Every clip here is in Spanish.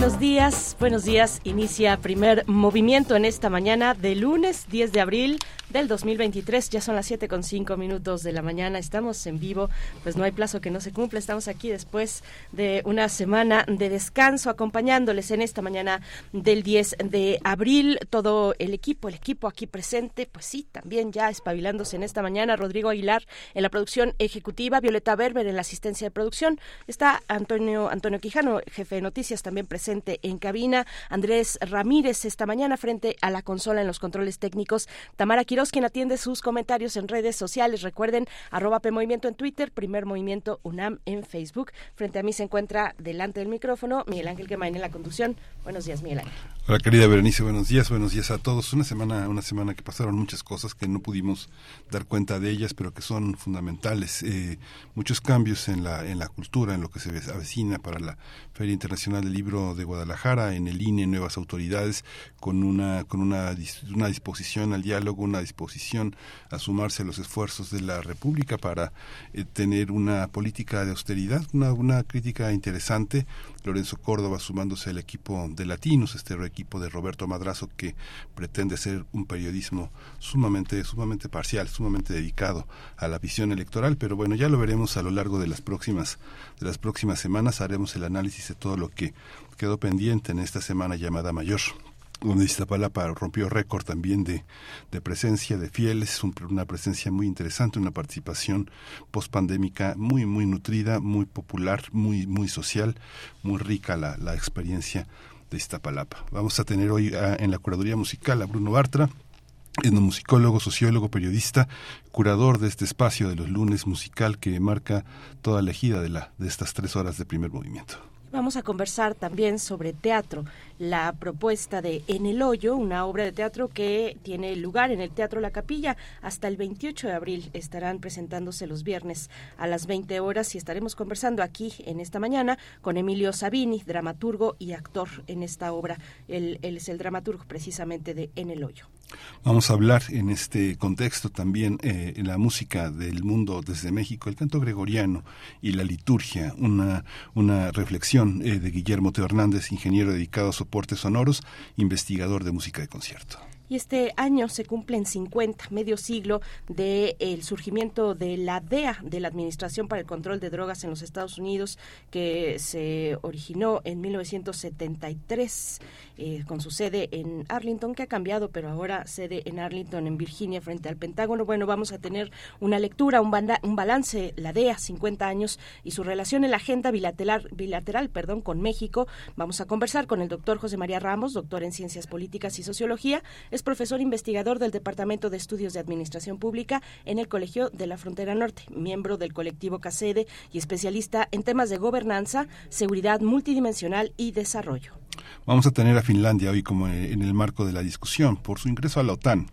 Buenos días, buenos días. Inicia primer movimiento en esta mañana de lunes 10 de abril del 2023. Ya son las 7 con 5 minutos de la mañana. Estamos en vivo, pues no hay plazo que no se cumpla. Estamos aquí después de una semana de descanso acompañándoles en esta mañana del 10 de abril. Todo el equipo, el equipo aquí presente, pues sí, también ya espabilándose en esta mañana. Rodrigo Aguilar en la producción ejecutiva, Violeta Berber en la asistencia de producción. Está Antonio, Antonio Quijano, jefe de noticias, también presente en cabina. Andrés Ramírez esta mañana frente a la consola en los controles técnicos. Tamara Quiro quien atiende sus comentarios en redes sociales. Recuerden, arroba PMovimiento en Twitter, Primer Movimiento UNAM en Facebook. Frente a mí se encuentra delante del micrófono Miguel Ángel Quemain en la conducción. Buenos días, Miguel Ángel. Hola querida Berenice, buenos días, buenos días a todos. Una semana, una semana que pasaron muchas cosas que no pudimos dar cuenta de ellas, pero que son fundamentales. Eh, muchos cambios en la, en la cultura, en lo que se avecina para la Feria Internacional del Libro de Guadalajara, en el INE, nuevas autoridades, con una, con una, una disposición al diálogo, una disposición a sumarse a los esfuerzos de la República para eh, tener una política de austeridad, una, una crítica interesante. Lorenzo Córdoba sumándose al equipo de Latinos, este equipo de Roberto Madrazo que pretende ser un periodismo sumamente, sumamente parcial, sumamente dedicado a la visión electoral, pero bueno, ya lo veremos a lo largo de las próximas, de las próximas semanas, haremos el análisis todo lo que quedó pendiente en esta semana llamada mayor donde Iztapalapa rompió récord también de, de presencia de fieles, una presencia muy interesante, una participación pospandémica muy, muy nutrida, muy popular, muy, muy social, muy rica la, la experiencia de Iztapalapa. Vamos a tener hoy ah, en la curaduría musical a Bruno Bartra, musicólogo, sociólogo, periodista, curador de este espacio de los lunes musical que marca toda la ejida de, la, de estas tres horas de primer movimiento. Vamos a conversar también sobre teatro, la propuesta de En el Hoyo, una obra de teatro que tiene lugar en el Teatro La Capilla. Hasta el 28 de abril estarán presentándose los viernes a las 20 horas y estaremos conversando aquí en esta mañana con Emilio Sabini, dramaturgo y actor en esta obra. Él, él es el dramaturgo precisamente de En el Hoyo. Vamos a hablar en este contexto también eh, la música del mundo desde México, el canto gregoriano y la liturgia, una, una reflexión eh, de Guillermo Teo Hernández, ingeniero dedicado a soportes sonoros, investigador de música de concierto. Y este año se cumplen 50, medio siglo del el surgimiento de la DEA, de la Administración para el Control de Drogas en los Estados Unidos, que se originó en 1973 eh, con su sede en Arlington, que ha cambiado, pero ahora sede en Arlington, en Virginia, frente al Pentágono. Bueno, vamos a tener una lectura, un, un balance, la DEA, 50 años, y su relación en la agenda bilateral, bilateral perdón, con México. Vamos a conversar con el doctor José María Ramos, doctor en Ciencias Políticas y Sociología, profesor investigador del Departamento de Estudios de Administración Pública en el Colegio de la Frontera Norte, miembro del colectivo CACEDE y especialista en temas de gobernanza, seguridad multidimensional y desarrollo. Vamos a tener a Finlandia hoy como en el marco de la discusión por su ingreso a la OTAN,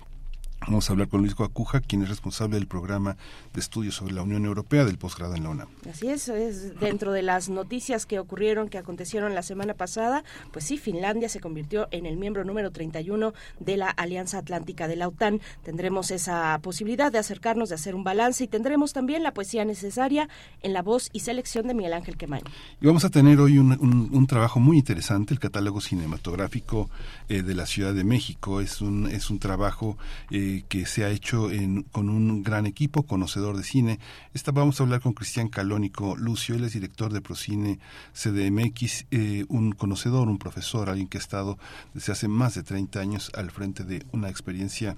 Vamos a hablar con Luis Guacuja, quien es responsable del programa de estudios sobre la Unión Europea del posgrado en la UNAM. Así es, es dentro de las noticias que ocurrieron, que acontecieron la semana pasada, pues sí, Finlandia se convirtió en el miembro número 31 de la Alianza Atlántica de la OTAN. Tendremos esa posibilidad de acercarnos, de hacer un balance y tendremos también la poesía necesaria en la voz y selección de Miguel Ángel Quemain. Y vamos a tener hoy un, trabajo muy interesante, el catálogo cinematográfico eh, de la Ciudad de México. Es un, es un trabajo... Eh, que se ha hecho con un gran equipo conocedor de cine. Esta vamos a hablar con Cristian Calónico Lucio, él es director de Procine CDMX, eh, un conocedor, un profesor, alguien que ha estado desde hace más de 30 años al frente de una experiencia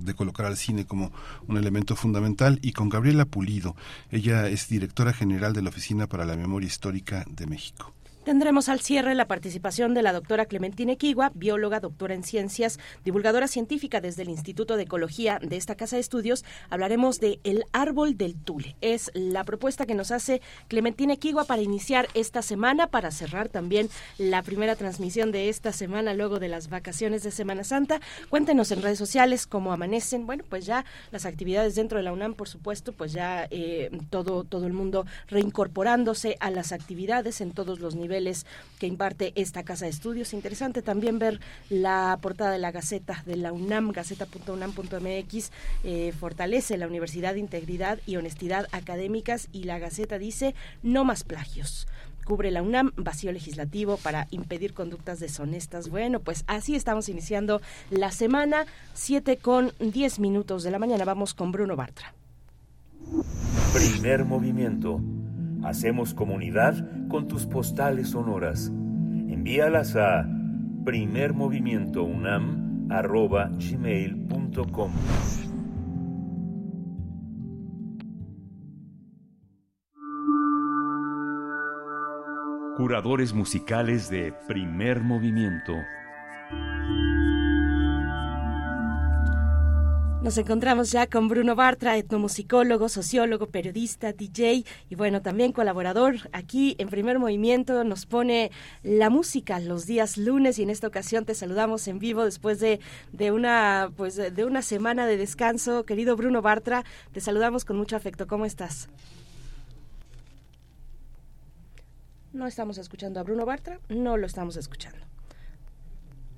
de colocar al cine como un elemento fundamental y con Gabriela Pulido. Ella es directora general de la Oficina para la Memoria Histórica de México. Tendremos al cierre la participación de la doctora Clementina Equigua, bióloga, doctora en ciencias, divulgadora científica desde el Instituto de Ecología de esta Casa de Estudios. Hablaremos de El Árbol del Tule. Es la propuesta que nos hace Clementina Equigua para iniciar esta semana, para cerrar también la primera transmisión de esta semana luego de las vacaciones de Semana Santa. Cuéntenos en redes sociales cómo amanecen. Bueno, pues ya las actividades dentro de la UNAM, por supuesto, pues ya eh, todo, todo el mundo reincorporándose a las actividades en todos los niveles que imparte esta casa de estudios. Interesante también ver la portada de la Gaceta de la UNAM, gaceta.unam.mx, eh, fortalece la Universidad de Integridad y Honestidad Académicas y la Gaceta dice no más plagios cubre la UNAM, vacío legislativo para impedir conductas deshonestas. Bueno, pues así estamos iniciando la semana, 7 con 10 minutos de la mañana. Vamos con Bruno Bartra. Primer movimiento Hacemos comunidad con tus postales sonoras. Envíalas a primermovimientounam.gmail.com Curadores musicales de Primer Movimiento Nos encontramos ya con Bruno Bartra, etnomusicólogo, sociólogo, periodista, DJ y bueno, también colaborador aquí en Primer Movimiento. Nos pone la música los días lunes y en esta ocasión te saludamos en vivo después de, de una pues de una semana de descanso. Querido Bruno Bartra, te saludamos con mucho afecto. ¿Cómo estás? No estamos escuchando a Bruno Bartra, no lo estamos escuchando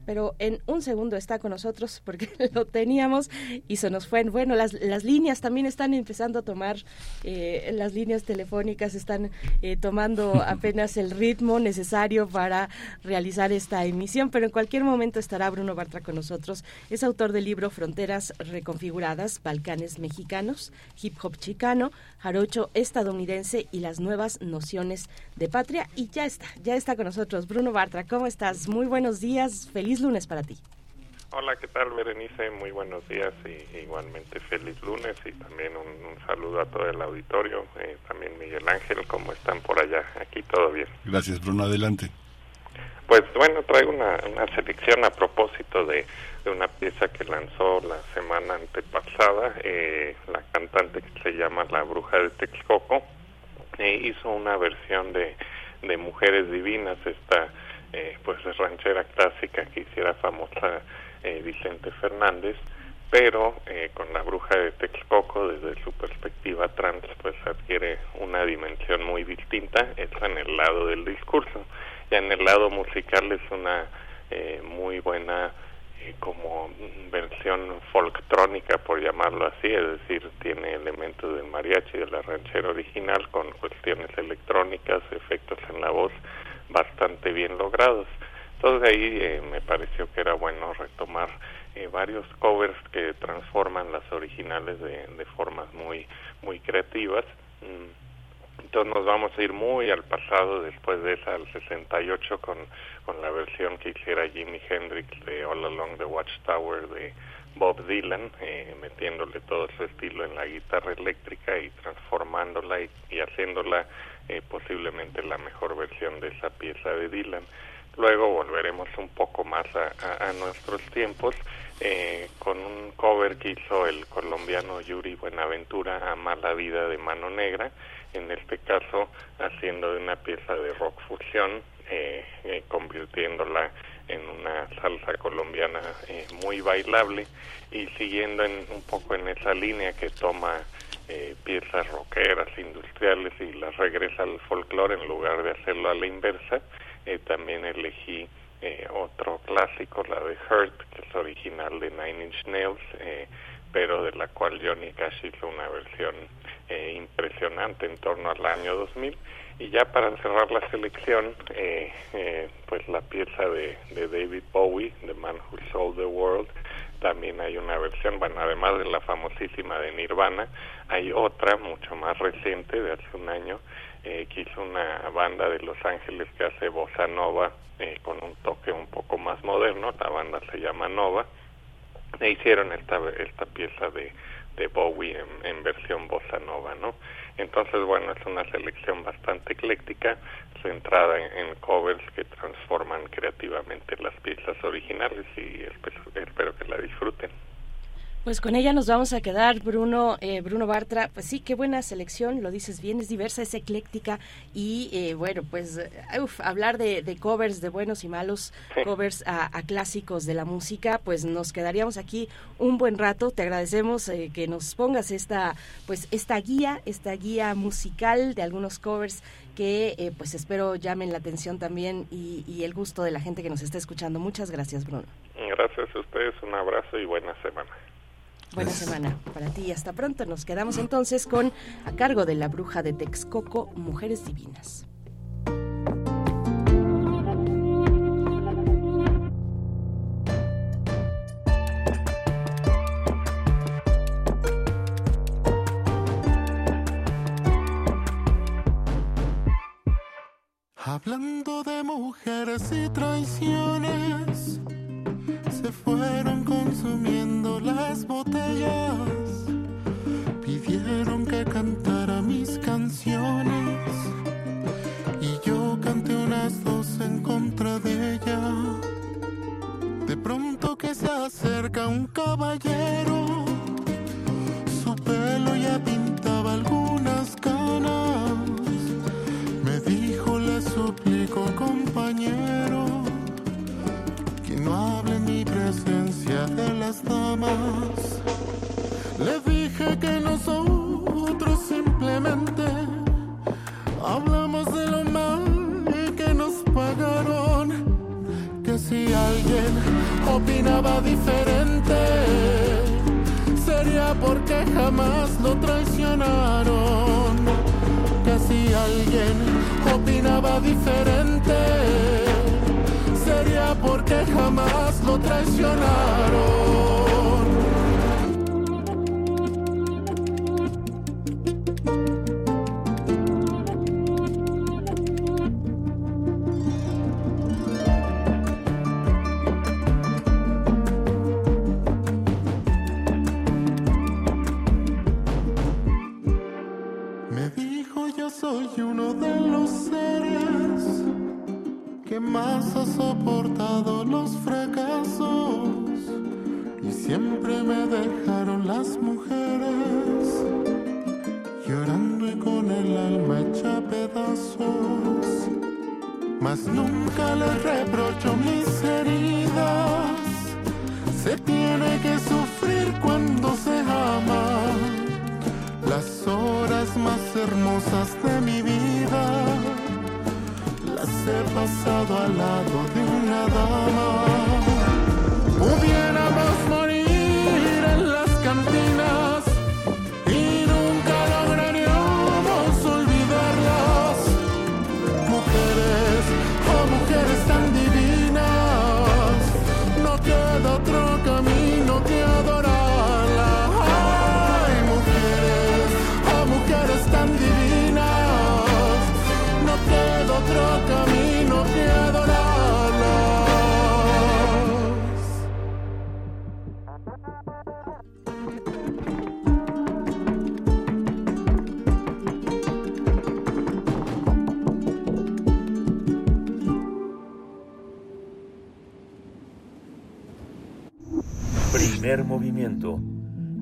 pero en un segundo está con nosotros porque lo teníamos y se nos fue. Bueno, las, las líneas también están empezando a tomar, eh, las líneas telefónicas están eh, tomando apenas el ritmo necesario para realizar esta emisión, pero en cualquier momento estará Bruno Bartra con nosotros. Es autor del libro Fronteras Reconfiguradas, Balcanes Mexicanos, Hip Hop Chicano, Jarocho Estadounidense y las nuevas nociones de patria. Y ya está, ya está con nosotros Bruno Bartra. ¿Cómo estás? Muy buenos días, feliz lunes para ti. Hola, ¿qué tal, Berenice? Muy buenos días y igualmente feliz lunes y también un, saludo a todo el auditorio. Eh, también Miguel Ángel, ¿cómo están por allá? Aquí todo bien. Gracias, Bruno. Adelante. Pues bueno, traigo una, selección a propósito de, una pieza que lanzó la semana antepasada. Eh, la cantante que se llama La Bruja de Texcoco eh, hizo una versión de, de Mujeres Divinas, esta eh, pues ranchera clásica que hiciera famosa eh, Vicente Fernández, pero eh, con la bruja de Texcoco desde su perspectiva trans pues adquiere una dimensión muy distinta, eso en el lado del discurso, ya en el lado musical es una eh, muy buena como versión folktrónica por llamarlo así, es decir, tiene elementos del mariachi de la ranchera original con cuestiones electrónicas, efectos en la voz, bastante bien logrados. Entonces ahí eh, me pareció que era bueno retomar eh, varios covers que transforman las originales de, de formas muy muy creativas. Mm. Entonces nos vamos a ir muy al pasado, después de esa, al 68, con, con la versión que hiciera Jimi Hendrix de All Along the Watchtower de Bob Dylan, eh, metiéndole todo su estilo en la guitarra eléctrica y transformándola y haciéndola eh, posiblemente la mejor versión de esa pieza de Dylan. Luego volveremos un poco más a, nuestros tiempos eh, con un cover que hizo el colombiano Yuri Buenaventura a Mala Vida de Mano Negra, en este caso haciendo de una pieza de rock fusión, eh, eh convirtiéndola en una salsa colombiana muy bailable y siguiendo en, un poco en esa línea que toma eh, piezas rockeras, industriales y las regresa al folclore en lugar de hacerlo a la inversa. Eh, también elegí eh, otro clásico, la de Hurt, que es original de Nine Inch Nails, pero de la cual Johnny Cash hizo una versión impresionante en torno al año 2000. Y ya para cerrar la selección, pues la pieza de David Bowie, The Man Who Sold the World, también hay una versión, bueno, además de la famosísima de Nirvana, hay otra mucho más reciente, de hace un año, eh, que hizo una banda de Los Ángeles que hace bossa nova eh, con un toque un poco más moderno, la banda se llama Nova, e hicieron esta, esta pieza de, de Bowie en, en versión bossa nova, ¿no? Entonces, bueno, es una selección bastante ecléctica, centrada en, covers que transforman creativamente las piezas originales y espero que la disfruten. Pues con ella nos vamos a quedar, Bruno, eh, Bruno Bartra. Pues sí, qué buena selección, lo dices bien, es diversa, es ecléctica y eh, bueno, pues hablar de, covers de buenos y malos, covers a, clásicos de la música, pues nos quedaríamos aquí un buen rato. Te agradecemos eh, que nos pongas esta, pues esta guía, esta guía musical de algunos covers que pues espero llamen la atención también y, y el gusto de la gente que nos está escuchando. Muchas gracias, Bruno. Gracias a ustedes, un abrazo y buena semana. Buena semana para ti y hasta pronto. Nos quedamos entonces con a cargo de la bruja de Texcoco, Mujeres Divinas. Hablando de mujeres y traiciones se fueron consumiendo las botellas. Pidieron que cantara mis canciones y yo canté unas dos en contra de ella. De pronto que se acerca un caballero,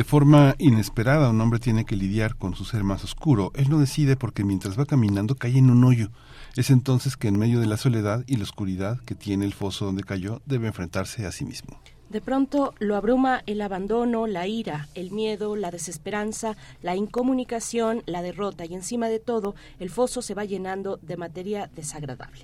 De forma inesperada, un hombre tiene que lidiar con su ser más oscuro. Él no decide porque mientras va caminando cae en un hoyo. Es entonces que en medio de la soledad y la oscuridad que tiene el foso donde cayó, debe enfrentarse a sí mismo. De pronto lo abruma el abandono, la ira, el miedo, la desesperanza, la incomunicación, la derrota y encima de todo el foso se va llenando de materia desagradable.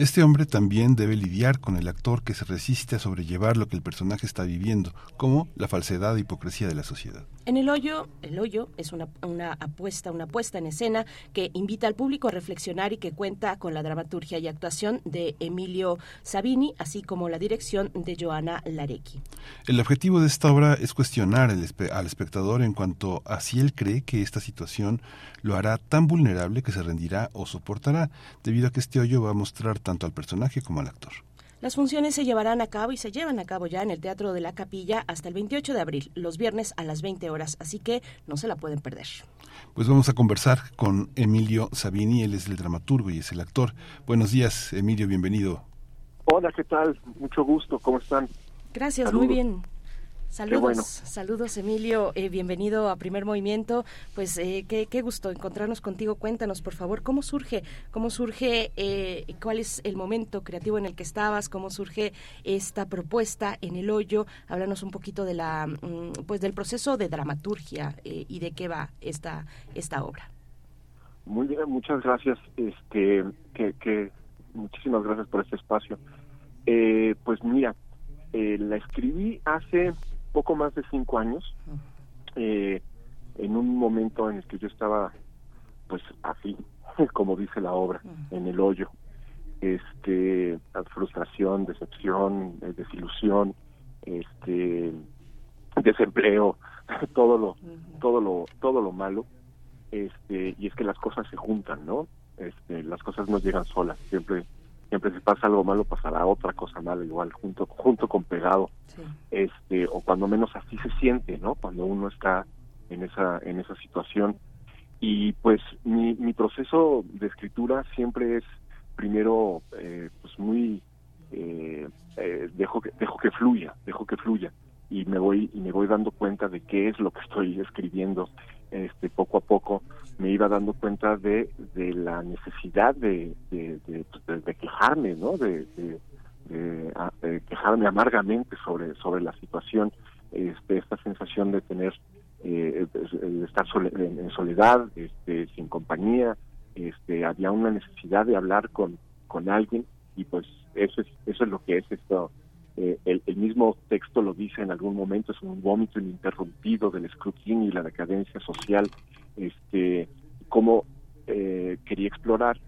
Este hombre también debe lidiar con el actor que se resiste a sobrellevar lo que el personaje está viviendo, como la falsedad e hipocresía de la sociedad. En el hoyo, el hoyo es una, una apuesta, una puesta en escena que invita al público a reflexionar y que cuenta con la dramaturgia y actuación de Emilio Sabini, así como la dirección de Joana Larecki. El objetivo de esta obra es cuestionar al, al espectador en cuanto a si él cree que esta situación lo hará tan vulnerable que se rendirá o soportará, debido a que este hoyo va a mostrar tanto al personaje como al actor. Las funciones se llevarán a cabo y se llevan a cabo ya en el Teatro de la Capilla hasta el 28 de abril, los viernes a las 20 horas, así que no se la pueden perder. Pues vamos a conversar con Emilio Sabini, él es el dramaturgo y es el actor. Buenos días, Emilio, bienvenido. Hola, ¿qué tal? Mucho gusto, ¿cómo están? Gracias, muy bien. Saludos, saludos Emilio, eh, bienvenido a Primer Movimiento. Pues eh, qué, qué, gusto encontrarnos contigo. Cuéntanos, por favor, cómo surge, cómo surge, eh, cuál es el momento creativo en el que estabas, cómo surge esta propuesta en el hoyo. Háblanos un poquito de la, mm, pues del proceso de dramaturgia y de qué va esta esta obra. Muy bien, muchas gracias. Este, que, que muchísimas gracias por este espacio. pues mira, la escribí hace poco más de cinco años, eh, en un momento en el que yo estaba, pues así, como dice la obra, en el hoyo, este, frustración, decepción, eh, desilusión, este, desempleo, todo lo, todo lo, todo lo malo, este, y es que las cosas se juntan, ¿no? Este, las cosas no llegan solas, siempre siempre si pasa algo malo pasará otra cosa mala igual junto junto con pegado. Este o cuando menos así se siente no cuando uno está en esa en esa situación. Y pues mi, mi proceso de escritura siempre es primero eh, pues muy eh, eh, dejo que dejo que fluya dejo que fluya. Y me voy y me voy dando cuenta de qué es lo que estoy escribiendo este poco a poco me iba dando cuenta de, de la necesidad de, de, quejarme no de, quejarme amargamente sobre sobre la situación este esta sensación de tener eh, estar en soledad este sin compañía este había una necesidad de hablar con con alguien y pues eso es eso es lo que es esto eh, el, el, mismo texto lo dice en algún momento, es un vómito ininterrumpido del escrutinio y la decadencia social, este, cómo eh, quería explorar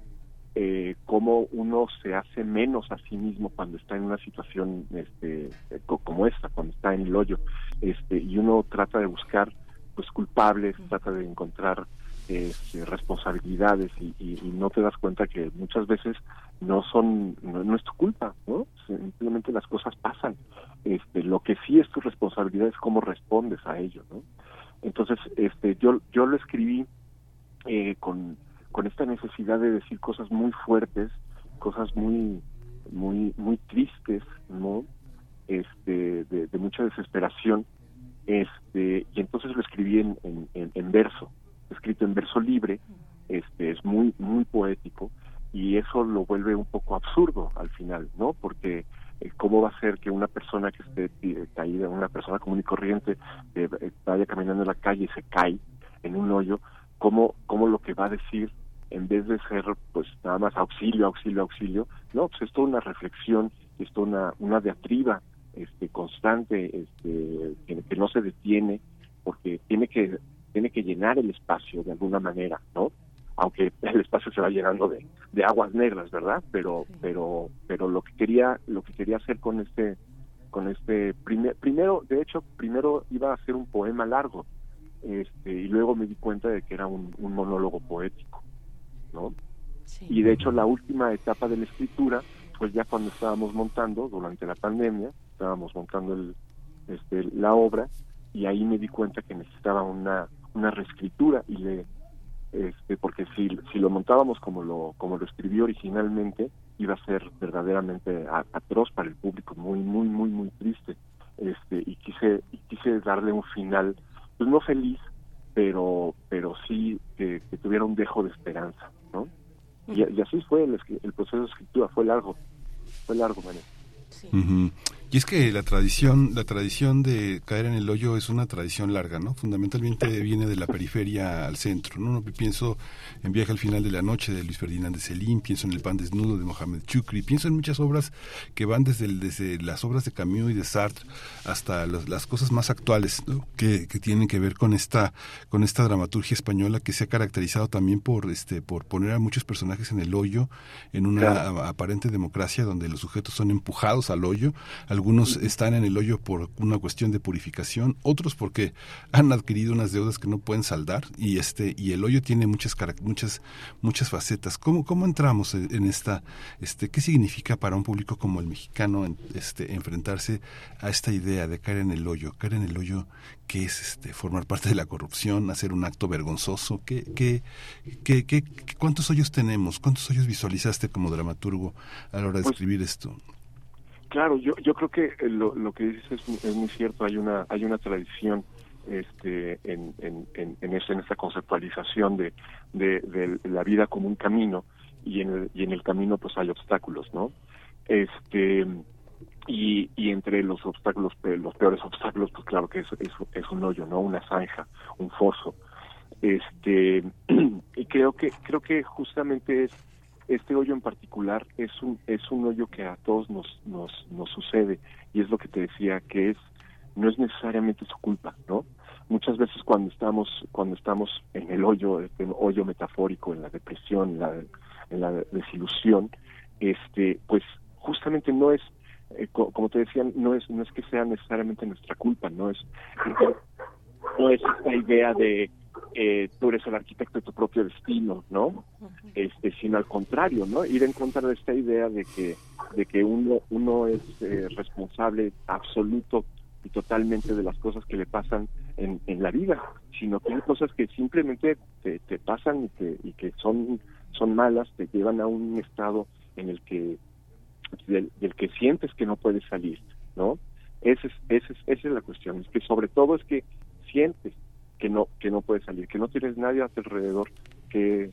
eh, cómo uno se hace menos a sí mismo cuando está en una situación este, como esta, cuando está en el hoyo, este, y uno trata de buscar pues culpables, trata de encontrar este, responsabilidades y, no te das cuenta que muchas veces no son no, es tu culpa no simplemente las cosas pasan. Este lo que sí es tu responsabilidad es cómo respondes a ello no entonces este yo yo lo escribí eh, con con esta necesidad de decir cosas muy fuertes cosas muy muy muy tristes no este de, mucha desesperación. Este y entonces lo escribí en, en, en verso escrito en verso libre, este es muy muy poético y eso lo vuelve un poco absurdo al final, ¿no? Porque eh, cómo va a ser que una persona que esté eh, caída, una persona común y corriente, eh, vaya caminando en la calle y se cae en un hoyo, cómo cómo lo que va a decir en vez de ser pues nada más auxilio, auxilio, auxilio, no, pues es toda una reflexión, es toda una, una diatriba este constante, este que, que no se detiene, porque tiene que tiene que llenar el espacio de alguna manera, ¿no? Aunque el espacio se va llenando de, de aguas negras, ¿verdad? Pero, pero, pero lo que quería, lo que quería hacer con este, con este primer, primero, de hecho, primero iba a hacer un poema largo, este, y luego me di cuenta de que era un, monólogo poético, ¿no? Y de hecho la última etapa de la escritura, pues ya cuando estábamos montando, durante la pandemia, estábamos montando el, este, la obra, y ahí me di cuenta que necesitaba una una reescritura y le este porque si si lo montábamos como lo como lo escribió originalmente iba a ser verdaderamente atroz para el público muy muy muy muy triste este y quise y quise darle un final pues no feliz pero pero sí que, tuviera un dejo de esperanza no y, así fue el, el, proceso de escritura fue largo fue largo María. Sí. Y es que la tradición, la tradición de caer en el hoyo es una tradición larga, ¿no? Fundamentalmente viene de la periferia al centro, ¿no? Pienso en Viaje al final de la noche de Luis Ferdinand de Celine, pienso en El pan desnudo de Mohamed Chukri, pienso en muchas obras que van desde, desde las obras de Camus y de Sartre hasta las cosas más actuales, que, que, tienen que ver con esta, con esta dramaturgia española que se ha caracterizado también por, este, por poner a muchos personajes en el hoyo, en una aparente democracia donde los sujetos son empujados al hoyo, algunos están en el hoyo por una cuestión de purificación, otros porque han adquirido unas deudas que no pueden saldar y este y el hoyo tiene muchas muchas muchas facetas. ¿Cómo cómo entramos en esta este qué significa para un público como el mexicano este enfrentarse a esta idea de caer en el hoyo, caer en el hoyo que es este formar parte de la corrupción, hacer un acto vergonzoso, ¿Qué, qué, qué, qué, cuántos hoyos tenemos? ¿Cuántos hoyos visualizaste como dramaturgo a la hora de pues escribir esto? Claro, yo, yo creo que eh, lo, lo que dices es, muy cierto. Hay una hay una tradición este, en, en, en, en, esta conceptualización de, de, la vida como un camino y en el, y en el camino pues hay obstáculos, ¿no? Este y, y entre los obstáculos, los peores obstáculos, pues claro que es, es, es un hoyo, ¿no? Una zanja, un foso. Este y creo que creo que justamente es este hoyo en particular es un es un hoyo que a todos nos nos nos sucede y es lo que te decía que es no es necesariamente su culpa no muchas veces cuando estamos cuando estamos en el hoyo este hoyo metafórico en la depresión en la, desilusión este pues justamente no es eh, como te decía no es no es que sea necesariamente nuestra culpa no es no es esta idea de eh, tú eres el arquitecto de tu propio destino, ¿no? Este, sino al contrario, ¿no? Ir en contra de esta idea de que de que uno uno es eh, responsable absoluto y totalmente de las cosas que le pasan en, en la vida, sino que hay cosas que simplemente te, te pasan y que, y que son son malas, te llevan a un estado en el que del, del que sientes que no puedes salir, ¿no? Esa es, esa es, esa es la cuestión, es que sobre todo es que sientes que no que no puedes salir, que no tienes nadie a tu alrededor, que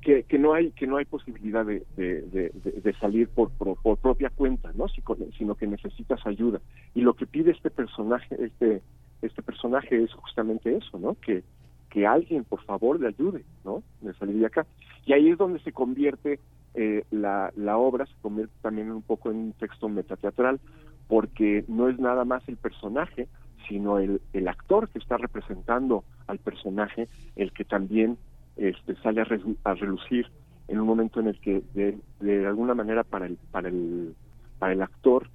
que, no hay que no hay posibilidad de, de, salir por, por, propia cuenta no sino que necesitas ayuda. Y lo que pide este personaje este este personaje es justamente eso no que que alguien por favor le ayude no de salir de acá. Y ahí es donde se convierte eh, la, la obra se convierte también un poco en un texto metateatral porque no es nada más el personaje, sino el, el actor que está representando al personaje, el que también este, sale a, relucir en un momento en el que de, de, alguna manera para el, para el, para el actor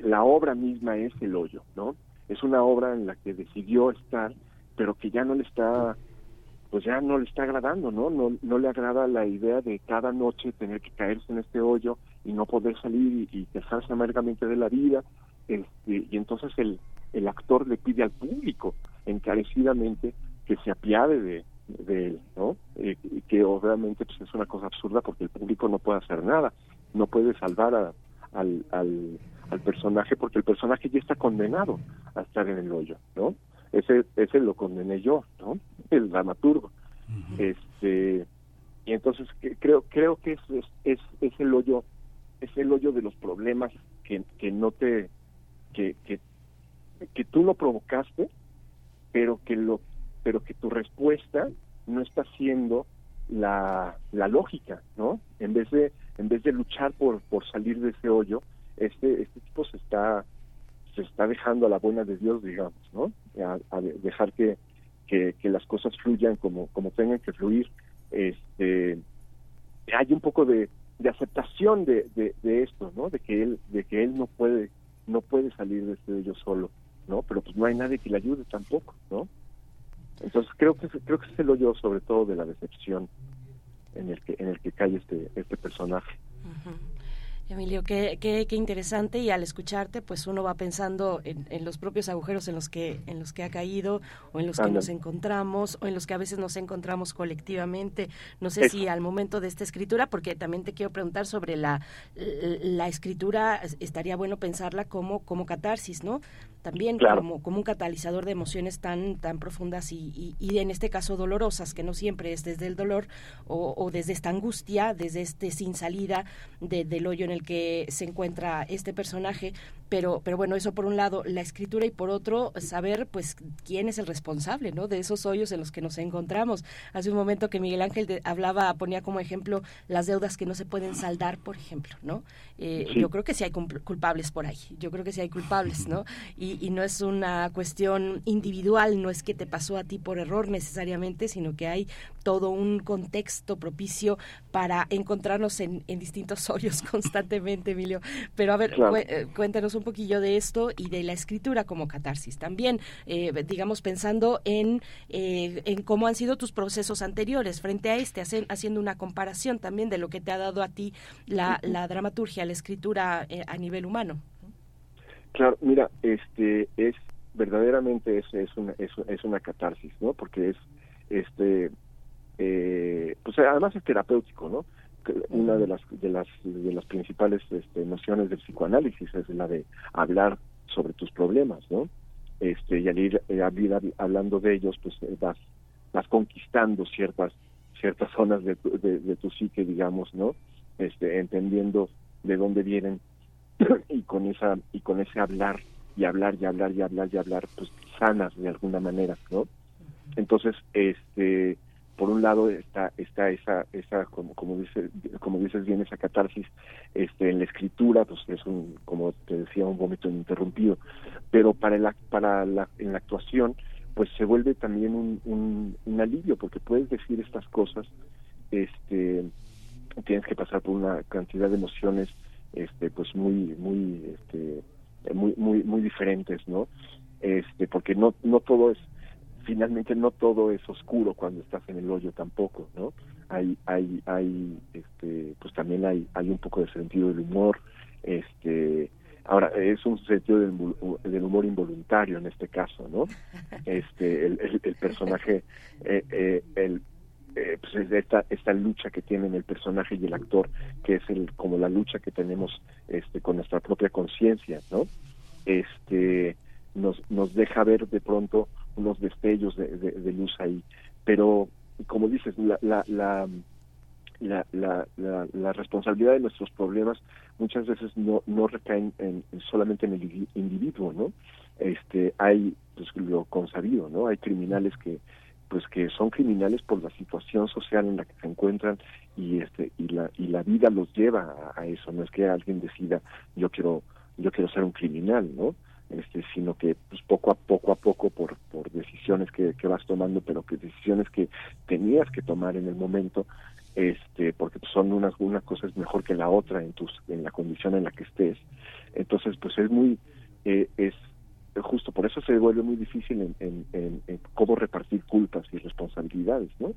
la obra misma es el hoyo, ¿no? Es una obra en la que decidió estar, pero que ya no le está pues ya no le está agradando, ¿no? No, no le agrada la idea de cada noche tener que caerse en este hoyo y no poder salir y, y quejarse amargamente de la vida. Este, y entonces el, el actor le pide al público encarecidamente que se apiade de, de él, ¿no? Eh, que obviamente pues, es una cosa absurda porque el público no puede hacer nada, no puede salvar a, al, al, al personaje porque el personaje ya está condenado a estar en el hoyo, ¿no? ese ese lo condené yo no el dramaturgo este y entonces creo creo que es, es, es el hoyo es el hoyo de los problemas que, que no te que, que que tú lo provocaste pero que lo pero que tu respuesta no está siendo la, la lógica no en vez de en vez de luchar por por salir de ese hoyo este este tipo se está se está dejando a la buena de Dios, digamos, ¿no? A, dejar que, que, las cosas fluyan como, como tengan que fluir. Este, hay un poco de, de aceptación de, de, esto, ¿no? De que él, de que él no puede, no puede salir de este ello solo, ¿no? Pero pues no hay nadie que le ayude tampoco, ¿no? Entonces creo que creo que es el hoyo sobre todo de la decepción en el que en el que cae este este personaje. Emilio, qué, qué, qué, interesante y al escucharte, pues uno va pensando en, en, los propios agujeros en los que en los que ha caído o en los que nos encontramos o en los que a veces nos encontramos colectivamente. No sé si al momento de esta escritura, porque también te quiero preguntar sobre la, la escritura, estaría bueno pensarla como como catarsis, ¿no? También como, como un catalizador de emociones tan, tan profundas y, y, en este caso dolorosas, que no siempre es desde el dolor o, o desde esta angustia, desde este sin salida del hoyo en el que se encuentra este personaje, pero, pero bueno, eso por un lado, la escritura y por otro, saber pues quién es el responsable, ¿no? De esos hoyos en los que nos encontramos. Hace un momento que Miguel Ángel hablaba, ponía como ejemplo las deudas que no se pueden saldar, por ejemplo, ¿no? Eh, yo creo que sí hay culpables por ahí, yo creo que sí hay culpables, ¿no? Y, y no es una cuestión individual, no es que te pasó a ti por error necesariamente, sino que hay todo un contexto propicio para encontrarnos en, en distintos hoyos constantemente, Emilio. Pero a ver, eh, cuéntanos un poquillo de esto y de la escritura como catarsis también, eh, digamos pensando en, eh, en cómo han sido tus procesos anteriores frente a este, haciendo una comparación también de lo que te ha dado a ti la, la dramaturgia, la escritura a nivel humano. Claro, mira, este es verdaderamente es, es una es, es una catarsis, ¿no? Porque es este eh, pues además es terapéutico, ¿no? Una de las de las de las principales este, nociones del psicoanálisis es la de hablar sobre tus problemas, ¿no? Este y al ir, eh, hablando de ellos, pues eh, vas vas conquistando ciertas ciertas zonas de tu, de tu psique, digamos, ¿no? Este entendiendo de dónde vienen y con esa y con ese hablar y hablar y hablar y hablar y hablar pues sanas de alguna manera no entonces este por un lado está está esa esa como como dice como dices bien esa catarsis este en la escritura pues es un como te decía un vómito ininterrumpido. Pero para la para la en la actuación pues se vuelve también un, un, un alivio porque puedes decir estas cosas este tienes que pasar por una cantidad de emociones este pues muy muy este muy muy muy diferentes no este porque no no todo es finalmente no todo es oscuro cuando estás en el hoyo tampoco no hay hay hay este pues también hay hay un poco de sentido del humor este ahora es un sentido del, del humor involuntario en este caso no este el, el, personaje eh, eh, el eh, pues esta esta lucha que tienen el personaje y el actor que es el como la lucha que tenemos este con nuestra propia conciencia no este nos nos deja ver de pronto unos destellos de, luz ahí pero como dices la la, la la, la, la, responsabilidad de nuestros problemas muchas veces no, no recaen en, solamente en el individuo, ¿no? Este, hay, pues lo consabido, ¿no? Hay criminales que, pues que son criminales por la situación social en la que se encuentran y este y la y la vida los lleva a, eso. No es que alguien decida yo quiero yo quiero ser un criminal no este sino que pues poco a poco a poco por por decisiones que, que vas tomando pero que decisiones que tenías que tomar en el momento este porque son unas una cosa es mejor que la otra en tus en la condición en la que estés. Entonces pues es muy eh, es justo por eso se vuelve muy difícil en, en, cómo repartir culpas y responsabilidades, ¿no?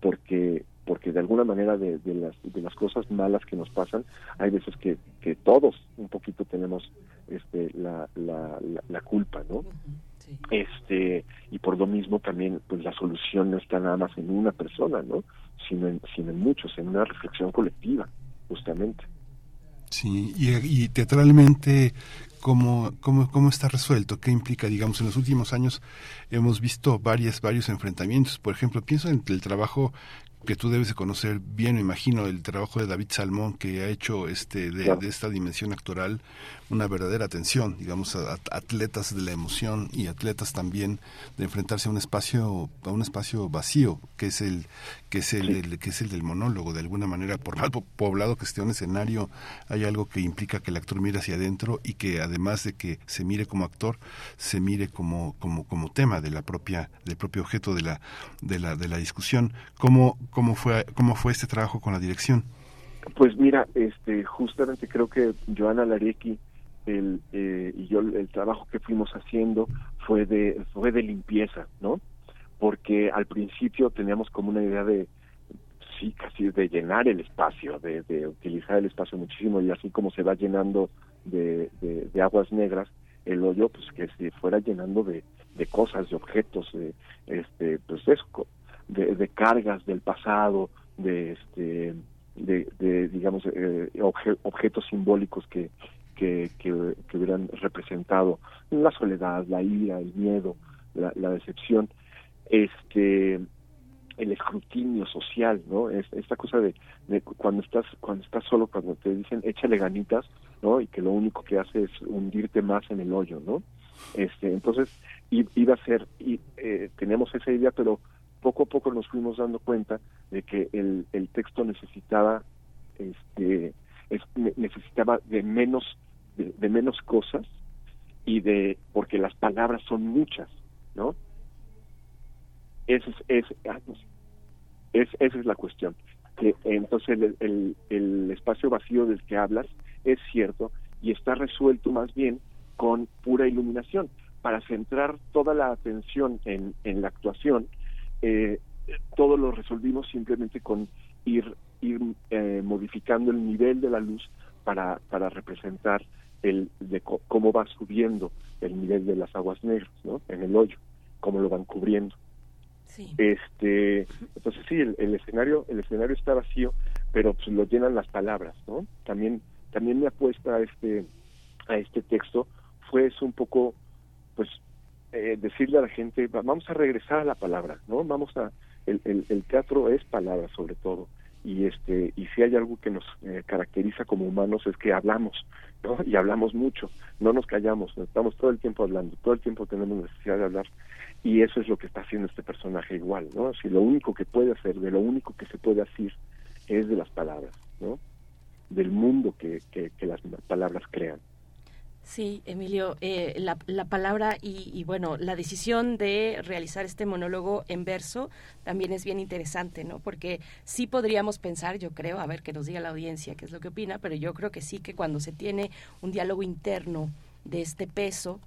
Porque porque de alguna manera de, de, las de las cosas malas que nos pasan hay veces que, que todos un poquito tenemos este la, la, la, culpa, ¿no? Este y por lo mismo también pues la solución no está nada más en una persona, ¿no? Sino en, sino en muchos, en una reflexión colectiva, justamente. Sí, y, y teatralmente, cómo, cómo, cómo está resuelto, qué implica, digamos, en los últimos años hemos visto varias, varios enfrentamientos. Por ejemplo, pienso en el trabajo que tú debes de conocer bien, me imagino, el trabajo de David Salmón, que ha hecho este de, esta dimensión actoral una verdadera atención, digamos, a, atletas de la emoción y atletas también de enfrentarse a un espacio, a un espacio vacío, que es el, que es el, que es el del monólogo, de alguna manera, por más poblado que esté un escenario, hay algo que implica que el actor mire hacia adentro y que además de que se mire como actor, se mire como, como, como tema de la propia, del propio objeto de la, de la, de la discusión. ¿Cómo, cómo fue, cómo fue este trabajo con la dirección? Pues mira, este, justamente creo que Joana Larecki el, eh, y yo el trabajo que fuimos haciendo fue de fue de limpieza, ¿no? Porque al principio teníamos como una idea de sí casi de llenar el espacio, de, de utilizar el espacio muchísimo y así como se va llenando de, aguas negras el hoyo, pues que se fuera llenando de, de cosas, de objetos, de este, pues eso, de, cargas del pasado, de este de, digamos eh, objetos simbólicos que, que, que, hubieran representado la soledad, la ira, el miedo, la, la decepción, este el escrutinio social, ¿no? Es, esta cosa de, cuando estás cuando estás solo, cuando te dicen échale ganitas, ¿no? Y que lo único que hace es hundirte más en el hoyo, ¿no? Este, entonces iba a ser y eh, teníamos esa idea, pero poco a poco nos fuimos dando cuenta de que el, el texto necesitaba este necesitaba de menos de, menos cosas y de porque las palabras son muchas no esa es, ah, es, esa es la cuestión. Que entonces el, el, espacio vacío del que hablas es cierto y está resuelto más bien con pura iluminación. Para centrar toda la atención en, en la actuación eh, todo lo resolvimos simplemente con ir ir eh, modificando el nivel de la luz para, para representar el de cómo va subiendo el nivel de las aguas negras, ¿no? En el hoyo, cómo lo van cubriendo. Sí. Este, entonces sí, el, escenario, el escenario está vacío, pero pues lo llenan las palabras, ¿no? También, también mi apuesta a este, a este texto fue es un poco, pues, eh, decirle a la gente, vamos a regresar a la palabra, ¿no? Vamos a, el, el, teatro es palabra sobre todo y este y si hay algo que nos eh, caracteriza como humanos es que hablamos no y hablamos mucho no nos callamos estamos todo el tiempo hablando todo el tiempo tenemos necesidad de hablar y eso es lo que está haciendo este personaje igual no si lo único que puede hacer de lo único que se puede hacer es de las palabras no del mundo que, que las palabras crean Sí, Emilio, eh, la, la, palabra y, bueno, la decisión de realizar este monólogo en verso también es bien interesante, ¿no? Porque sí podríamos pensar, yo creo, a ver que nos diga la audiencia qué es lo que opina, pero yo creo que sí que cuando se tiene un diálogo interno de este peso,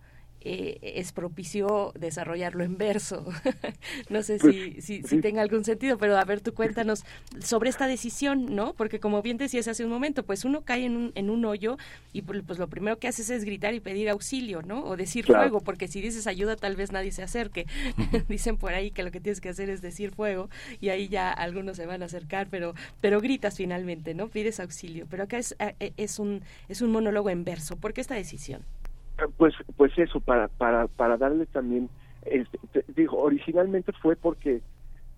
eh, es propicio desarrollarlo en verso. no sé pues, si, si, tenga algún sentido, pero a ver, tú cuéntanos sobre esta decisión, ¿no? Porque como bien decías hace un momento, pues uno cae en un, en un hoyo y pues, pues lo primero que haces es gritar y pedir auxilio, ¿no? O decir fuego, porque si dices ayuda tal vez nadie se acerque. Dicen por ahí que lo que tienes que hacer es decir fuego y ahí ya algunos se van a acercar, pero, pero gritas finalmente, ¿no? Pides auxilio. Pero acá es, eh, es, un, es un monólogo en verso. ¿Por qué esta decisión? Pues, pues eso, para, para, para darle también, este, digo, originalmente fue porque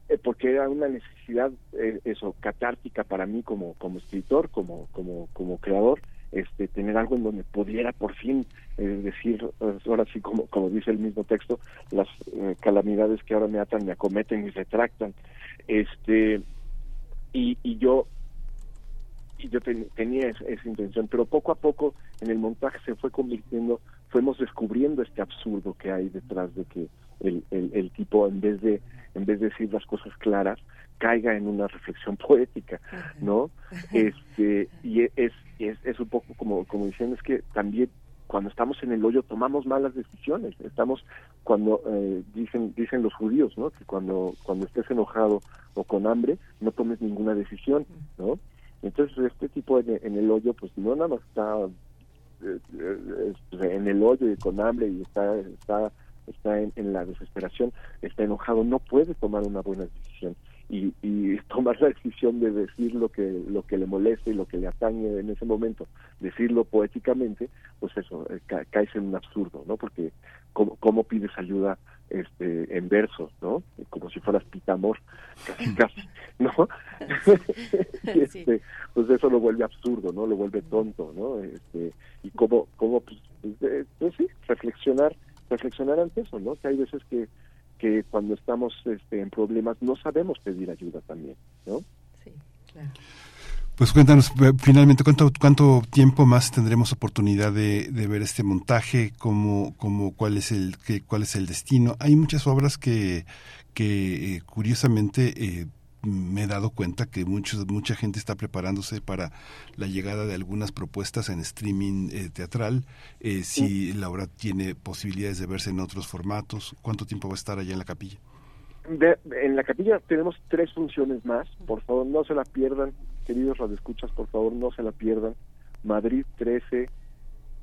eh, porque era una necesidad eh, eso catártica para mí como como escritor como como como creador este tener algo en donde pudiera por fin eh, decir ahora sí como como dice el mismo texto las calamidades que ahora me atan me acometen y retractan. Este y, y yo y yo tenía esa, intención, pero poco a poco en el montaje se fue convirtiendo, fuimos descubriendo este absurdo que hay detrás de que el, el, tipo en vez de en vez de decir las cosas claras caiga en una reflexión poética, ¿no? Este y es, es, es un poco como como diciendo es que también cuando estamos en el hoyo tomamos malas decisiones. Estamos cuando eh, dicen dicen los judíos no que cuando cuando estés enojado o con hambre no tomes ninguna decisión no entonces, este tipo en, el hoyo, pues no nada más está eh, eh, en el hoyo y con hambre y está está está en, la desesperación, está enojado, no puede tomar una buena decisión y, y tomar la decisión de decir lo que lo que le molesta y lo que le atañe en ese momento, decirlo poéticamente, pues eso, eh, cae en un absurdo, ¿no? Porque ¿cómo, cómo pides ayuda este en versos, ¿no? Como si fueras pitamor, casi casi, ¿no? este, pues eso lo vuelve absurdo, ¿no? Lo vuelve tonto, ¿no? Este, y cómo, cómo pues, pues, pues sí, reflexionar, reflexionar ante eso, ¿no? Que hay veces que, que cuando estamos este, en problemas no sabemos pedir ayuda también, ¿no? Sí, claro. Pues cuéntanos eh, finalmente cuánto cuánto tiempo más tendremos oportunidad de, de ver este montaje, cómo, cómo cuál es el qué, cuál es el destino. Hay muchas obras que que eh, curiosamente eh, me he dado cuenta que muchos, mucha gente está preparándose para la llegada de algunas propuestas en streaming teatral. si la obra tiene posibilidades de verse en otros formatos, ¿cuánto tiempo va a estar allá en la capilla? en la capilla tenemos tres funciones más, por favor no se la pierdan, queridos radioescuchas, por favor no se la pierdan. Madrid 13,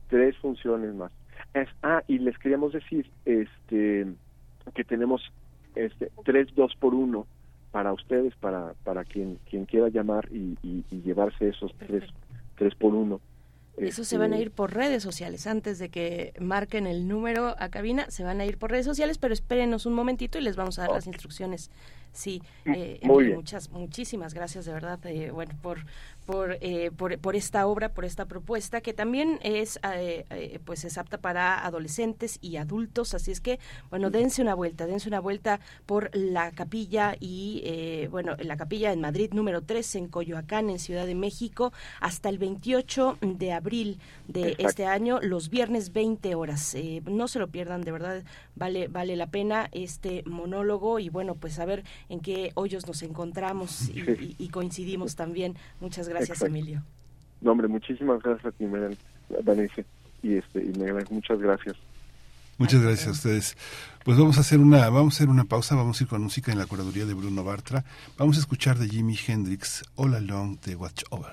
tres funciones más. Es, ah, y les queríamos decir este que tenemos este tres dos por uno para ustedes, para para quien quien quiera llamar y, y, llevarse esos tres tres por uno. Eso se van a Este, ir por redes sociales. Antes de que marquen el número a cabina, se van a ir por redes sociales, pero espérenos un momentito y les vamos a dar las instrucciones. Sí, eh, Muy Emilio, bien. muchas, muchísimas gracias de verdad, eh, bueno, por por, eh, por por esta obra, por esta propuesta que también es eh, eh, pues es apta para adolescentes y adultos, así es que bueno dense una vuelta, dense una vuelta por la capilla y eh, bueno la capilla en Madrid número 3 en Coyoacán en Ciudad de México hasta el 28 de abril de Exacto. este año los viernes 20 horas, Eh, no se lo pierdan de verdad vale vale la pena este monólogo y bueno pues a ver en qué hoyos nos encontramos y, y- y coincidimos también muchas gracias Exacto. Emilio No, hombre, muchísimas gracias a ti, Vanessa, y, este, y Miguel, muchas gracias. Muchas gracias a ustedes. Pues vamos a hacer una vamos a hacer una pausa, vamos a ir con música en la curaduría de Bruno Bartra. Vamos a escuchar de Jimi Hendrix All Along de Watch Over.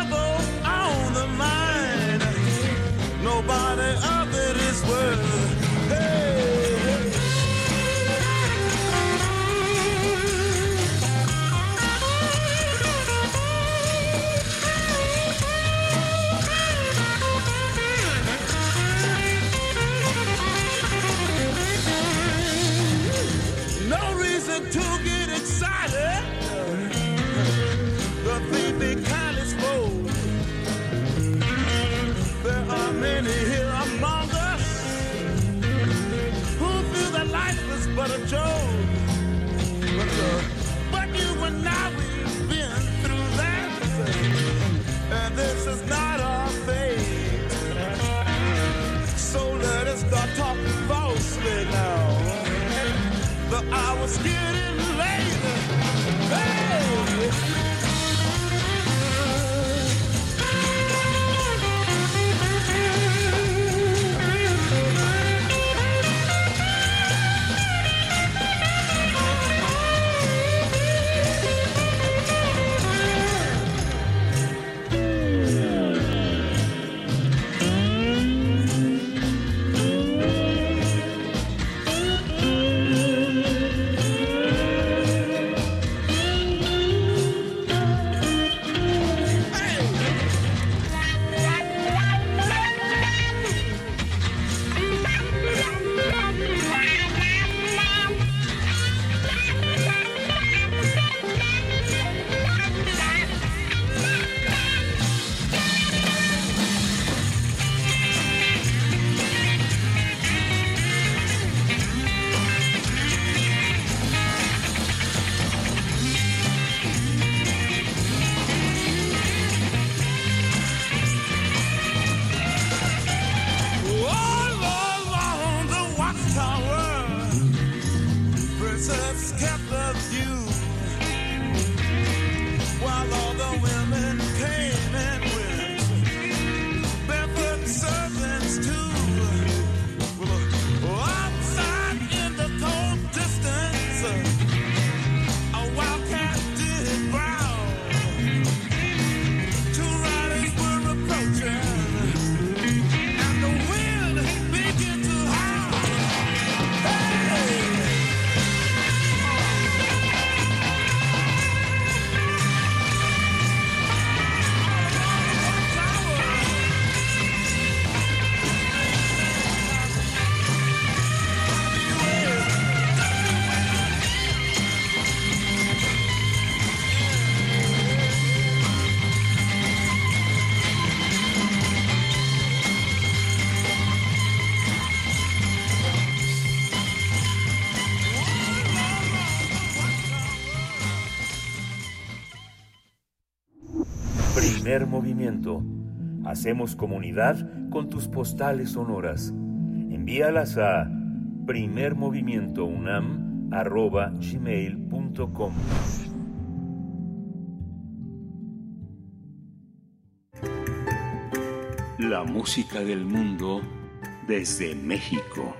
but a joke. But, uh, but you and I, we've been through that. And this is not our fate. So let us start talking falsely now. The hour's getting movimiento. Hacemos comunidad con tus postales sonoras. Envíalas a primermovimientounam.gmail.com La música del mundo desde México.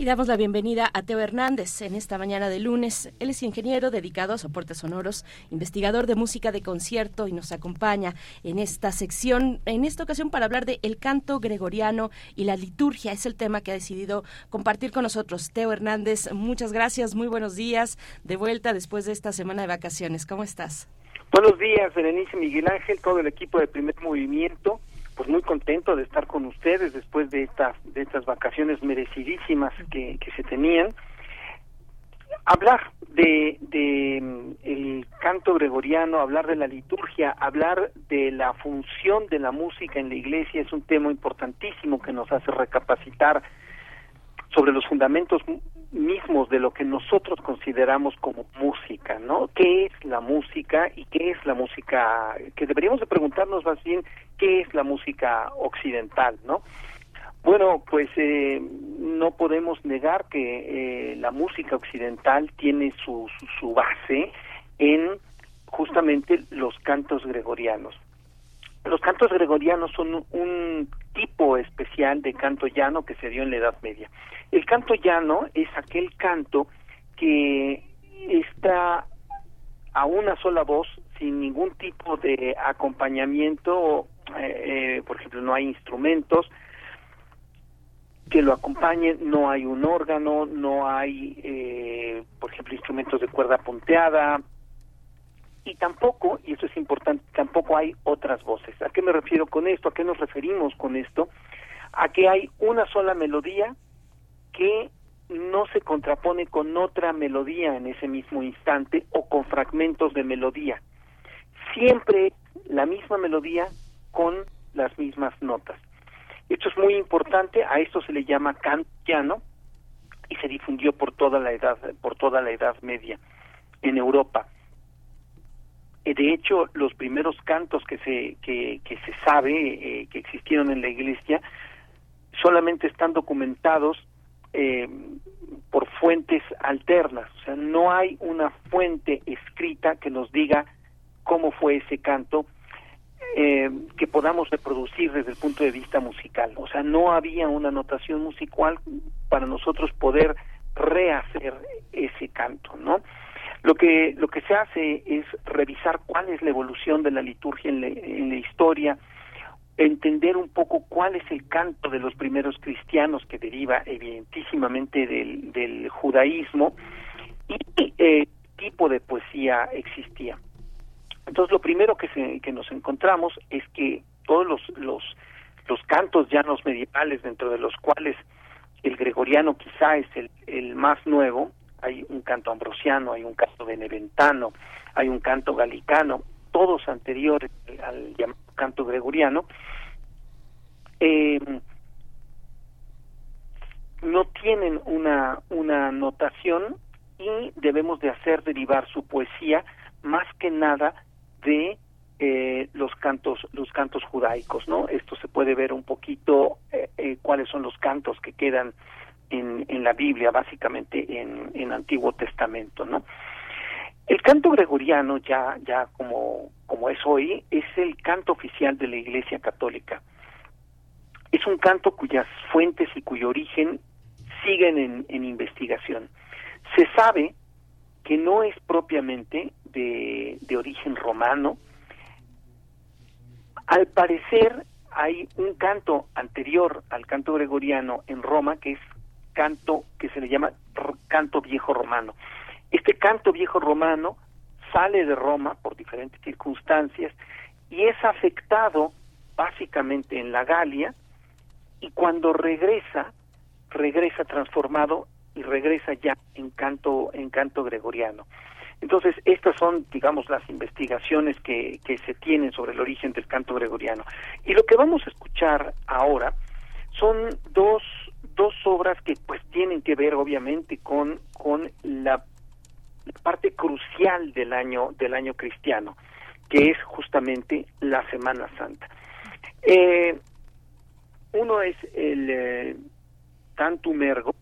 Y damos la bienvenida a Teo Hernández en esta mañana de lunes. Él es ingeniero dedicado a soportes sonoros, investigador de música de concierto y nos acompaña en esta sección, en esta ocasión para hablar de el canto gregoriano y la liturgia. Es el tema que ha decidido compartir con nosotros. Teo Hernández, muchas gracias, muy buenos días. De vuelta después de esta semana de vacaciones. ¿Cómo estás? Buenos días, Berenice Miguel Ángel, todo el equipo de Primer Movimiento pues muy contento de estar con ustedes después de estas de estas vacaciones merecidísimas que, que se tenían. Hablar de, de mm, el canto gregoriano hablar de la liturgia hablar de la función de la música en la iglesia es un tema importantísimo que nos hace recapacitar sobre los fundamentos mismos de lo que nosotros consideramos como música, ¿no? ¿Qué es la música y qué es la música? Que deberíamos de preguntarnos más bien qué es la música occidental, ¿no? Bueno, pues eh, no podemos negar que eh, la música occidental tiene su, su, su base en justamente los cantos gregorianos. Los cantos gregorianos son un tipo especial de canto llano que se dio en la Edad Media. El canto llano es aquel canto que está a una sola voz, sin ningún tipo de acompañamiento, eh, eh, por ejemplo, no hay instrumentos que lo acompañen, no hay un órgano, no hay, eh, por ejemplo, instrumentos de cuerda punteada, y tampoco, y eso es importante, tampoco hay otras voces. ¿A qué me refiero con esto? ¿A qué nos referimos con esto? A que hay una sola melodía que no se contrapone con otra melodía en ese mismo instante o con fragmentos de melodía. Siempre la misma melodía con las mismas notas. Esto es muy importante, a esto se le llama cantiano y se difundió por toda la edad por toda la edad media en Europa. Eh, de hecho, los primeros cantos que se que, se sabe eh, que existieron en la iglesia solamente están documentados eh, por fuentes alternas, o sea, no hay una fuente escrita que nos diga cómo fue ese canto eh, que podamos reproducir desde el punto de vista musical, o sea, no había una notación musical para nosotros poder rehacer ese canto, ¿no? Lo que lo que se hace es revisar cuál es la evolución de la liturgia en la historia, entender un poco cuál es el canto de los primeros cristianos que deriva evidentísimamente del, del judaísmo y eh, tipo de poesía existía. Entonces lo primero que, se, que nos encontramos es que todos los, los, los cantos llanos medievales, dentro de los cuales el gregoriano quizá es el, el más nuevo, hay un canto ambrosiano, hay un canto beneventano, hay un canto galicano, todos anteriores al llamado canto gregoriano, eh, no tienen una, una notación y debemos de hacer derivar su poesía más que nada de eh, los cantos los cantos judaicos no esto se puede ver un poquito eh, eh, cuáles son los cantos que quedan en, en la Biblia básicamente en, en Antiguo Testamento no el canto gregoriano, ya, ya como, como es hoy, es el canto oficial de la Iglesia Católica. Es un canto cuyas fuentes y cuyo origen siguen en, en investigación. Se sabe que no es propiamente de, de origen romano. Al parecer hay un canto anterior al canto gregoriano en Roma que es canto que se le llama canto viejo romano. Este canto viejo romano sale de Roma por diferentes circunstancias y es afectado básicamente en la Galia y cuando regresa, regresa transformado y regresa ya en canto, en canto gregoriano. Entonces, estas son, digamos, las investigaciones que, que se tienen sobre el origen del canto gregoriano. Y lo que vamos a escuchar ahora son dos, dos obras que pues tienen que ver obviamente con, con la parte crucial del año del año cristiano que es justamente la Semana Santa. Eh, uno es el eh, Tantum Ergo,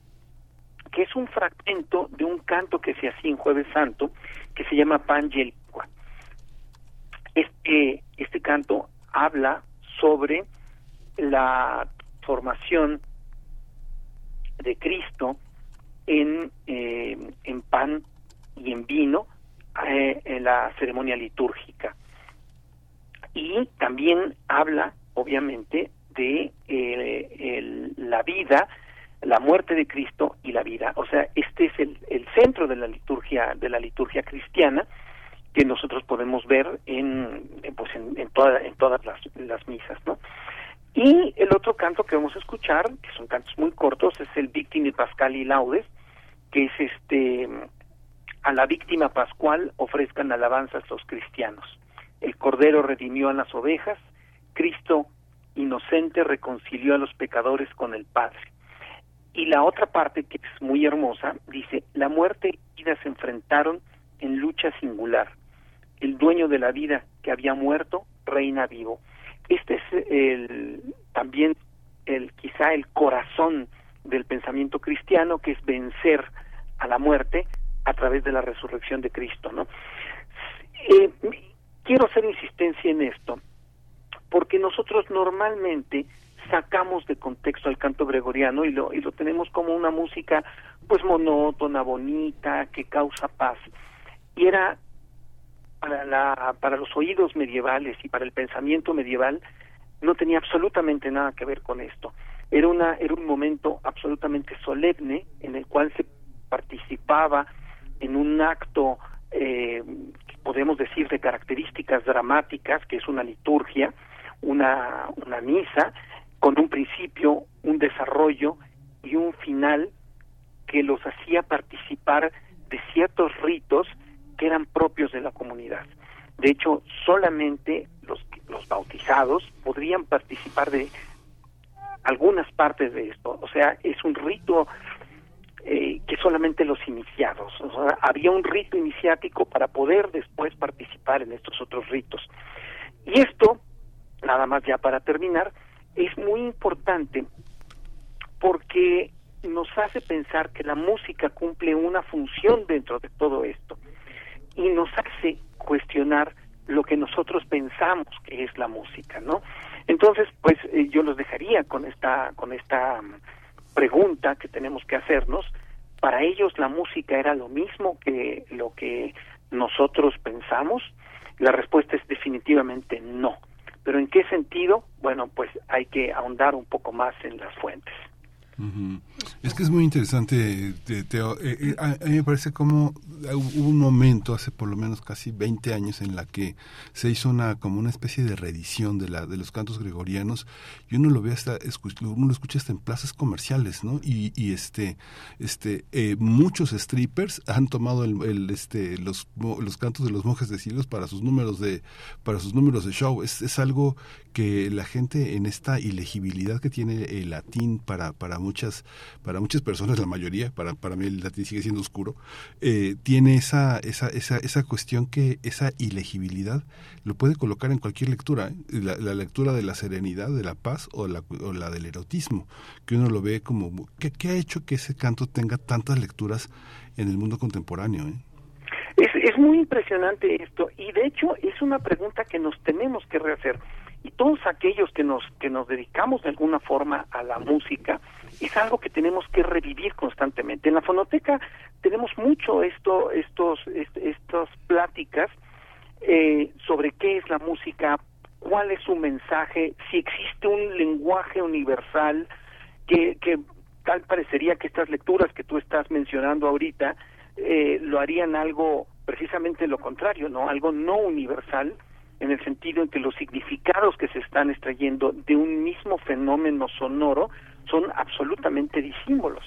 que es un fragmento de un canto que se hacía en Jueves Santo, que se llama Pangelicua. Este, este canto habla sobre la formación de Cristo en, eh, en pan y en vino eh, en la ceremonia litúrgica. Y también habla, obviamente, de eh, el- la vida, la muerte de Cristo y la vida. O sea, este es el, el centro de la liturgia de la liturgia cristiana que nosotros podemos ver en pues en, en, toda- en todas las, las misas, ¿no? Y el otro canto que vamos a escuchar, que son cantos muy cortos, es el Victime Pascali Laudes, que es este a la víctima pascual ofrezcan alabanzas los cristianos. El Cordero redimió a las ovejas, Cristo inocente reconcilió a los pecadores con el Padre. Y la otra parte que es muy hermosa dice, la muerte y vida se enfrentaron en lucha singular. El dueño de la vida que había muerto reina vivo. Este es el también el quizá el corazón del pensamiento cristiano que es vencer a la muerte a través de la resurrección de Cristo, ¿no? Eh, quiero hacer insistencia en esto porque nosotros normalmente sacamos de contexto al canto gregoriano y lo y lo tenemos como una música pues monótona, bonita, que causa paz. Y era para la para los oídos medievales y para el pensamiento medieval no tenía absolutamente nada que ver con esto. Era una era un momento absolutamente solemne en el cual se participaba en un acto eh, podemos decir de características dramáticas que es una liturgia, una una misa con un principio, un desarrollo y un final que los hacía participar de ciertos ritos que eran propios de la comunidad. De hecho, solamente los, los bautizados podrían participar de algunas partes de esto. O sea, es un rito eh, que solamente los iniciados. O sea, había un rito iniciático para poder después participar en estos otros ritos. Y esto, nada más ya para terminar, es muy importante porque nos hace pensar que la música cumple una función dentro de todo esto y nos hace cuestionar lo que nosotros pensamos que es la música, ¿no? Entonces, pues eh, yo los dejaría con esta con esta mm, pregunta que tenemos que hacernos. Para ellos la música era lo mismo que lo que nosotros pensamos. La respuesta es definitivamente no. Pero ¿en qué sentido? Bueno, pues hay que ahondar un poco más en las fuentes. Ujú. Es que es muy interesante, te- Teo. Eh, eh, a, a mí me parece como hubo un momento hace por lo menos casi 20 años en la que se hizo una como una especie de reedición de la de los cantos gregorianos y uno lo ve hasta uno lo escucha hasta en plazas comerciales, ¿no? Y, este este eh, muchos strippers han tomado el, el, este los los cantos de los monjes de Silos para sus números de para sus números de show. Es, es algo que la gente en esta ilegibilidad que tiene el latín para para muchas para muchas personas la mayoría para para mí el latín sigue siendo oscuro eh, tiene esa esa esa esa cuestión que esa ilegibilidad lo puede colocar en cualquier lectura ¿eh? la, lectura de la serenidad de la paz o la o la del erotismo que uno lo ve como ¿qué, qué ha hecho que ese canto tenga tantas lecturas en el mundo contemporáneo ¿eh? Es, es muy impresionante esto y de hecho es una pregunta que nos tenemos que rehacer y todos aquellos que nos que nos dedicamos de alguna forma a la música es algo que tenemos que revivir constantemente en la fonoteca tenemos mucho esto estos est- estas pláticas eh, sobre qué es la música cuál es su mensaje si existe un lenguaje universal que que tal parecería que estas lecturas que tú estás mencionando ahorita eh, lo harían algo precisamente lo contrario, ¿no? Algo no universal en el sentido en que los significados que se están extrayendo de un mismo fenómeno sonoro son absolutamente disímbolos.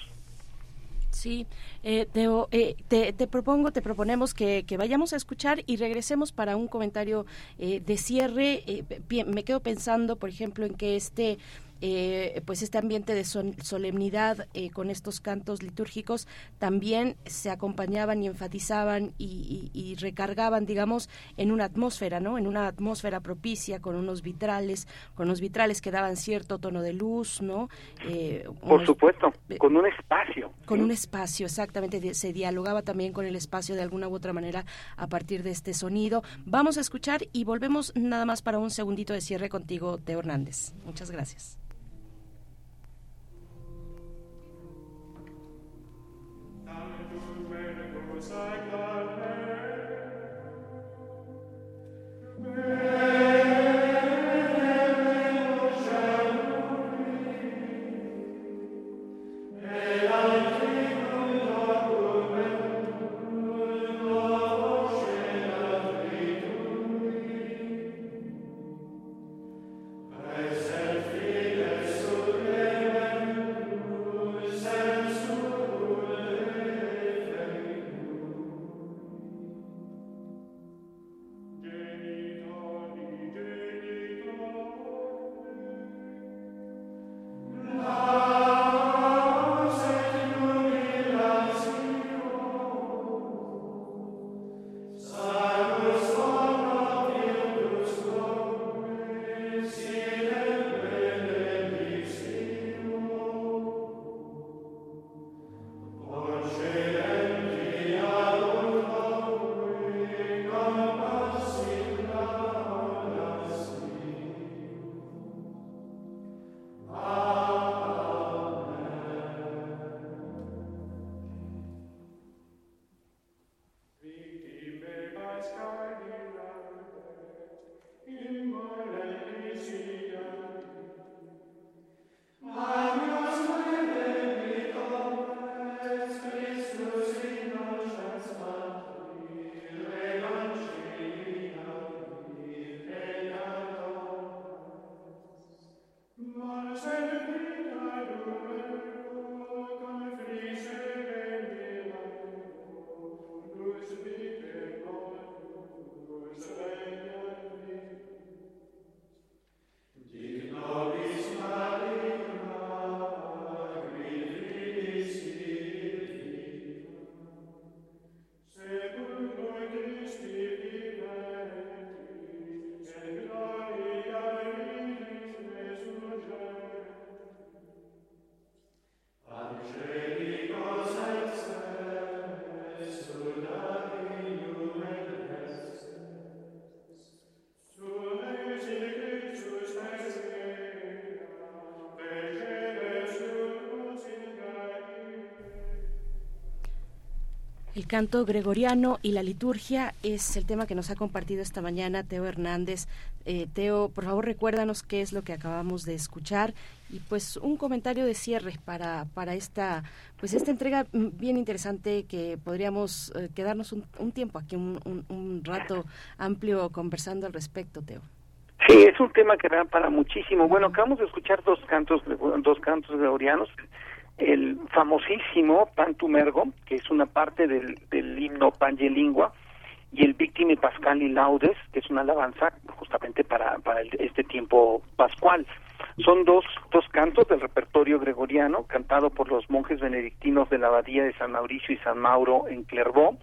Sí, eh, Teo, eh, te, te propongo, te proponemos que, que vayamos a escuchar y regresemos para un comentario eh, de cierre. Eh, me quedo pensando, por ejemplo, en que este eh, pues este ambiente de solemnidad eh, con estos cantos litúrgicos también se acompañaban y enfatizaban y, y, recargaban, digamos, en una atmósfera, ¿no? En una atmósfera propicia con unos vitrales, con unos vitrales que daban cierto tono de luz, ¿no? Eh, Por supuesto, con un espacio. Con un espacio, exactamente. Se dialogaba también con el espacio de alguna u otra manera a partir de este sonido. Vamos a escuchar y volvemos nada más para un segundito de cierre contigo, Teo Hernández. Muchas gracias. zeigt dein canto gregoriano y la liturgia es el tema que nos ha compartido esta mañana Teo Hernández. Eh, Teo, por favor recuérdanos qué es lo que acabamos de escuchar y pues un comentario de cierre para, para esta pues esta entrega bien interesante que podríamos eh, quedarnos un, tiempo aquí, un, un, rato amplio conversando al respecto, Teo. Sí, es un tema que da para muchísimo. Bueno, acabamos de escuchar dos cantos, dos cantos gregorianos famosísimo Pantumergo, que es una parte del, del himno Pangelingua, y el Víctime Pascal y Laudes, que es una alabanza justamente para, este tiempo pascual. Son dos, dos cantos del repertorio gregoriano, cantado por los monjes benedictinos de la abadía de San Mauricio y San Mauro en Clairvaux.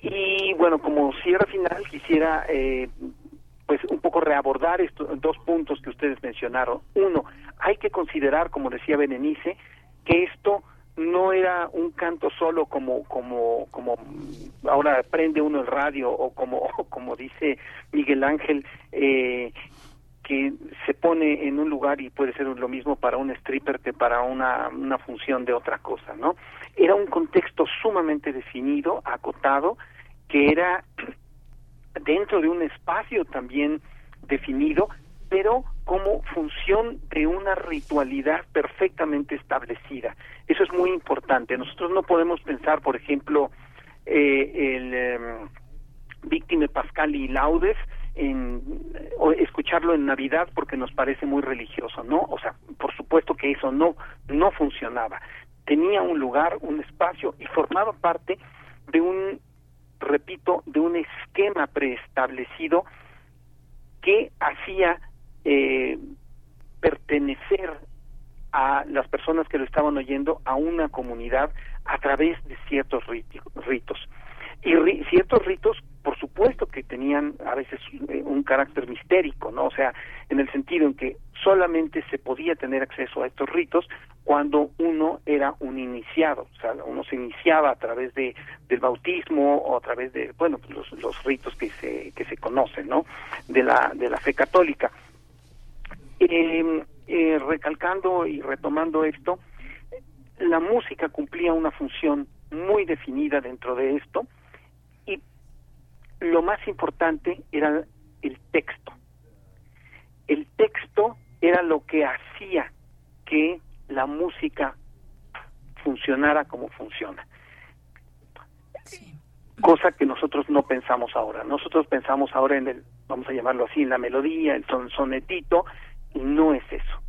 Y bueno, como cierre final, quisiera eh, pues un poco reabordar estos dos puntos que ustedes mencionaron. Uno, hay que considerar, como decía Benenice, que esto no era un canto solo como como como ahora prende uno el radio o como como dice Miguel Ángel eh, que se pone en un lugar y puede ser lo mismo para un stripper que para una, una función de otra cosa, ¿no? Era un contexto sumamente definido, acotado, que era dentro de un espacio también definido, pero como función de una ritualidad perfectamente establecida. Eso es muy importante. Nosotros no podemos pensar, por ejemplo, eh, el eh, Víctime Pascal y Laudes en o escucharlo en Navidad porque nos parece muy religioso, ¿no? O sea, por supuesto que eso no no funcionaba. Tenía un lugar, un espacio y formaba parte de un repito, de un esquema preestablecido que hacía eh, pertenecer a las personas que lo estaban oyendo a una comunidad a través de ciertos ritos. Y ciertos ritos, por supuesto que tenían a veces eh, un carácter mistérico, ¿no? O sea, en el sentido en que solamente se podía tener acceso a estos ritos cuando uno era un iniciado, o sea, uno se iniciaba a través de del bautismo o a través de, bueno, pues los, los ritos que se que se conocen, ¿no? De la de la fe católica. Eh, eh, recalcando y retomando esto, la música cumplía una función muy definida dentro de esto y lo más importante era el texto. El texto era lo que hacía que la música funcionara como funciona. Cosa que nosotros no pensamos ahora. Nosotros pensamos ahora en el, vamos a llamarlo así, en la melodía, el son sonetito, y no es eso.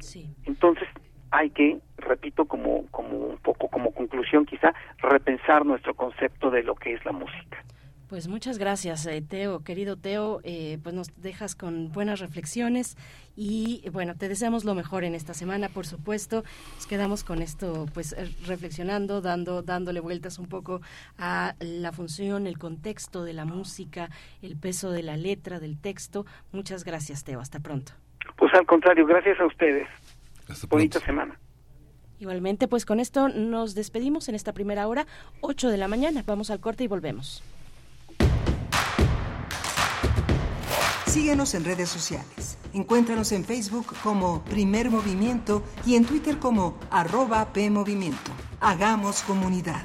Sí. Entonces hay que, repito, como, como un poco como conclusión quizá, repensar nuestro concepto de lo que es la música. Pues muchas gracias, eh, Teo, querido Teo. Eh, pues nos dejas con buenas reflexiones y bueno, te deseamos lo mejor en esta semana, por supuesto. Nos quedamos con esto, pues eh, reflexionando, dando, dándole vueltas un poco a la función, el contexto de la música, el peso de la letra, del texto. Muchas gracias, Teo. Hasta pronto. Pues al contrario, gracias a ustedes. Bonita semana. Igualmente, pues con esto nos despedimos en esta primera hora, 8 de la mañana. Vamos al corte y volvemos. Síguenos en redes sociales. Encuéntranos en Facebook como Primer Movimiento y en Twitter como arroba PMovimiento. Hagamos comunidad.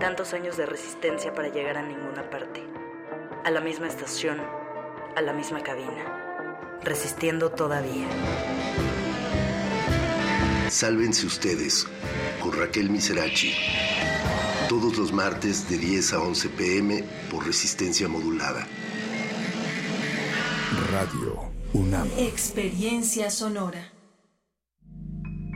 Tantos años de resistencia para llegar a ninguna parte a la misma estación, a la misma cabina, resistiendo todavía. Sálvense ustedes con Raquel Miserachi. Todos los martes de 10 a 11 pm por resistencia modulada. Radio UNAM. Experiencia sonora.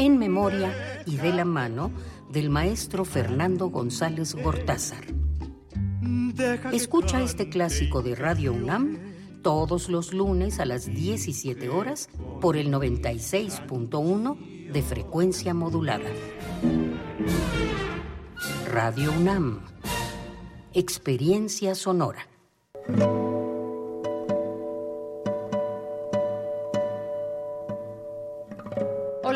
en memoria y de la mano del maestro Fernando González Gortázar. Escucha este clásico de Radio UNAM todos los lunes a las 17 horas por el 96.1 de frecuencia modulada. Radio UNAM. Experiencia sonora.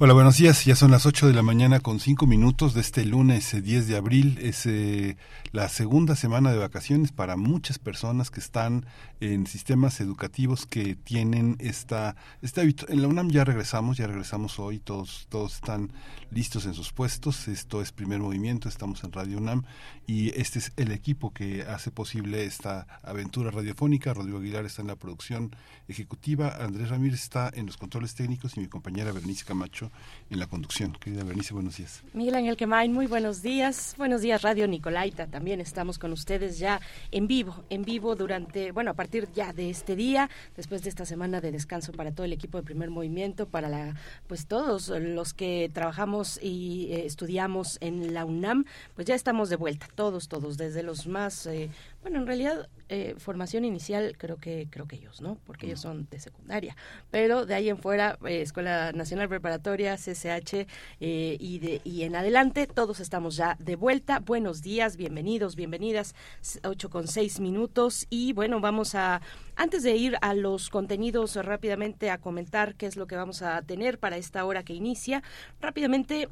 Hola, buenos días. Ya son las 8 de la mañana con 5 minutos de este lunes 10 de abril. Es eh, la segunda semana de vacaciones para muchas personas que están en sistemas educativos que tienen esta, hábito. En la UNAM ya regresamos, ya regresamos hoy, todos, todos están listos en sus puestos. Esto es primer movimiento, estamos en Radio UNAM y este es el equipo que hace posible esta aventura radiofónica. Rodrigo Aguilar está en la producción ejecutiva, Andrés Ramírez está en los controles técnicos y mi compañera Bernice Camacho en la conducción. Querida Bernice, buenos días. Miguel Ángel Quemain, muy buenos días. Buenos días, Radio Nicolaita. También estamos con ustedes ya en vivo, en vivo durante, bueno, a partir ya de este día, después de esta semana de descanso para todo el equipo de primer movimiento, para la, pues todos los que trabajamos y eh, estudiamos en la UNAM, pues ya estamos de vuelta, todos, todos, desde los más, eh, bueno, en realidad eh, formación inicial creo que creo que ellos, ¿no? Porque ellos son de secundaria, pero de ahí en fuera eh, Escuela Nacional Preparatoria, CCH eh, y de y en adelante todos estamos ya de vuelta. Buenos días, bienvenidos, bienvenidas. 8 con 6 minutos y bueno, vamos a antes de ir a los contenidos rápidamente a comentar qué es lo que vamos a tener para esta hora que inicia, rápidamente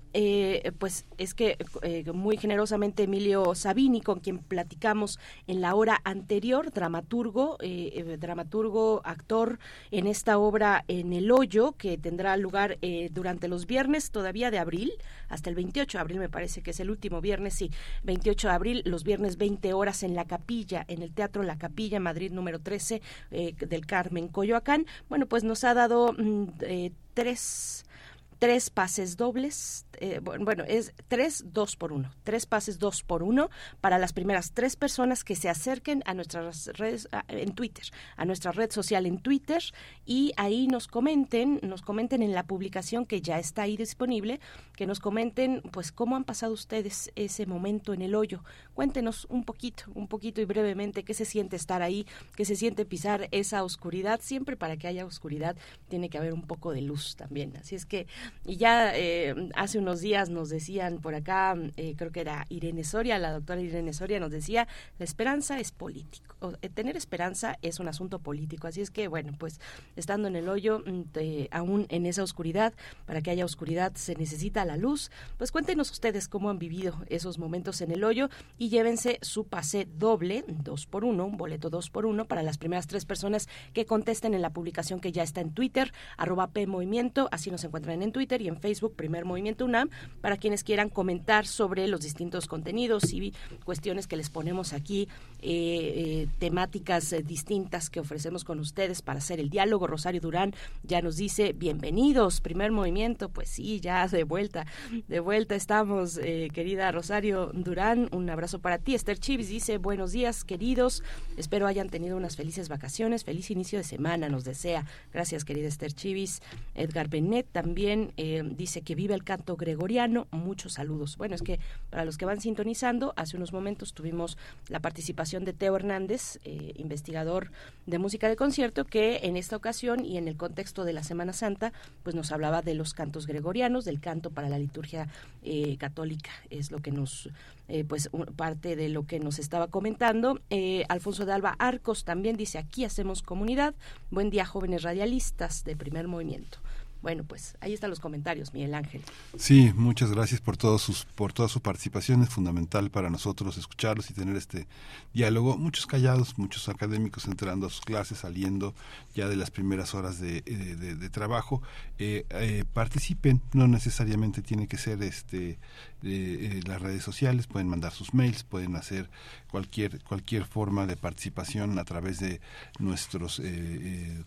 pues es que muy generosamente Emilio Sabini con quien platicamos en la hora anterior, dramaturgo, eh, eh, dramaturgo, actor en esta obra En el Hoyo, que tendrá lugar eh, durante los viernes todavía de abril, hasta el 28 de abril me parece que es el último viernes, sí, 28 de abril, los viernes 20 horas en la capilla, en el Teatro La Capilla, Madrid número 13 del Carmen Coyoacán. Bueno, pues nos ha dado mm, tres tres pases dobles, eh, bueno, es tres, dos por uno, tres pases dos por uno para las primeras tres personas que se acerquen a nuestras redes en Twitter, a nuestra red social en Twitter y ahí nos comenten, nos comenten en la publicación que ya está ahí disponible, que nos comenten pues cómo han pasado ustedes ese momento en el hoyo. Cuéntenos un poquito, un poquito y brevemente qué se siente estar ahí, qué se siente pisar esa oscuridad. Siempre para que haya oscuridad tiene que haber un poco de luz también. Así es que y ya eh, hace unos días nos decían por acá, eh, creo que era Irene Soria, la doctora Irene Soria nos decía, la esperanza es político. Eh, tener esperanza es un asunto político. Así es que, bueno, pues estando en el hoyo, mm, aún en esa oscuridad, para que haya oscuridad se necesita la luz. Pues cuéntenos ustedes cómo han vivido esos momentos en el hoyo y llévense su pase doble, dos por uno, un boleto dos por uno, para las primeras tres personas que contesten en la publicación que ya está en Twitter, arroba así nos encuentran en Twitter y en Facebook, Primer Movimiento UNAM, para quienes quieran comentar sobre los distintos contenidos y cuestiones que les ponemos aquí, eh, eh, temáticas eh, distintas que ofrecemos con ustedes para hacer el diálogo. Rosario Durán ya nos dice, bienvenidos, Primer Movimiento, pues sí, ya de vuelta, de vuelta estamos, querida Rosario Durán, un abrazo para ti. Esther Chivis dice, buenos días, queridos, espero hayan tenido unas felices vacaciones, feliz inicio de semana, nos desea. Gracias, querida Esther Chivis. Edgar Benet también eh, dice que vive el canto gregoriano. Muchos saludos. Bueno, es que para los que van sintonizando, hace unos momentos tuvimos la participación de Teo Hernández, eh, investigador de música de concierto, que en esta ocasión y en el contexto de la Semana Santa, pues nos hablaba de los cantos gregorianos, del canto para la liturgia eh, católica. Es lo que nos eh, pues parte de lo que nos estaba comentando. Eh, Alfonso de Alba Arcos también dice, aquí hacemos comunidad. Buen día, jóvenes radialistas de primer movimiento. Bueno, pues ahí están los comentarios, Miguel Ángel. Sí, muchas gracias por todos sus por toda su participación, es fundamental para nosotros escucharlos y tener este diálogo. Muchos callados, muchos académicos entrando a sus clases, saliendo ya de las primeras horas de, eh, trabajo. Eh, eh, participen, no necesariamente tiene que ser este las redes sociales, pueden mandar sus mails, pueden hacer cualquier cualquier forma de participación a través de nuestros de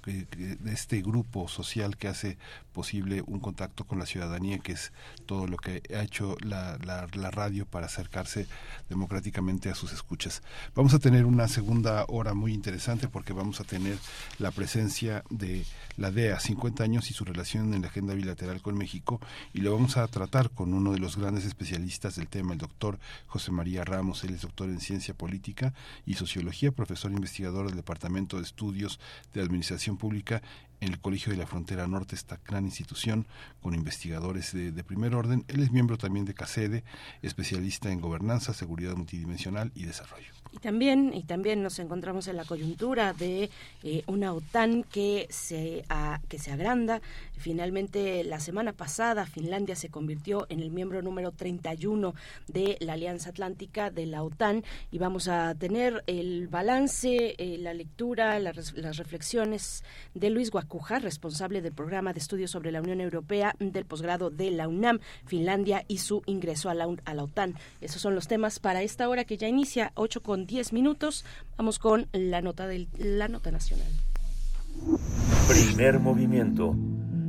este grupo social que hace posible un contacto con la ciudadanía, que es todo lo que ha hecho la, la, radio para acercarse democráticamente a sus escuchas. Vamos a tener una segunda hora muy interesante porque vamos a tener la presencia de la DEA, 50 años y su relación en la agenda bilateral con México, y lo vamos a tratar con uno de los grandes especialistas del tema, el doctor José María Ramos. Él es doctor en ciencia política y sociología, profesor investigador del Departamento de Estudios de Administración Pública en el Colegio de la Frontera Norte, esta gran institución con investigadores de, de, primer orden. Él es miembro también de CACEDE, especialista en gobernanza, seguridad multidimensional y desarrollo. Y también, y también nos encontramos en la coyuntura de eh, una OTAN que se, que se agranda. Finalmente, la semana pasada, Finlandia se convirtió en el miembro número 31 de la Alianza Atlántica de la OTAN y vamos a tener el balance, eh, la lectura, las reflexiones de Luis Guacuja, responsable del programa de estudios sobre la Unión Europea del posgrado de la UNAM, Finlandia y su ingreso a la, OTAN. Esos son los temas para esta hora que ya inicia 8 con 10 minutos. Vamos con la nota, del, la nota nacional. Primer movimiento.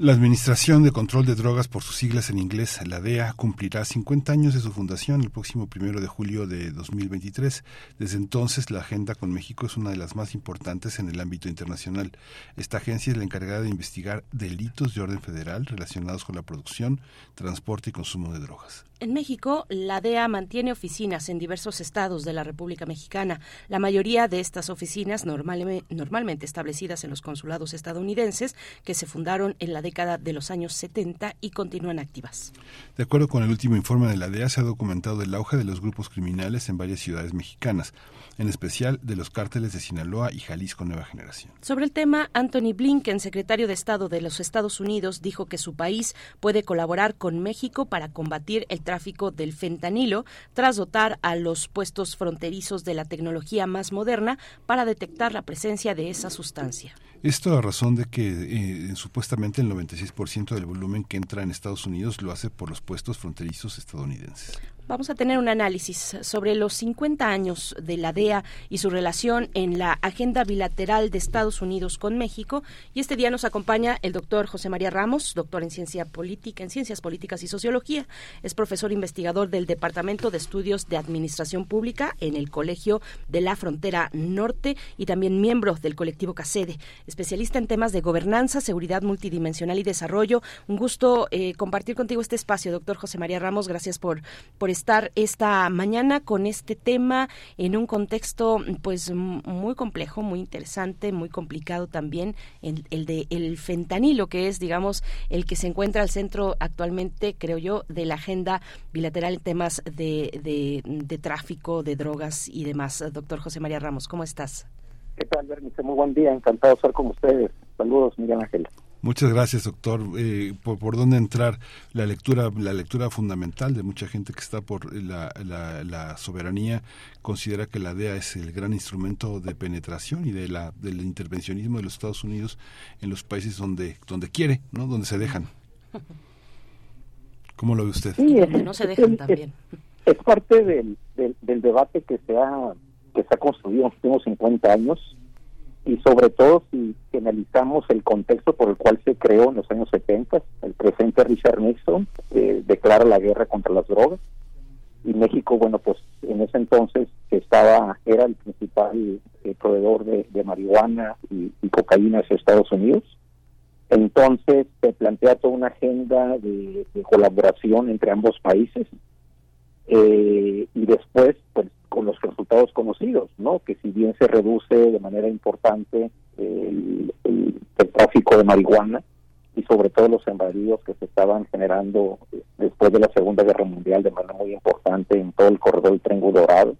La Administración de Control de Drogas, por sus siglas en inglés, la DEA, cumplirá 50 años de su fundación el próximo primero de julio de 2023. Desde entonces, la agenda con México es una de las más importantes en el ámbito internacional. Esta agencia es la encargada de investigar delitos de orden federal relacionados con la producción, transporte y consumo de drogas. En México, la DEA mantiene oficinas en diversos estados de la República Mexicana. La mayoría de estas oficinas, normalmente establecidas en los consulados estadounidenses, que se fundaron en la década de los años 70 y continúan activas. De acuerdo con el último informe de la DEA, se ha documentado el auge de los grupos criminales en varias ciudades mexicanas en especial de los cárteles de Sinaloa y Jalisco Nueva Generación. Sobre el tema, Anthony Blinken, secretario de Estado de los Estados Unidos, dijo que su país puede colaborar con México para combatir el tráfico del fentanilo tras dotar a los puestos fronterizos de la tecnología más moderna para detectar la presencia de esa sustancia. Esto a razón de que eh, supuestamente el 96% del volumen que entra en Estados Unidos lo hace por los puestos fronterizos estadounidenses. Vamos a tener un análisis sobre los 50 años de la DEA y su relación en la agenda bilateral de Estados Unidos con México. Y este día nos acompaña el doctor José María Ramos, doctor en ciencia política, en ciencias políticas y sociología. Es profesor investigador del Departamento de Estudios de Administración Pública en el Colegio de la Frontera Norte y también miembro del colectivo CACEDE, especialista en temas de gobernanza, seguridad multidimensional y desarrollo. Un gusto eh, compartir contigo este espacio, doctor José María Ramos. Gracias por, por estar esta mañana con este tema en un contexto pues muy complejo, muy interesante, muy complicado también, el, el de el fentanilo, que es digamos el que se encuentra al centro actualmente, creo yo, de la agenda bilateral en temas de, de, de tráfico, de drogas y demás. Doctor José María Ramos, ¿cómo estás? ¿Qué tal, Bernice? Muy buen día, encantado de estar con ustedes. Saludos, Miguel Ángel. Muchas gracias, doctor. Eh, por, dónde entrar la lectura, la lectura fundamental de mucha gente que está por la, la, soberanía considera que la DEA es el gran instrumento de penetración y de la del intervencionismo de los Estados Unidos en los países donde donde quiere, ¿no? Donde se dejan. ¿Cómo lo ve usted? Sí, no se dejan también. Es, parte del, del, debate que se ha que se ha construido en los últimos 50 años y sobre todo si, analizamos el contexto por el cual se creó en los años 70, el presidente Richard Nixon eh, declara la guerra contra las drogas y México, bueno, pues en ese entonces estaba era el principal eh, proveedor de, marihuana y, cocaína hacia Estados Unidos. Entonces se plantea toda una agenda de, colaboración entre ambos países eh, y después, pues con los resultados conocidos, ¿no? Que si bien se reduce de manera importante el, tráfico de marihuana y sobre todo los sembradíos que se estaban generando después de la Segunda Guerra Mundial de manera muy importante en todo el corredor del Triángulo Dorado.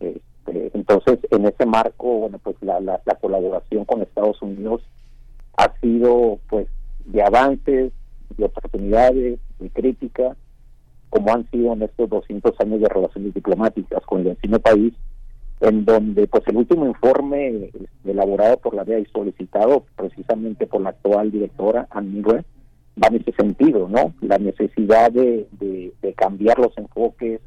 Este, entonces, en ese marco, bueno, pues la, la, la colaboración con Estados Unidos ha sido, pues, de avances, de oportunidades, de críticas, como han sido en estos 200 años de relaciones diplomáticas con el vecino país, en donde pues el último informe este, elaborado por la DEA y solicitado precisamente por la actual directora, Anne va en ese sentido, ¿no? La necesidad de, de, cambiar los enfoques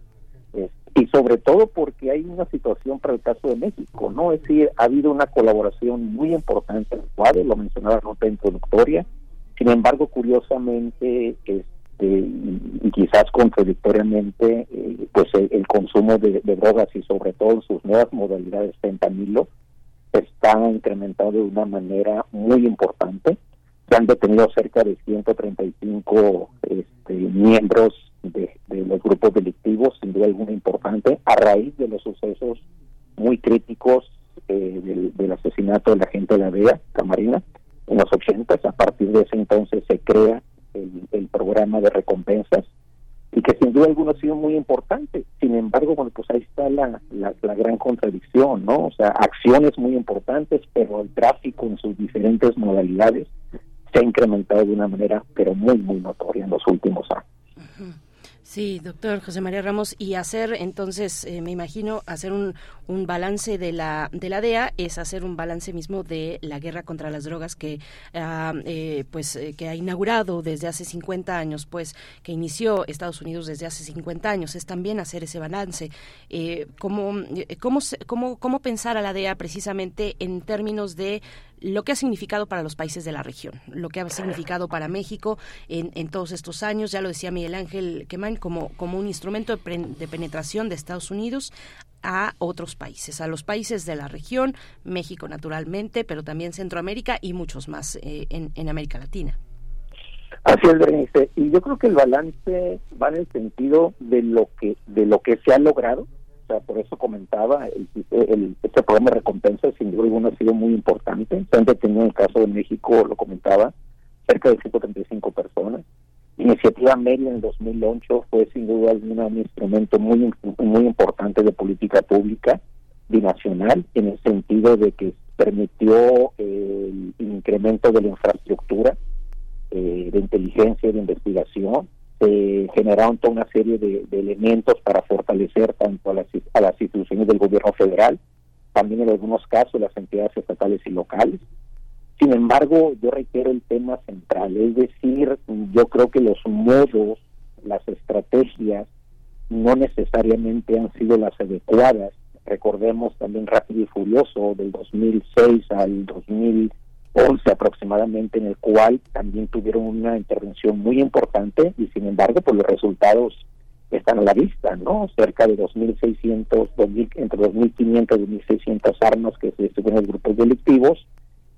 y sobre todo porque hay una situación para el caso de México, ¿no? Es decir, ha habido una colaboración muy importante, lo mencionaba la nota introductoria, sin embargo, curiosamente, este, y, quizás contradictoriamente eh, pues el, consumo de, drogas y sobre todo sus nuevas modalidades fentanilo está incrementado de una manera muy importante. Se han detenido cerca de 135 este, miembros de, los grupos delictivos sin duda alguna importante a raíz de los sucesos muy críticos eh, del, asesinato de la gente de la DEA Camarina en los 80 a partir de ese entonces se crea el, programa de recompensas y que sin duda alguna ha sido muy importante. Sin embargo, bueno, pues ahí está la, la, gran contradicción, ¿no? O sea, acciones muy importantes, pero el tráfico en sus diferentes modalidades se ha incrementado de una manera, pero muy, muy notoria en los últimos años. Sí, doctor José María Ramos, y hacer entonces, eh, me imagino, hacer un, un, balance de la, de la DEA es hacer un balance mismo de la guerra contra las drogas que, ah, eh, pues, eh, que ha inaugurado desde hace 50 años, pues, que inició Estados Unidos desde hace 50 años, es también hacer ese balance. ¿cómo, cómo, cómo, ¿Cómo pensar a la DEA precisamente en términos de lo que ha significado para los países de la región, lo que ha significado para México en, en todos estos años, ya lo decía Miguel Ángel Quemán, como, como un instrumento de, penetración de Estados Unidos a otros países, a los países de la región, México naturalmente, pero también Centroamérica y muchos más eh, en, en América Latina. Así es, Berenice. Y yo creo que el balance va en el sentido de lo que de lo que se ha logrado por eso comentaba, el, este programa de recompensa sin duda alguna ha sido muy importante. Se han el caso de México, lo comentaba, cerca de 135 personas. Iniciativa Media en el 2008 fue sin duda alguna un instrumento muy, muy importante de política pública binacional en el sentido de que permitió el incremento de la infraestructura eh, de inteligencia y de investigación, se generaron toda una serie de, elementos para fortalecer tanto a las, a las instituciones del gobierno federal, también en algunos casos las entidades estatales y locales. Sin embargo, yo reitero el tema central, es decir, yo creo que los modos, las estrategias, no necesariamente han sido las adecuadas. Recordemos también Rápido y Furioso del 2006 al 2000 11 aproximadamente, en el cual también tuvieron una intervención muy importante y sin embargo, pues los resultados están a la vista, ¿no? Cerca de 2.600, entre 2.500 y 2.600 armas que se en los grupos delictivos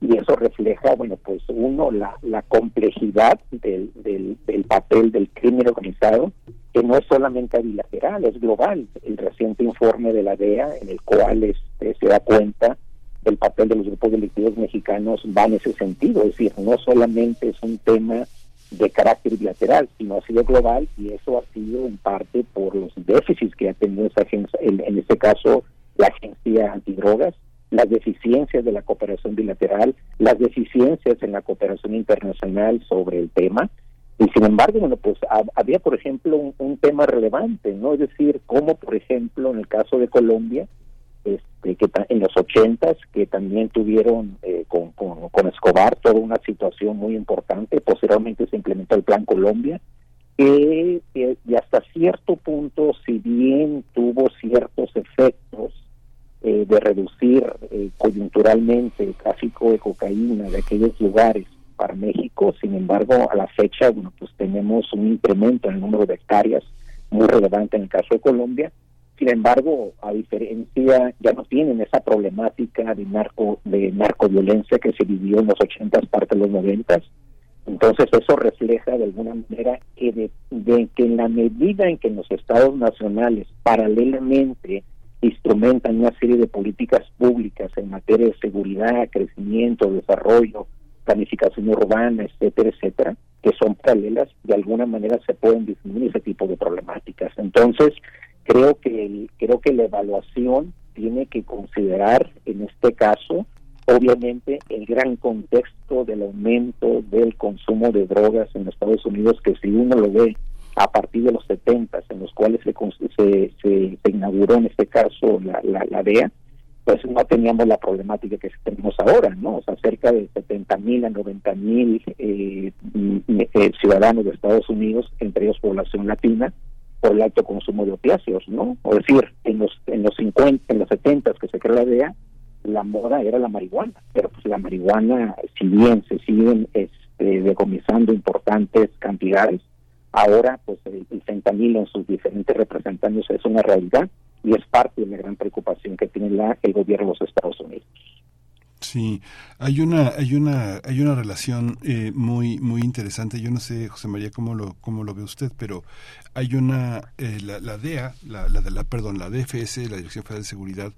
y eso refleja, bueno, pues uno, la, la complejidad del, del, del papel del crimen organizado, que no es solamente bilateral, es global. El reciente informe de la DEA, en el cual este, se da cuenta el papel de los grupos delictivos mexicanos va en ese sentido, es decir, no solamente es un tema de carácter bilateral, sino ha sido global y eso ha sido en parte por los déficits que ha tenido esa agencia, en, este caso la agencia antidrogas, las deficiencias de la cooperación bilateral, las deficiencias en la cooperación internacional sobre el tema. Y sin embargo, bueno, pues había, por ejemplo, un, un tema relevante, ¿no? Es decir, como, por ejemplo, en el caso de Colombia, este, que en los ochentas que también tuvieron eh, con, con, Escobar toda una situación muy importante posteriormente se implementó el plan Colombia que y hasta cierto punto si bien tuvo ciertos efectos eh, de reducir eh, coyunturalmente el tráfico de cocaína de aquellos lugares para México. Sin embargo, a la fecha, bueno, pues tenemos un incremento en el número de hectáreas muy relevante en el caso de Colombia. Sin embargo, a diferencia, ya no tienen esa problemática de narco de narcoviolencia que se vivió en los 80 parte de los 90 entonces eso refleja de alguna manera que de, de, que en la medida en que los estados nacionales paralelamente instrumentan una serie de políticas públicas en materia de seguridad, crecimiento, desarrollo, planificación urbana, etcétera, etcétera, que son paralelas, de alguna manera se pueden disminuir ese tipo de problemáticas. Entonces, creo que creo que la evaluación tiene que considerar en este caso obviamente el gran contexto del aumento del consumo de drogas en Estados Unidos que si uno lo ve a partir de los 70 en los cuales se, se, se, inauguró en este caso la, la, la DEA, pues no teníamos la problemática que tenemos ahora, ¿no? O sea, cerca de 70 mil a 90 mil eh, eh, ciudadanos de Estados Unidos, entre ellos población latina, el alto consumo de opiáceos, ¿no? O decir, en los en los 50, en los 70 que se creó la DEA, la moda era la marihuana, pero pues la marihuana, si bien se siguen este, decomisando importantes cantidades, ahora pues el, el fentanilo en sus diferentes representantes es una realidad y es parte de la gran preocupación que tiene la, el gobierno de los Estados Unidos. Sí, hay una, hay una, hay una relación eh, muy, muy interesante. Yo no sé, José María, cómo lo, cómo lo ve usted, pero hay una, eh, la, la, DEA, la, la, la, perdón, la DFS, la Dirección Federal de Seguridad,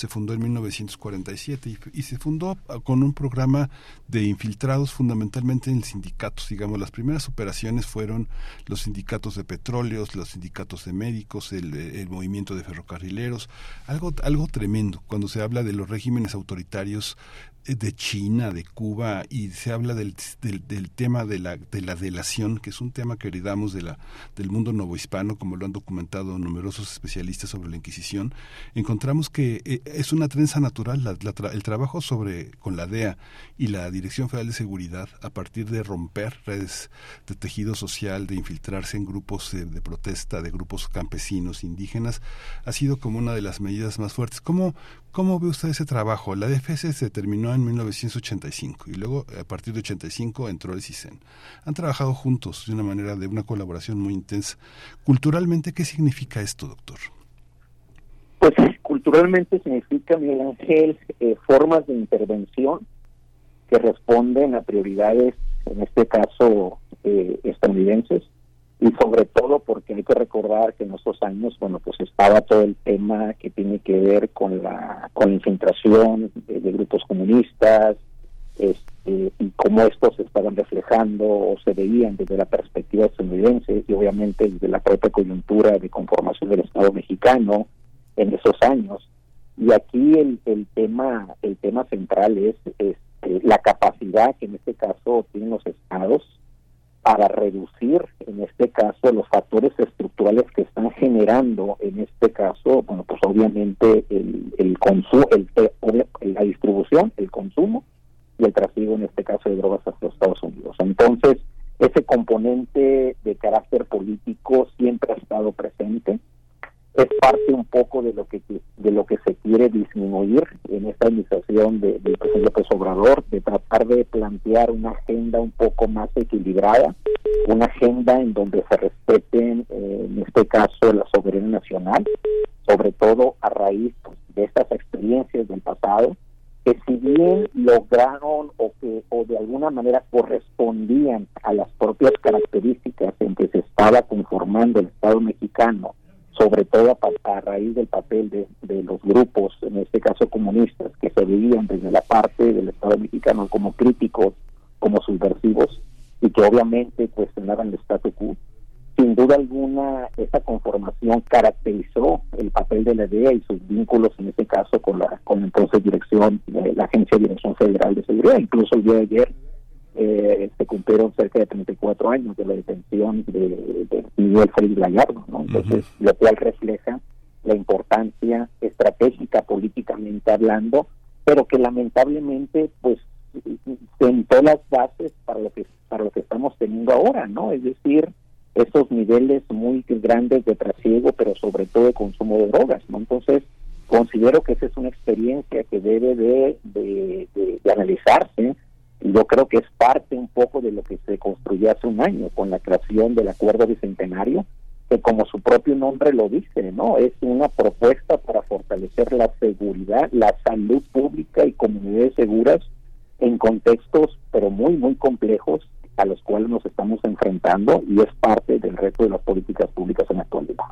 se fundó en 1947 y, se fundó ah, con un programa de infiltrados fundamentalmente en sindicatos. Digamos, las primeras operaciones fueron los sindicatos de petróleos, los sindicatos de médicos, el, el movimiento de ferrocarrileros, algo, algo tremendo cuando se habla de los regímenes autoritarios de China, de Cuba, y se habla del, del, tema de la, de la delación, que es un tema que heredamos de la, del mundo novohispano, como lo han documentado numerosos especialistas sobre la Inquisición, encontramos que eh, es una trenza natural el trabajo sobre con la DEA y la Dirección Federal de Seguridad a partir de romper redes de tejido social, de infiltrarse en grupos de, protesta, de grupos campesinos, indígenas, ha sido como una de las medidas más fuertes. ¿Cómo, ¿Cómo ve usted ese trabajo? La DFS se terminó en 1985 y luego a partir de 85 entró el CISEN. Han trabajado juntos de una manera de una colaboración muy intensa. Culturalmente, ¿qué significa esto, doctor? Pues culturalmente significa, Miguel Ángel, eh, formas de intervención que responden a prioridades, en este caso, eh, estadounidenses, y sobre todo porque hay que recordar que en esos años bueno pues estaba todo el tema que tiene que ver con la con la infiltración de, grupos comunistas este, y cómo estos se estaban reflejando o se veían desde la perspectiva estadounidense y obviamente desde la propia coyuntura de conformación del Estado mexicano en esos años. Y aquí el, el tema el tema central es este, la capacidad que en este caso tienen los estados para reducir, en este caso, los factores estructurales que están generando, en este caso, bueno, pues obviamente el, el consumo, el, la distribución, el consumo y el trasiego, en este caso, de drogas hacia los Estados Unidos. Entonces, ese componente de carácter político siempre ha estado presente es parte un poco de lo que de lo que se quiere disminuir en esta administración de presidente López Obrador, de tratar de plantear una agenda un poco más equilibrada, una agenda en donde se respeten, eh, en este caso, la soberanía nacional, sobre todo a raíz de estas experiencias del pasado, que si bien lograron o que o de alguna manera correspondían a las propias características en que se estaba conformando el Estado mexicano sobre todo a, raíz del papel de, de, los grupos, en este caso comunistas, que se veían desde la parte del Estado mexicano como críticos, como subversivos, y que obviamente cuestionaban el status quo. Sin duda alguna, esa conformación caracterizó el papel de la DEA y sus vínculos, en este caso, con la con entonces dirección, la Agencia de Dirección Federal de Seguridad. Incluso el día de ayer eh, se cumplieron cerca de 34 años de la detención de, de Miguel Félix Gallardo, ¿no? Entonces, uh -huh. lo cual refleja la importancia estratégica políticamente hablando, pero que lamentablemente pues sentó las bases para lo que para lo que estamos teniendo ahora, ¿no? Es decir, esos niveles muy grandes de trasiego, pero sobre todo de consumo de drogas, ¿no? Entonces, considero que esa es una experiencia que debe de, de, de, analizarse yo creo que es parte un poco de lo que se construyó hace un año con la creación del acuerdo bicentenario que como su propio nombre lo dice, ¿no? Es una propuesta para fortalecer la seguridad, la salud pública y comunidades seguras en contextos pero muy muy complejos a los cuales nos estamos enfrentando y es parte del reto de las políticas públicas en la actualidad.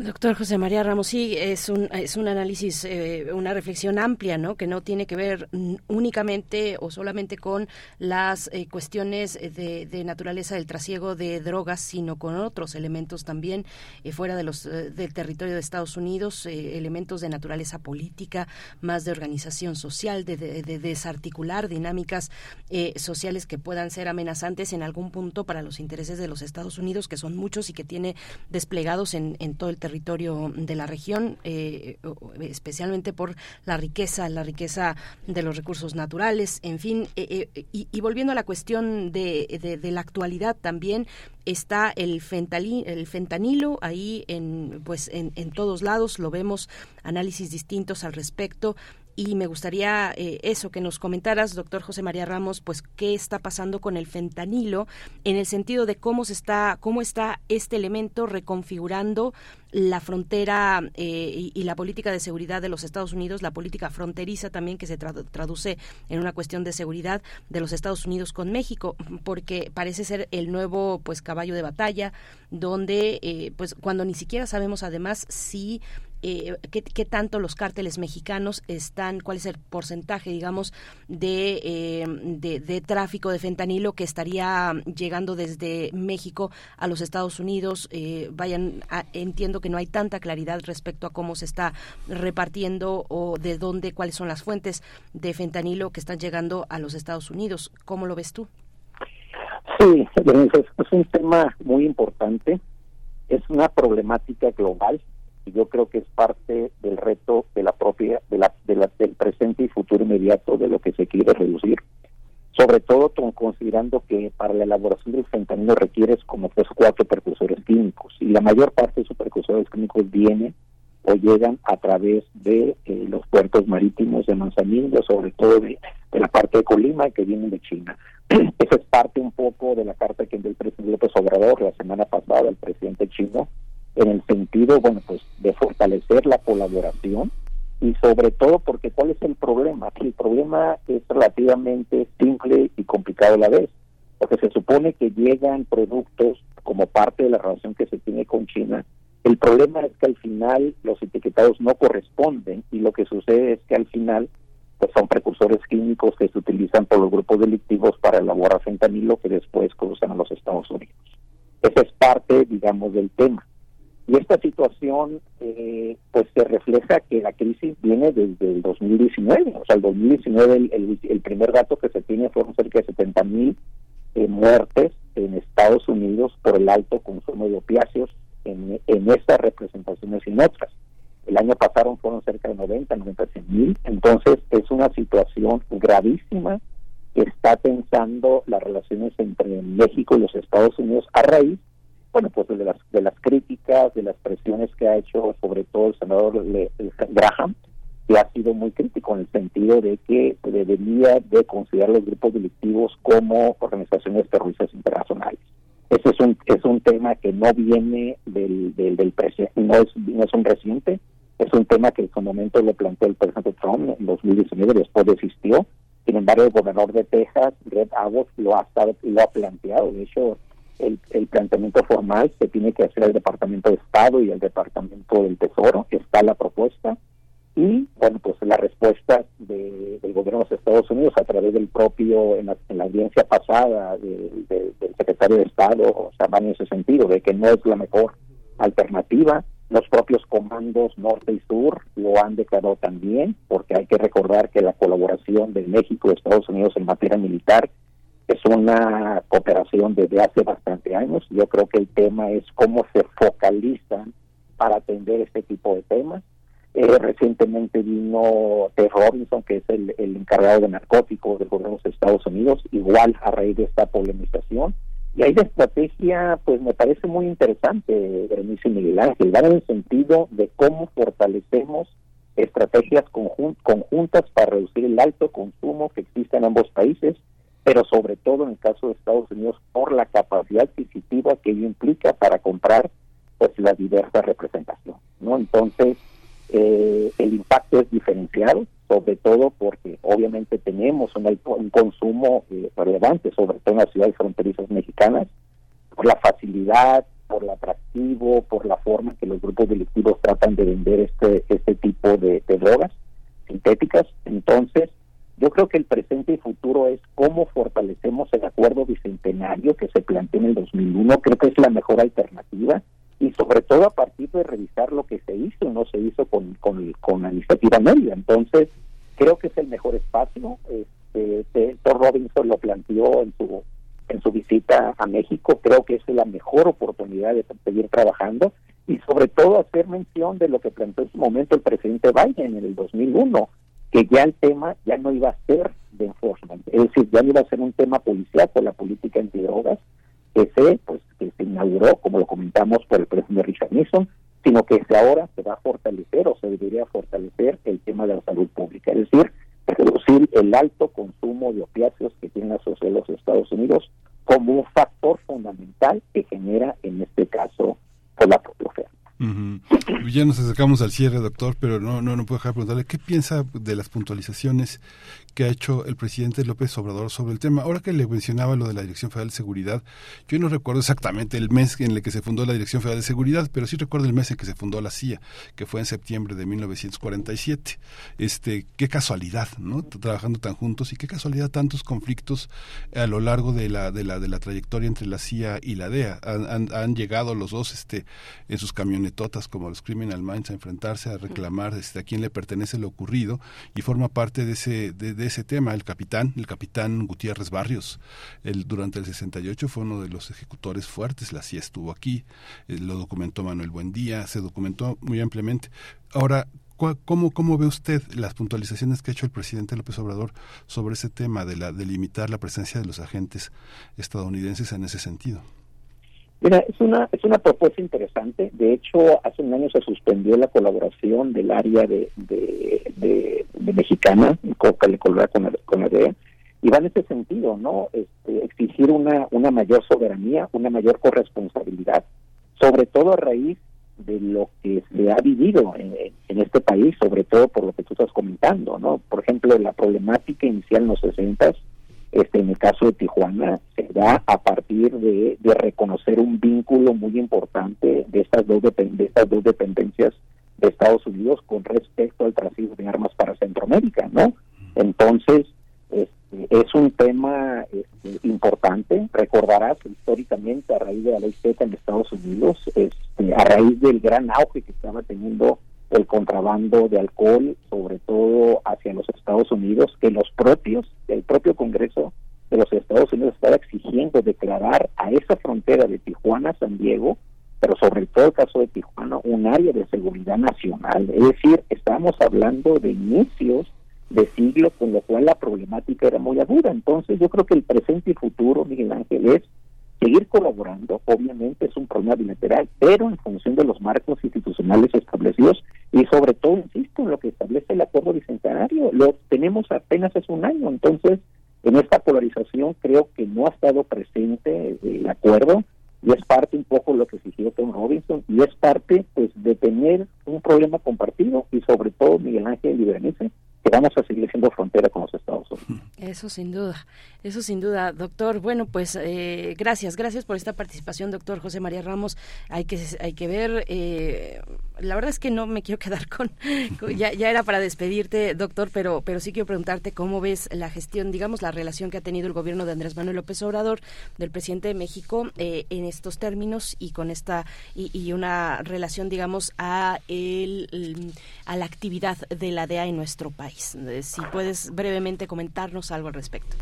Doctor José María Ramos, sí, es un, es un análisis, eh, una reflexión amplia, ¿no? Que no tiene que ver únicamente o solamente con las eh, cuestiones de, de, naturaleza del trasiego de drogas, sino con otros elementos también eh, fuera de los del territorio de Estados Unidos, elementos de naturaleza política, más de organización social, de, de desarticular dinámicas sociales que puedan ser amenazantes en algún punto para los intereses de los Estados Unidos, que son muchos y que tiene desplegados en, en todo el territorio territorio de la región, eh, especialmente por la riqueza, la riqueza de los recursos naturales, en fin. Eh, eh, y, volviendo a la cuestión de, la actualidad también, está el, el fentanilo ahí en, pues en, en todos lados, lo vemos, análisis distintos al respecto y me gustaría eh, eso que nos comentaras, doctor José María Ramos, pues qué está pasando con el fentanilo en el sentido de cómo se está, cómo está este elemento reconfigurando la frontera eh, y, la política de seguridad de los Estados Unidos, la política fronteriza también que se traduce en una cuestión de seguridad de los Estados Unidos con México, porque parece ser el nuevo pues caballo de batalla, donde eh, pues cuando ni siquiera sabemos además si eh, qué, tanto los cárteles mexicanos están, cuál es el porcentaje, digamos, de, eh, de, tráfico de fentanilo que estaría llegando desde México a los Estados Unidos. Eh, vayan, entiendo que no hay tanta claridad respecto a cómo se está repartiendo o de dónde, cuáles son las fuentes de fentanilo que están llegando a los Estados Unidos. ¿Cómo lo ves tú? Sí, es un tema muy importante. Es una problemática global yo creo que es parte del reto de la propia de la, de la, del presente y futuro inmediato de lo que se quiere reducir sobre todo considerando que para la elaboración del fentanilo requieres como pues cuatro precursores químicos y la mayor parte de esos precursores químicos vienen o llegan a través de eh, los puertos marítimos de Manzanillo, sobre todo de, de, la parte de Colima que vienen de China. Esa es parte un poco de la carta que envió el presidente López Obrador la semana pasada al presidente chino en el sentido, bueno, pues de fortalecer la colaboración y sobre todo porque ¿cuál es el problema? El problema es relativamente simple y complicado a la vez, porque se supone que llegan productos como parte de la relación que se tiene con China. El problema es que al final los etiquetados no corresponden y lo que sucede es que al final pues son precursores químicos que se utilizan por los grupos delictivos para elaborar fentanilo que después cruzan a los Estados Unidos. Esa es parte, digamos, del tema. Y esta situación, eh, pues se refleja que la crisis viene desde el 2019. O sea, el 2019, el, el, primer dato que se tiene fueron cerca de 70 mil eh, muertes en Estados Unidos por el alto consumo de opiáceos en, en estas representaciones y en otras. El año pasado fueron cerca de 90, 96 mil. Entonces, es una situación gravísima que está tensando las relaciones entre México y los Estados Unidos a raíz bueno, pues de las, de las críticas, de las presiones que ha hecho sobre todo el senador Graham, que ha sido muy crítico en el sentido de que debería de considerar los grupos delictivos como organizaciones terroristas internacionales. Ese es un, es un tema que no viene del, del, del presidente, no es, no es un reciente, es un tema que en su momento lo planteó el presidente Trump en 2019, después desistió. Sin embargo, el gobernador de Texas, Greg Abbott, lo ha, lo ha planteado. De hecho, el, planteamiento formal se tiene que hacer el Departamento de Estado y el Departamento del Tesoro, está la propuesta, y bueno, pues la respuesta del gobierno de Estados Unidos a través del propio, en la, audiencia pasada del secretario de Estado, o sea, va en ese sentido, de que no es la mejor alternativa. Los propios comandos norte y sur lo han declarado también, porque hay que recordar que la colaboración de México y Estados Unidos en materia militar es una cooperación desde hace bastante años. Yo creo que el tema es cómo se focalizan para atender este tipo de temas. Eh, recientemente vino Ted Robinson, que es el, encargado de narcóticos del gobierno de Estados Unidos, igual a raíz de esta polemización. Y ahí la estrategia, pues me parece muy interesante, Berenice y Miguel Ángel, dar en el sentido de cómo fortalecemos estrategias conjuntas para reducir el alto consumo que existe en ambos países, pero sobre todo en el caso de Estados Unidos por la capacidad adquisitiva que ello implica para comprar pues la diversa representación, ¿no? Entonces, eh, el impacto es diferenciado, sobre todo porque obviamente tenemos un, consumo eh, relevante, sobre todo en las ciudades fronterizas mexicanas, por la facilidad, por el atractivo, por la forma que los grupos delictivos tratan de vender este, este tipo de, drogas sintéticas. Entonces, yo creo que el presente y futuro es cómo fortalecemos el acuerdo bicentenario que se planteó en el 2001. Creo que es la mejor alternativa y sobre todo a partir de revisar lo que se hizo y no se hizo con, con, la iniciativa media. Entonces, creo que es el mejor espacio. Este, Thor Robinson lo planteó en su en su visita a México. Creo que es la mejor oportunidad de seguir trabajando y sobre todo hacer mención de lo que planteó en su momento el presidente Biden en el 2001, que ya el tema ya no iba a ser de enforcement, es decir, ya no iba a ser un tema policial por la política antidrogas que se, pues, que se inauguró, como lo comentamos por el presidente Richard Nixon, sino que se ahora se va a fortalecer o se debería fortalecer el tema de la salud pública, es decir, reducir el alto consumo de opiáceos que tiene la sociedad de los Estados Unidos como un factor fundamental que genera en este caso pues, la propia. Ya nos acercamos al cierre, doctor, pero no, no, no puedo dejar de preguntarle qué piensa de las puntualizaciones que ha hecho el presidente López Obrador sobre el tema. Ahora que le mencionaba lo de la Dirección Federal de Seguridad, yo no recuerdo exactamente el mes en el que se fundó la Dirección Federal de Seguridad, pero sí recuerdo el mes en que se fundó la CIA, que fue en septiembre de 1947. Este, qué casualidad, ¿no? Trabajando tan juntos y qué casualidad tantos conflictos a lo largo de la de la de la trayectoria entre la CIA y la DEA. Han, llegado los dos este en sus camionetotas como los Criminal Minds a enfrentarse a reclamar este, a quién le pertenece lo ocurrido y forma parte de ese de ese tema. El capitán, el capitán Gutiérrez Barrios, el, durante el 68 fue uno de los ejecutores fuertes, la CIA estuvo aquí, eh, lo documentó Manuel Buendía, se documentó muy ampliamente. Ahora, ¿Cómo, ¿Cómo ve usted las puntualizaciones que ha hecho el presidente López Obrador sobre ese tema de, la, de limitar la presencia de los agentes estadounidenses en ese sentido? Mira, es una, es una propuesta interesante. De hecho, hace un año se suspendió la colaboración del área de, de, mexicana con, con, con la DEA y va en ese sentido, ¿no? Este, exigir una, una mayor soberanía, una mayor corresponsabilidad, sobre todo a raíz de lo que se ha vivido en, en, este país, sobre todo por lo que tú estás comentando, ¿no? Por ejemplo, la problemática inicial en los 60 este, en el caso de Tijuana, se da a partir de, reconocer un vínculo muy importante de estas dos de estas dos dependencias de Estados Unidos con respecto al tráfico de armas para Centroamérica, ¿no? Entonces, este, es un tema este, importante. Recordarás históricamente a raíz de la ley Z en Estados Unidos, este, a raíz del gran auge que estaba teniendo el contrabando de alcohol, sobre todo hacia los Estados Unidos, que los propios, el propio Congreso de los Estados Unidos estaba exigiendo declarar a esa frontera de Tijuana, San Diego, pero sobre todo el caso de Tijuana, un área de seguridad nacional. Es decir, estamos hablando de inicios de siglo, con lo cual la problemática era muy aguda. Entonces yo creo que el presente y futuro, Miguel Ángel, es seguir colaborando, obviamente es un problema bilateral, pero en función de los marcos institucionales establecidos y sobre todo, insisto, en lo que establece el acuerdo bicentenario. Lo tenemos apenas hace un año, entonces en esta polarización creo que no ha estado presente el acuerdo y es parte un poco lo que exigió Tom Robinson y es parte pues de tener un problema compartido y sobre todo Miguel Ángel y Berenice que vamos a seguir siendo frontera con los Estados Unidos. Eso sin duda, eso sin duda, doctor. Bueno, pues eh, gracias, gracias por esta participación, doctor José María Ramos. Hay que hay que ver, eh, la verdad es que no me quiero quedar con, ya, ya era para despedirte, doctor, pero pero sí quiero preguntarte cómo ves la gestión, digamos, la relación que ha tenido el gobierno de Andrés Manuel López Obrador, del presidente de México, eh, en estos términos y con esta y, y una relación, digamos, a el a la actividad de la DEA en nuestro país. Eh, si puedes brevemente comentarnos algo al respecto.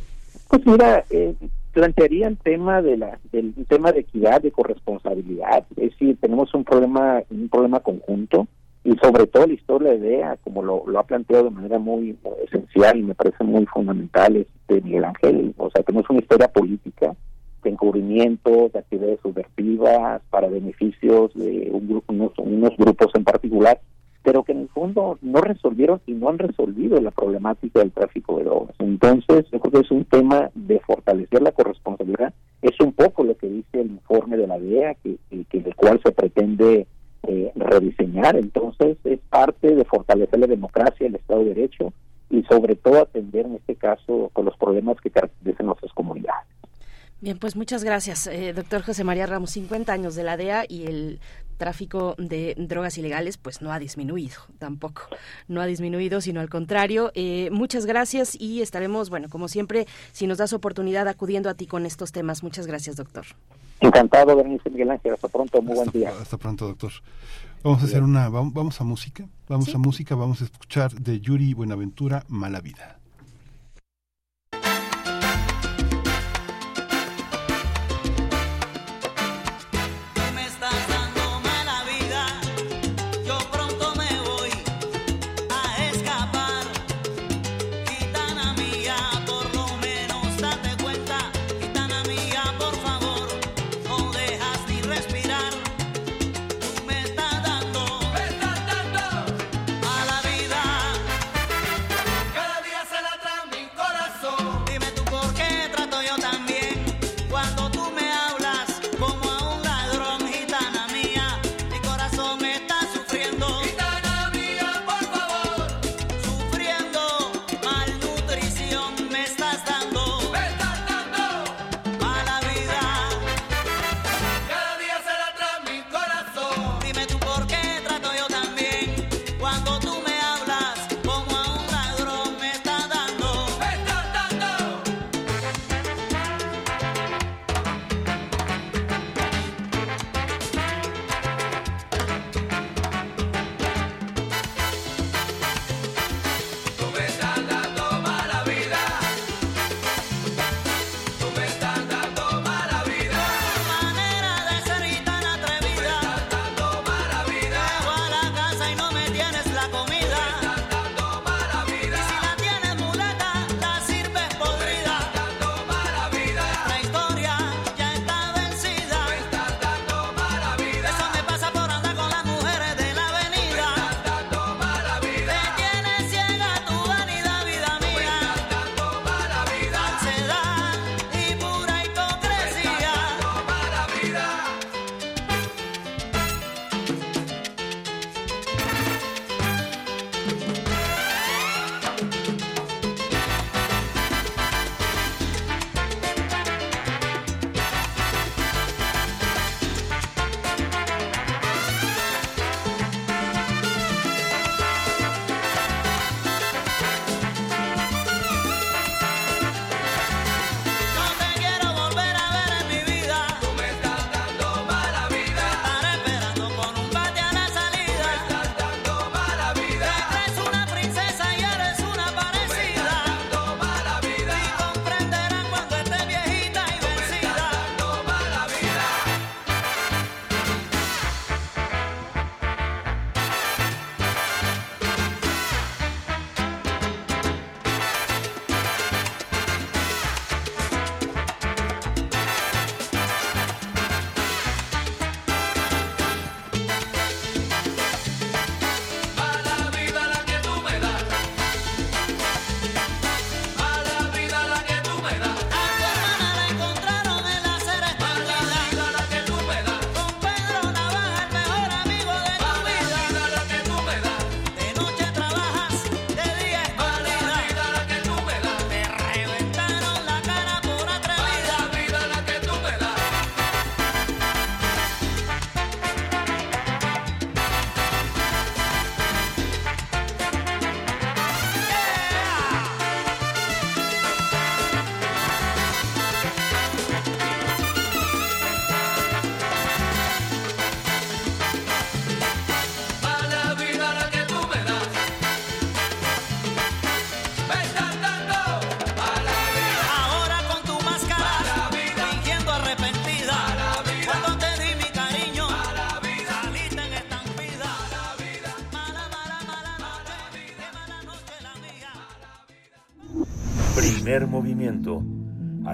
Pues mira, eh, plantearía el tema de la del tema de equidad, de corresponsabilidad. Es decir, tenemos un problema un problema conjunto y sobre todo la historia de DEA, como lo, ha planteado de manera muy, esencial y me parece muy fundamental, este Miguel Ángel. O sea, tenemos una historia política de encubrimiento, de actividades subvertivas para beneficios de un grupo, unos grupos en particular pero que en el fondo no resolvieron y no han resolvido la problemática del tráfico de drogas. Entonces, yo creo que es un tema de fortalecer la corresponsabilidad. Es un poco lo que dice el informe de la DEA, que, que el cual se pretende eh, rediseñar. Entonces, es parte de fortalecer la democracia, el Estado de Derecho y sobre todo atender en este caso con los problemas que caracterizan nuestras comunidades. Bien, pues muchas gracias, eh, doctor José María Ramos. 50 años de la DEA y el tráfico de drogas ilegales pues no ha disminuido tampoco no ha disminuido sino al contrario. Eh, muchas gracias y estaremos bueno como siempre si nos das oportunidad acudiendo a ti con estos temas. Muchas gracias doctor. Encantado Bernice Miguel Ángel. Hasta pronto. Muy buen día. hasta pronto doctor. Vamos a hacer una vamos a música vamos a música vamos a escuchar de Yuri Buenaventura Mala Vida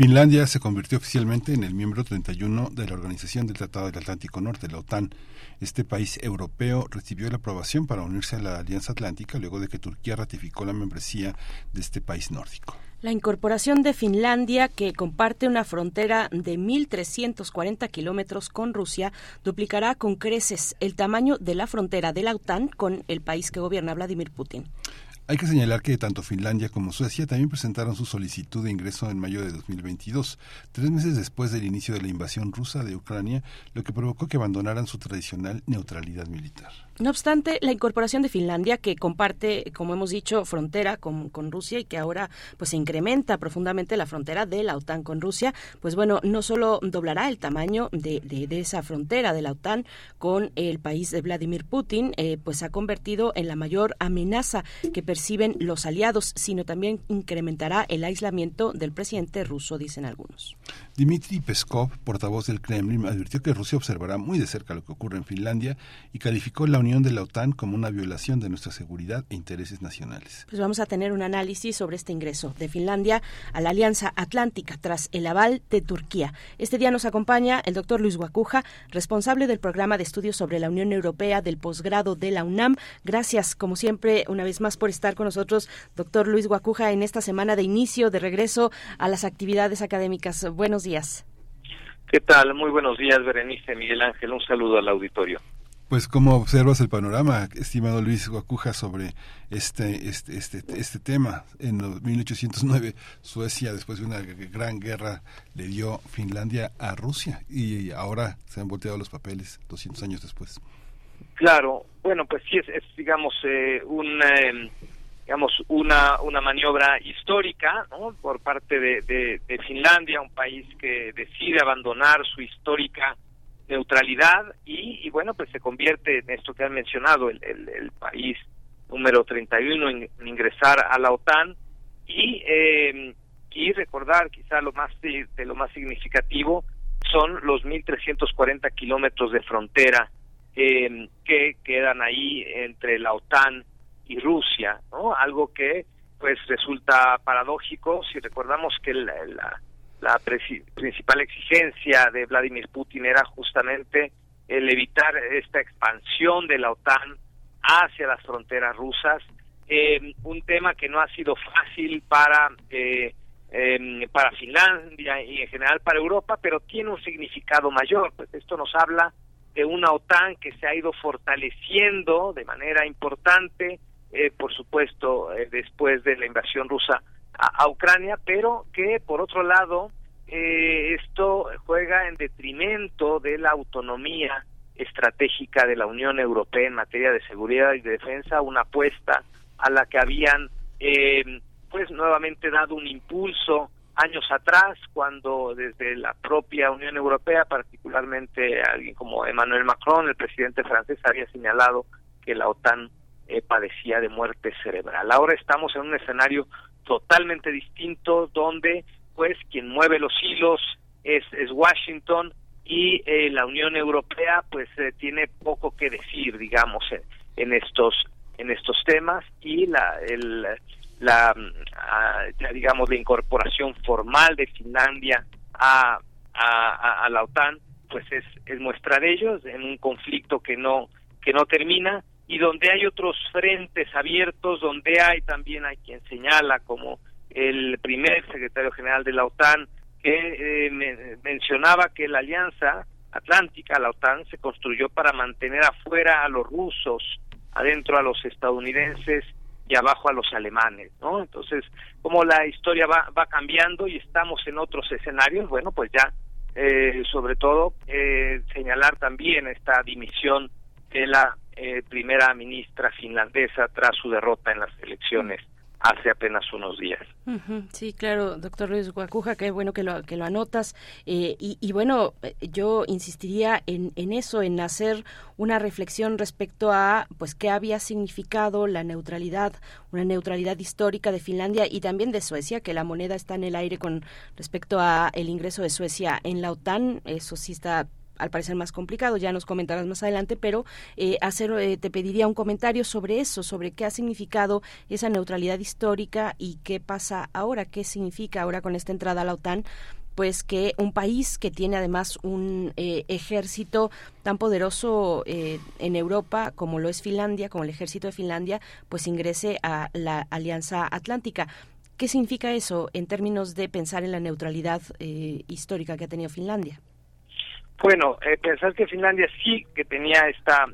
Finlandia se convirtió oficialmente en el miembro 31 de la Organización del Tratado del Atlántico Norte, la OTAN. Este país europeo recibió la aprobación para unirse a la Alianza Atlántica luego de que Turquía ratificó la membresía de este país nórdico. La incorporación de Finlandia, que comparte una frontera de 1.340 kilómetros con Rusia, duplicará con creces el tamaño de la frontera de la OTAN con el país que gobierna Vladimir Putin. Hay que señalar que tanto Finlandia como Suecia también presentaron su solicitud de ingreso en mayo de 2022, tres meses después del inicio de la invasión rusa de Ucrania, lo que provocó que abandonaran su tradicional neutralidad militar. No obstante, la incorporación de Finlandia, que comparte, como hemos dicho, frontera con, con, Rusia y que ahora pues se incrementa profundamente la frontera de la OTAN con Rusia, pues bueno, no solo doblará el tamaño de, de, de esa frontera de la OTAN con el país de Vladimir Putin, eh, pues se ha convertido en la mayor amenaza que perciben los aliados, sino también incrementará el aislamiento del presidente ruso, dicen algunos. Dmitry Peskov, portavoz del Kremlin, advirtió que Rusia observará muy de cerca lo que ocurre en Finlandia y calificó la unión de la OTAN como una violación de nuestra seguridad e intereses nacionales. Pues vamos a tener un análisis sobre este ingreso de Finlandia a la Alianza Atlántica tras el aval de Turquía. Este día nos acompaña el doctor Luis Guacuja, responsable del programa de estudios sobre la Unión Europea del posgrado de la UNAM. Gracias, como siempre, una vez más por estar con nosotros, doctor Luis Guacuja, en esta semana de inicio, de regreso a las actividades académicas. Buenos días. ¿Qué tal? Muy buenos días, Berenice Miguel Ángel. Un saludo al auditorio. Pues, ¿cómo observas el panorama, estimado Luis Guacuja, sobre este, este, este, este tema? En 1809, Suecia, después de una gran guerra, le dio Finlandia a Rusia y ahora se han volteado los papeles 200 años después. Claro, bueno, pues sí, es, es digamos, eh, un... Eh, digamos, una, una maniobra histórica ¿no? por parte de, de, Finlandia, un país que decide abandonar su histórica neutralidad y, y bueno, pues se convierte en esto que han mencionado, el, el, país número 31 en, en, ingresar a la OTAN y, eh, y recordar quizá lo más de, de lo más significativo son los 1.340 kilómetros de frontera eh, que quedan ahí entre la OTAN y Rusia, ¿no? Algo que pues resulta paradójico si recordamos que la, la, principal exigencia de Vladimir Putin era justamente el evitar esta expansión de la OTAN hacia las fronteras rusas, eh, un tema que no ha sido fácil para eh, eh, para Finlandia y en general para Europa, pero tiene un significado mayor. Pues esto nos habla de una OTAN que se ha ido fortaleciendo de manera importante, eh, por supuesto, eh, después de la invasión rusa a, Ucrania, pero que, por otro lado, eh, esto juega en detrimento de la autonomía estratégica de la Unión Europea en materia de seguridad y de defensa, una apuesta a la que habían, pues, nuevamente dado un impulso años atrás, cuando desde la propia Unión Europea, particularmente alguien como Emmanuel Macron, el presidente francés, había señalado que la OTAN eh, padecía de muerte cerebral. Ahora estamos en un escenario totalmente distinto donde pues quien mueve los hilos es, es Washington y eh, la Unión Europea pues eh, tiene poco que decir digamos en, estos en estos temas y la el, la ya digamos la incorporación formal de Finlandia a, a, a la OTAN pues es, es muestra de ellos en un conflicto que no que no termina y donde hay otros frentes abiertos, donde hay también hay quien señala como el primer secretario general de la OTAN que eh, me, mencionaba que la alianza atlántica, la OTAN, se construyó para mantener afuera a los rusos, adentro a los estadounidenses y abajo a los alemanes, ¿no? Entonces, como la historia va, va cambiando y estamos en otros escenarios, bueno, pues ya, eh, sobre todo, eh, señalar también esta dimisión de la eh, primera ministra finlandesa tras su derrota en las elecciones hace apenas unos días. Sí, claro, doctor Luis Guacuja, qué bueno que lo, que lo anotas. Eh, y, bueno, eh, yo insistiría en, en eso, en hacer una reflexión respecto a pues qué había significado la neutralidad, una neutralidad histórica de Finlandia y también de Suecia, que la moneda está en el aire con respecto a el ingreso de Suecia en la OTAN. Eso sí está al parecer más complicado, ya nos comentarás más adelante, pero eh, hacer, eh, te pediría un comentario sobre eso, sobre qué ha significado esa neutralidad histórica y qué pasa ahora, qué significa ahora con esta entrada a la OTAN pues que un país que tiene además un eh, ejército tan poderoso en Europa como lo es Finlandia, como el ejército de Finlandia, pues ingrese a la Alianza Atlántica. ¿Qué significa eso en términos de pensar en la neutralidad histórica que ha tenido Finlandia? Bueno, eh, pensar que Finlandia sí que tenía esta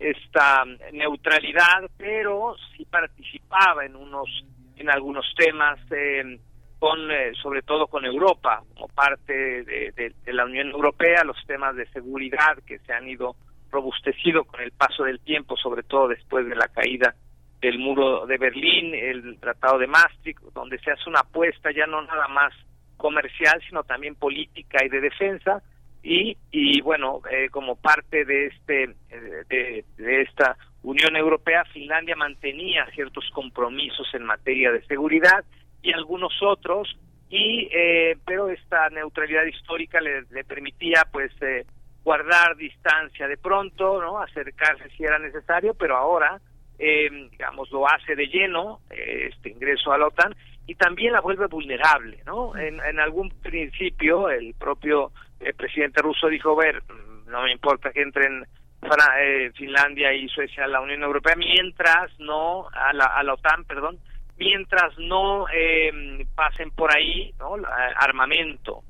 esta neutralidad, pero sí participaba en unos en algunos temas eh, con eh, sobre todo con Europa como parte de, la Unión Europea, los temas de seguridad que se han ido robustecido con el paso del tiempo, sobre todo después de la caída del muro de Berlín, el Tratado de Maastricht, donde se hace una apuesta ya no nada más comercial, sino también política y de defensa y, y bueno, eh, como parte de, este, eh, de, esta Unión Europea, Finlandia mantenía ciertos compromisos en materia de seguridad y algunos otros, y eh, pero esta neutralidad histórica le, le permitía pues guardar distancia de pronto, no acercarse si era necesario, pero ahora digamos lo hace de lleno este ingreso a la OTAN y también la vuelve vulnerable, ¿no? En, en algún principio el propio el presidente ruso dijo, ver, no me importa que entren eh, Finlandia y Suecia a la Unión Europea mientras no, a la, a la OTAN, perdón, mientras no eh, pasen por ahí ¿no? armamento.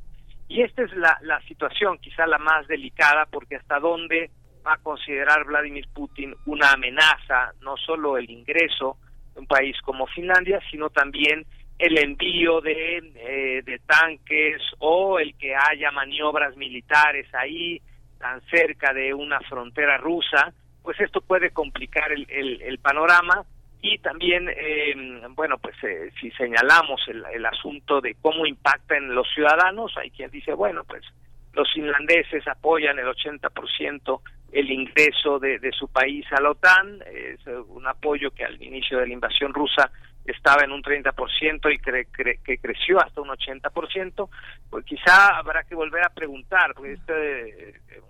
Y esta es la, la situación quizá la más delicada porque hasta dónde va a considerar Vladimir Putin una amenaza, no solo el ingreso de un país como Finlandia, sino también el envío de, eh, de tanques o el que haya maniobras militares ahí tan cerca de una frontera rusa, pues esto puede complicar el, el, panorama. Y también, eh, bueno, pues eh, si señalamos el, el asunto de cómo impacta en los ciudadanos, hay quien dice, bueno, pues los finlandeses apoyan el 80% el ingreso de, de su país a la OTAN, es un apoyo que al inicio de la invasión rusa estaba en un 30% y que creció hasta un 80%, pues quizá habrá que volver a preguntar, porque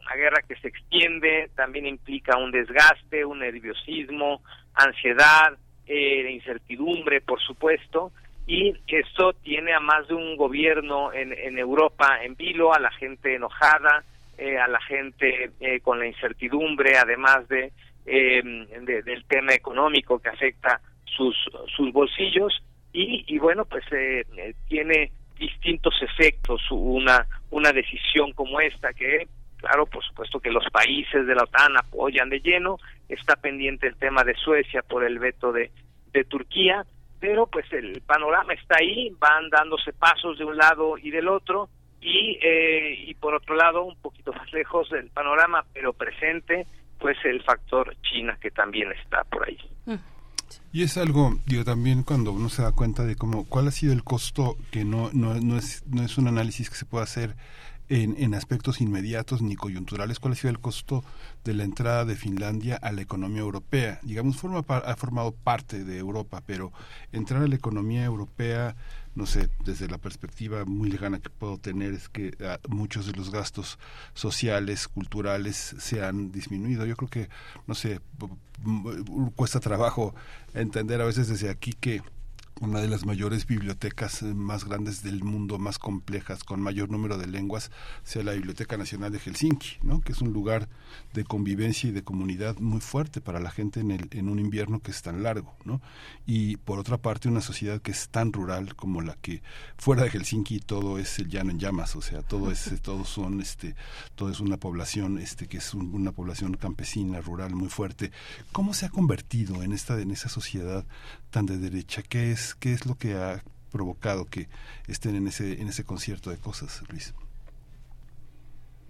una guerra que se extiende también implica un desgaste, un nerviosismo, ansiedad, eh, incertidumbre, por supuesto, y esto tiene a más de un gobierno en, en Europa en vilo, a la gente enojada, eh, a la gente eh, con la incertidumbre, además de, eh, del tema económico que afecta sus, sus bolsillos y, y bueno, pues eh, eh, tiene distintos efectos una, una decisión como esta que claro, por supuesto que los países de la OTAN apoyan de lleno, está pendiente el tema de Suecia por el veto de, de Turquía, pero pues el panorama está ahí, van dándose pasos de un lado y del otro, y, eh, y por otro lado, un poquito más lejos del panorama, pero presente, pues el factor China que también está por ahí. Mm. Y es algo, digo, también cuando uno se da cuenta de cómo, cuál ha sido el costo, que no, no, no, es, no es un análisis que se pueda hacer en, en, aspectos inmediatos ni coyunturales, cuál ha sido el costo de la entrada de Finlandia a la economía europea. Digamos, forma, ha formado parte de Europa, pero entrar a la economía europea no sé, desde la perspectiva muy lejana que puedo tener es que ah, muchos de los gastos sociales, culturales se han disminuido. Yo creo que, no sé, cuesta trabajo entender a veces desde aquí que una de las mayores bibliotecas eh, más grandes del mundo, más complejas, con mayor número de lenguas, sea la Biblioteca Nacional de Helsinki, ¿no? que es un lugar de convivencia y de comunidad muy fuerte para la gente en, el, en un invierno que es tan largo. ¿no? Y por otra parte, una sociedad que es tan rural como la que fuera de Helsinki todo es el llano en llamas, o sea, todo es, todos son, este, todo es una población este, que es una población campesina, rural, muy fuerte. ¿Cómo se ha convertido en, esta, en esa sociedad tan de derecha? ¿Qué es qué es lo que ha provocado que estén en ese en ese concierto de cosas, Luis?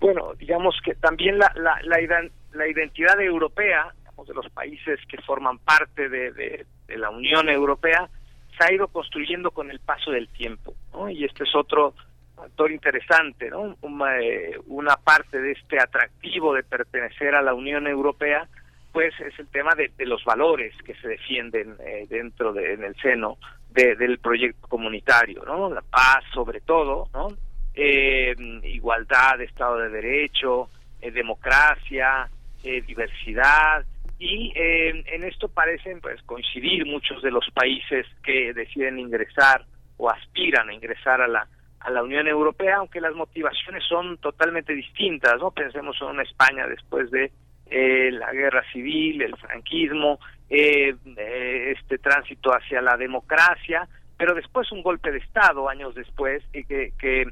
Bueno, digamos que también la, la, la, identidad europea, de los países que forman parte de, la Unión Europea, se ha ido construyendo con el paso del tiempo. Y este es otro factor interesante, ¿no? Eh, una parte de este atractivo de pertenecer a la Unión Europea, pues es el tema de, de los valores que se defienden eh, dentro de, en el seno de, del proyecto comunitario, ¿no? La paz, sobre todo, ¿no? Eh, igualdad, Estado de Derecho, eh, democracia, eh, diversidad, y eh, en esto parecen pues coincidir muchos de los países que deciden ingresar o aspiran a ingresar a la a la Unión Europea, aunque las motivaciones son totalmente distintas, ¿no? Pensemos en una España después de eh, la guerra civil, el franquismo, eh, eh, este tránsito hacia la democracia, pero después un golpe de Estado años después y que, que,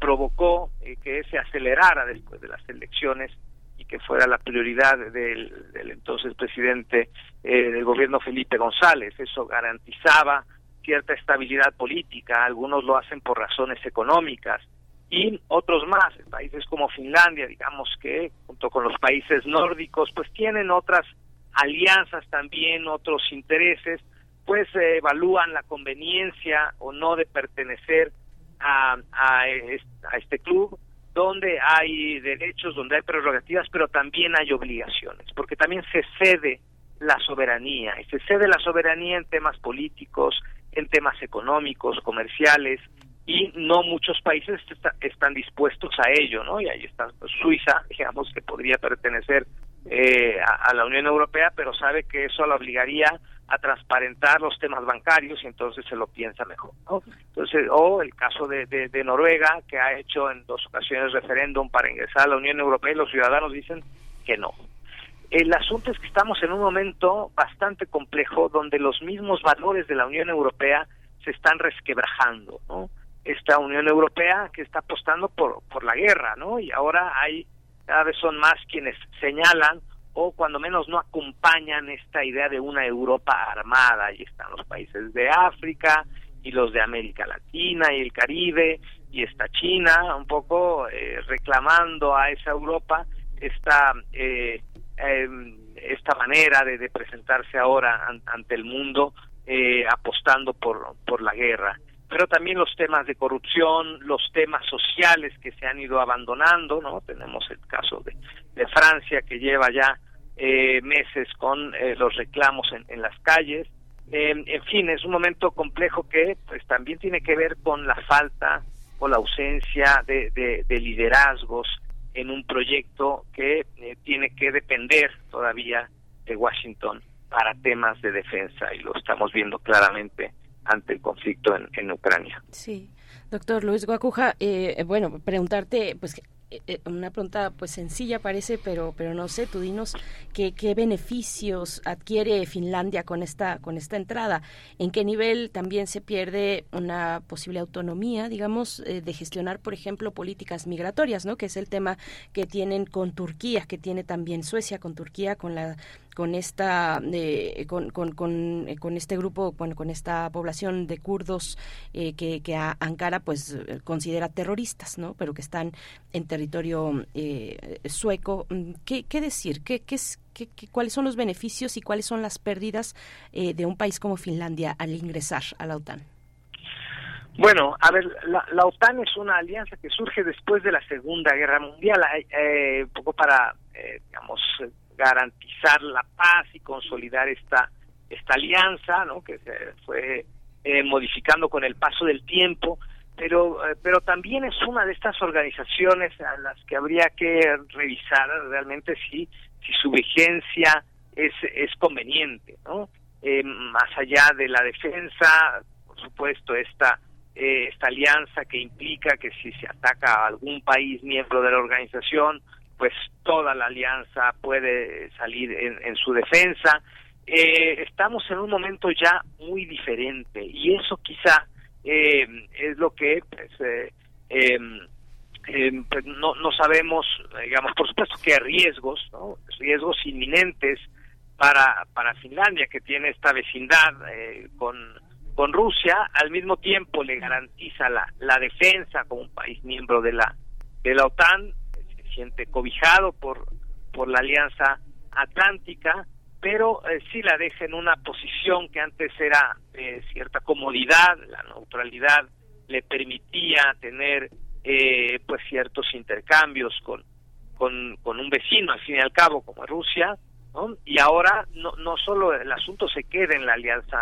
provocó eh, que se acelerara después de las elecciones y que fuera la prioridad del, del entonces presidente eh, del gobierno Felipe González. Eso garantizaba cierta estabilidad política, algunos lo hacen por razones económicas y otros más, países como Finlandia, digamos que junto con los países nórdicos, pues tienen otras alianzas también, otros intereses, pues eh, evalúan la conveniencia o no de pertenecer a, a, a este club, donde hay derechos, donde hay prerrogativas, pero también hay obligaciones, porque también se cede la soberanía, y se cede la soberanía en temas políticos, en temas económicos, comerciales, y no muchos países está, están dispuestos a ello, ¿no? Y ahí está Suiza, digamos, que podría pertenecer eh, a, a, la Unión Europea, pero sabe que eso la obligaría a transparentar los temas bancarios y entonces se lo piensa mejor, ¿no? Entonces, o el caso de, de, de Noruega, que ha hecho en dos ocasiones referéndum para ingresar a la Unión Europea y los ciudadanos dicen que no. El asunto es que estamos en un momento bastante complejo donde los mismos valores de la Unión Europea se están resquebrajando, ¿no? Esta Unión Europea que está apostando por, por la guerra, ¿no? Y ahora hay, cada vez son más quienes señalan o cuando menos no acompañan esta idea de una Europa armada. Ahí están los países de África y los de América Latina y el Caribe y está China un poco eh, reclamando a esa Europa esta eh, eh, esta manera de, de presentarse ahora an, ante el mundo eh, apostando por por la guerra pero también los temas de corrupción, los temas sociales que se han ido abandonando, ¿no? Tenemos el caso de, de Francia que lleva ya eh, meses con eh, los reclamos en, en las calles. Eh, en fin, es un momento complejo que pues también tiene que ver con la falta o la ausencia de, de, de liderazgos en un proyecto que eh, tiene que depender todavía de Washington para temas de defensa y lo estamos viendo claramente ante el conflicto en, en Ucrania. Sí, doctor Luis Guacuja, eh, bueno, preguntarte, pues una pregunta pues sencilla parece, pero pero no sé, tú dinos qué, qué beneficios adquiere Finlandia con esta con esta entrada, en qué nivel también se pierde una posible autonomía, digamos, eh, de gestionar, por ejemplo, políticas migratorias, ¿no? Que es el tema que tienen con Turquía, que tiene también Suecia con Turquía, con la con esta eh, con, con, con, con, este grupo bueno con esta población de kurdos eh, que, que Ankara pues considera terroristas no pero que están en territorio eh, sueco. Qué, qué decir qué, qué, qué, cuáles son los beneficios y cuáles son las pérdidas eh, de un país como Finlandia al ingresar a la OTAN bueno, a ver, la, la, OTAN es una alianza que surge después de la Segunda Guerra Mundial, eh, un poco para, eh, digamos, garantizar la paz y consolidar esta esta alianza, ¿no? Que se fue eh, modificando con el paso del tiempo, pero eh, pero también es una de estas organizaciones a las que habría que revisar realmente si si su vigencia es es conveniente, ¿no? Eh, más allá de la defensa, por supuesto, esta eh, esta alianza que implica que si se ataca a algún país miembro de la organización, pues toda la alianza puede salir en, en su defensa. Eh, estamos en un momento ya muy diferente y eso quizá eh, es lo que pues, eh, pues no, no sabemos, digamos, por supuesto que hay riesgos, ¿no? riesgos inminentes para, para Finlandia que tiene esta vecindad con, con Rusia, al mismo tiempo le garantiza la, la defensa como un país miembro de la, de la OTAN, siente cobijado por, por la Alianza Atlántica, pero eh, sí la deja en una posición que antes era de cierta comodidad, la neutralidad le permitía tener eh, pues ciertos intercambios con, con, un vecino al fin y al cabo como Rusia, y ahora no, no solo el asunto se queda en la Alianza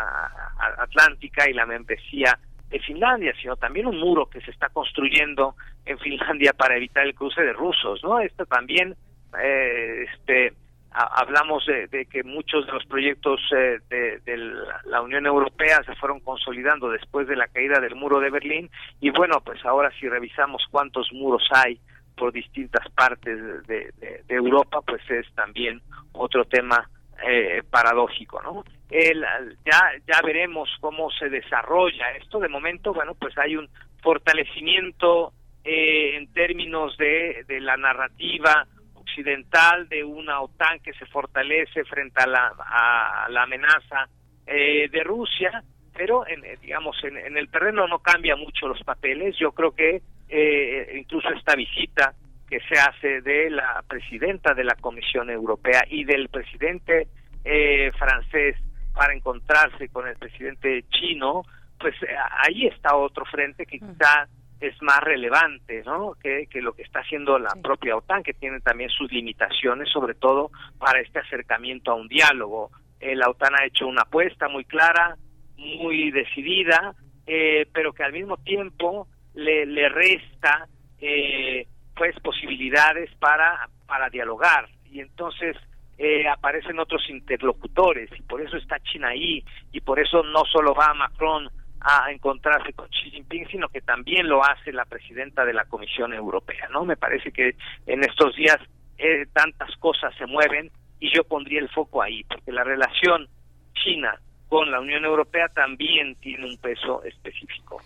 Atlántica y la membresía de Finlandia, sino también un muro que se está construyendo en Finlandia para evitar el cruce de rusos, ¿no? Esto también, eh, este, hablamos de, que muchos de los proyectos eh, de, la Unión Europea se fueron consolidando después de la caída del muro de Berlín y bueno, pues ahora si revisamos cuántos muros hay por distintas partes de, Europa, pues es también otro tema eh, paradójico, ¿no? El, ya ya veremos cómo se desarrolla esto. De momento, bueno, pues hay un fortalecimiento eh, en términos de, de la narrativa occidental de una OTAN que se fortalece frente a la, a la amenaza eh, de Rusia, pero en, digamos en, en, el terreno no cambia mucho los papeles. Yo creo que eh, incluso esta visita que se hace de la presidenta de la Comisión Europea y del presidente eh, francés para encontrarse con el presidente chino, pues eh, ahí está otro frente que quizá es más relevante ¿no? que, lo que está haciendo la propia OTAN, que tiene también sus limitaciones, sobre todo para este acercamiento a un diálogo. Eh, la OTAN ha hecho una apuesta muy clara, muy decidida, pero que al mismo tiempo le, le resta eh, pues posibilidades para para dialogar y entonces eh, aparecen otros interlocutores y por eso está China ahí y por eso no solo va Macron a encontrarse con Xi Jinping, sino que también lo hace la presidenta de la Comisión Europea, ¿no? Me parece que en estos días eh, tantas cosas se mueven y yo pondría el foco ahí, porque la relación China con la Unión Europea también tiene un peso específico.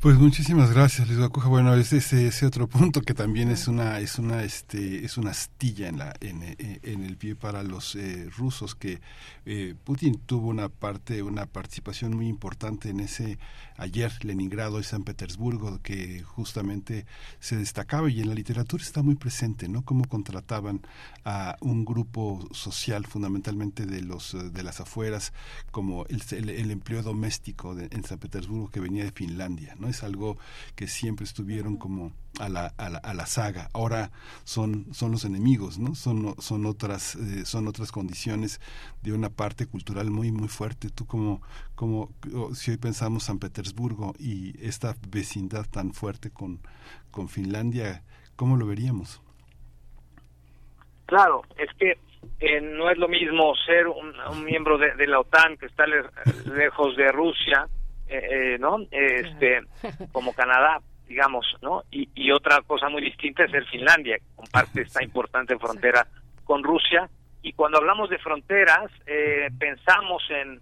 Pues muchísimas gracias, Luis Bacuja. Bueno, ese, ese otro punto que también es una es una este es una astilla en la en, eh, en el pie para los eh, rusos que eh, Putin tuvo una parte una participación muy importante en ese ayer Leningrado y San Petersburgo que justamente se destacaba y en la literatura está muy presente, ¿no? Cómo contrataban a un grupo social fundamentalmente de los de las afueras como el, el, empleo doméstico en San Petersburgo que venía de Finlandia, ¿no? Es algo que siempre estuvieron como a la, a la, a la saga. Ahora son, son los enemigos, ¿no? Son, son, otras, eh, son otras condiciones de una parte cultural muy, muy fuerte. Tú como, como si hoy pensamos San Petersburgo y esta vecindad tan fuerte con, con Finlandia, ¿cómo lo veríamos? Claro, es que eh, no es lo mismo ser un, miembro de, de, la OTAN que está lejos de Rusia eh, eh, ¿no? Este, como Canadá, digamos, ¿no? Y, y, otra cosa muy distinta es ser Finlandia, que comparte esta importante frontera con Rusia. Y cuando hablamos de fronteras, eh, pensamos en,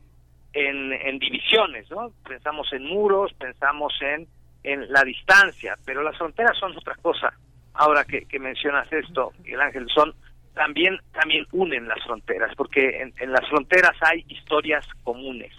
en, en, divisiones, ¿no? Pensamos en muros, pensamos en, en la distancia, pero las fronteras son otra cosa. Ahora que, que mencionas esto, Miguel Ángel, son también también unen las fronteras, porque en, en las fronteras hay historias comunes.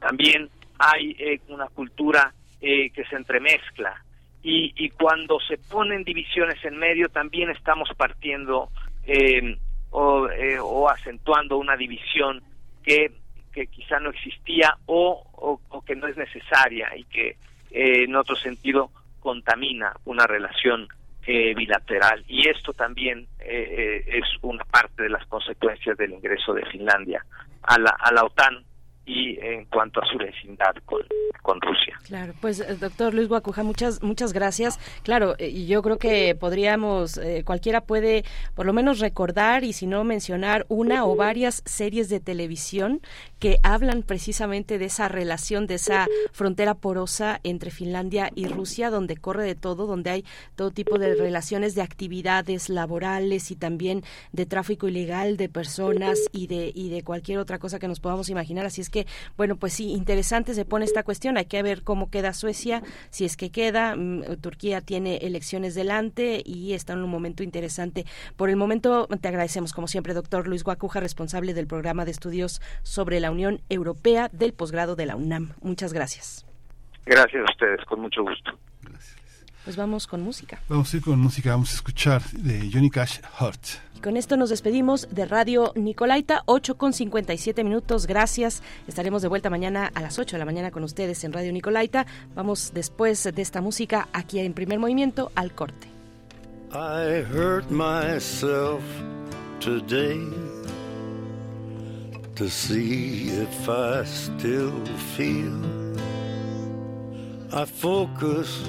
También hay eh, una cultura eh, que se entremezcla. Y, y, cuando se ponen divisiones en medio también estamos partiendo eh, o, acentuando una división que, que quizá no existía o, o, que no es necesaria y que en otro sentido contamina una relación bilateral. Y esto también es una parte de las consecuencias del ingreso de Finlandia a la, a la OTAN y en cuanto a su vecindad con, con Rusia. Claro, pues eh, doctor Luis Guacuja, muchas muchas gracias. Claro, eh, y yo creo que podríamos, eh, cualquiera puede por lo menos recordar y si no mencionar una o varias series de televisión que hablan precisamente de esa relación, de esa frontera porosa entre Finlandia y Rusia, donde corre de todo, donde hay todo tipo de relaciones de actividades laborales y también de tráfico ilegal de personas y de, y de cualquier otra cosa que nos podamos imaginar. Así es que, bueno, pues sí, interesante se pone esta cuestión. Hay que ver cómo queda Suecia, si es que queda. Mm, Turquía tiene elecciones delante y está en un momento interesante. Por el momento, te agradecemos, como siempre, doctor Luis Guacuja, responsable del programa de estudios sobre la Unión Europea del posgrado de la UNAM. Muchas gracias. Gracias a ustedes, con mucho gusto. Pues vamos con música. Vamos a ir con música, vamos a escuchar de Johnny Cash Heart. Y con esto nos despedimos de Radio Nicolaita, 8 con 57 minutos. Gracias. Estaremos de vuelta mañana a las 8 de la mañana con ustedes en Radio Nicolaita. Vamos después de esta música aquí en primer movimiento al corte. I hurt myself today to see if I still feel. I focus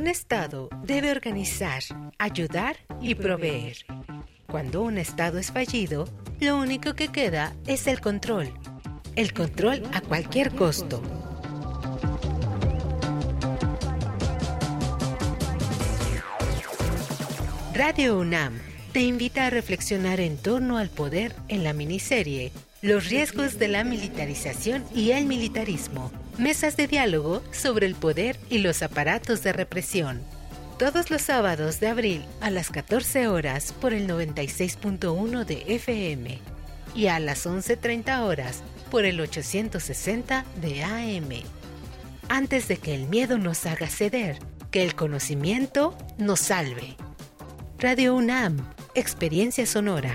Un Estado debe organizar, ayudar y proveer. Cuando un Estado es fallido, lo único que queda es el control. El control a cualquier costo. Radio UNAM te invita a reflexionar en torno al poder en la miniserie Los riesgos de la militarización y el militarismo. Mesas de diálogo sobre el poder y los aparatos de represión. Todos los sábados de abril a las 14 horas por el 96.1 de FM y a las 11.30 horas por el 860 de AM. Antes de que el miedo nos haga ceder, que el conocimiento nos salve. Radio UNAM, Experiencia Sonora.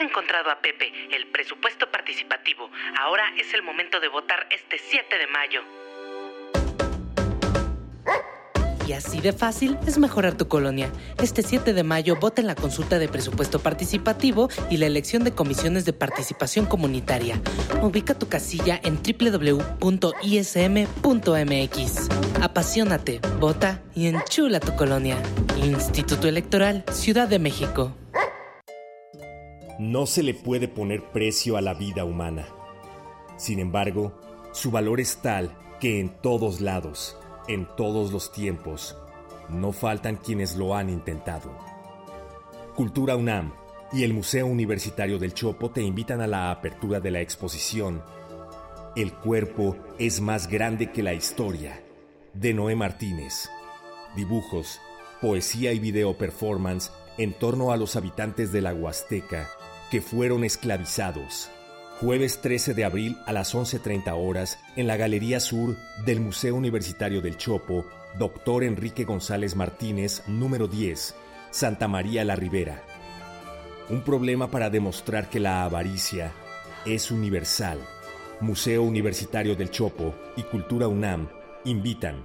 Encontrado a Pepe, el presupuesto participativo. Ahora es el momento de votar este 7 de mayo. Y así de fácil es mejorar tu colonia. Este 7 de mayo vota en la consulta de presupuesto participativo y la elección de comisiones de participación comunitaria. Ubica tu casilla en www.ism.mx. Apasionate, vota y enchula tu colonia. Instituto Electoral, Ciudad de México. No se le puede poner precio a la vida humana. Sin embargo, Su valor es tal que en todos lados, en todos los tiempos, no faltan quienes lo han intentado. Cultura UNAM y el Museo Universitario del Chopo te invitan a la apertura de la exposición El cuerpo es más grande que la historia, de Noé Martínez. Dibujos, poesía y video performance en torno a los habitantes de la Huasteca que fueron esclavizados. Jueves 13 de abril a las 11.30 horas en la Galería Sur del Museo Universitario del Chopo, Dr. Enrique González Martínez, número 10, Santa María la Ribera. Un problema para demostrar que la avaricia es universal. Museo Universitario del Chopo y Cultura UNAM invitan.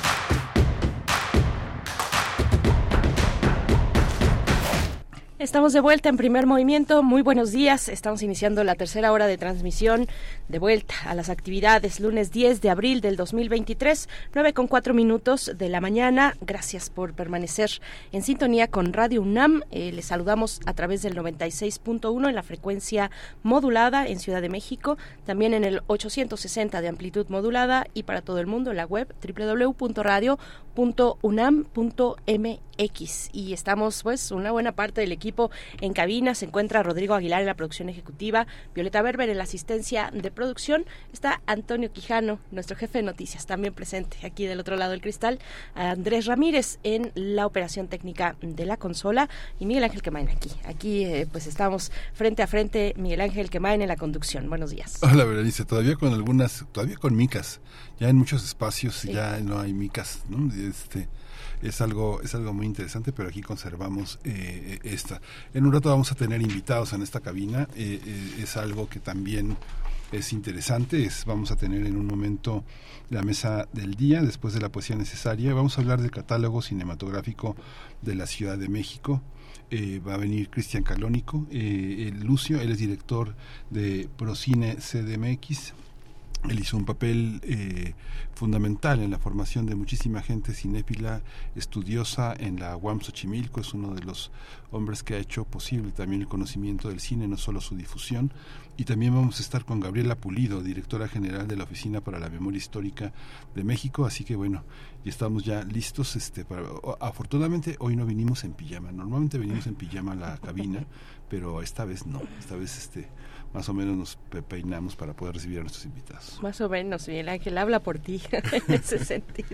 Estamos de vuelta en primer movimiento. Muy buenos días. Estamos iniciando la tercera hora de transmisión de vuelta a las actividades. Lunes 10 de abril del 2023, 9 con 4 minutos de la mañana. Gracias por permanecer en sintonía con Radio UNAM. Eh, les saludamos a través del 96.1 en la frecuencia modulada en Ciudad de México, también en el 860 de amplitud modulada y para todo el mundo en la web www.radio.unam.mx. Y estamos, pues, una buena parte del equipo en cabina. Se encuentra Rodrigo Aguilar en la producción ejecutiva, Violeta Berber en la asistencia de producción. Está Antonio Quijano, nuestro jefe de noticias, también presente aquí del otro lado del cristal. Andrés Ramírez en la operación técnica de la consola y Miguel Ángel Quemain aquí. Aquí eh, pues estamos frente a frente, Miguel Ángel Quemain en la conducción. Buenos días. Hola, Berenice. Todavía con algunas, todavía con micas. Ya en muchos espacios ya no hay micas, ¿no? Este, es algo es algo muy interesante pero aquí conservamos eh, esta. En un rato vamos a tener invitados en esta cabina. Eh, eh, es algo que también es interesante es, vamos a tener en un momento la mesa del día después de la poesía necesaria. Vamos a hablar del catálogo cinematográfico de la Ciudad de México. Va a venir Cristian Calónico, Lucio, él es director de Procine CDMX, él hizo un papel eh, fundamental en la formación de muchísima gente cinéfila, estudiosa en la UAM Xochimilco, es uno de los hombres que ha hecho posible también el conocimiento del cine, no solo su difusión. Y también vamos a estar con Gabriela Pulido, directora general de la Oficina para la Memoria Histórica de México, así que bueno, y estamos ya listos. Este, para, afortunadamente hoy no vinimos en pijama, normalmente venimos en pijama a la cabina, pero esta vez no, esta vez este más o menos nos peinamos para poder recibir a nuestros invitados. Más o menos, Miguel Ángel, habla por ti en ese sentido.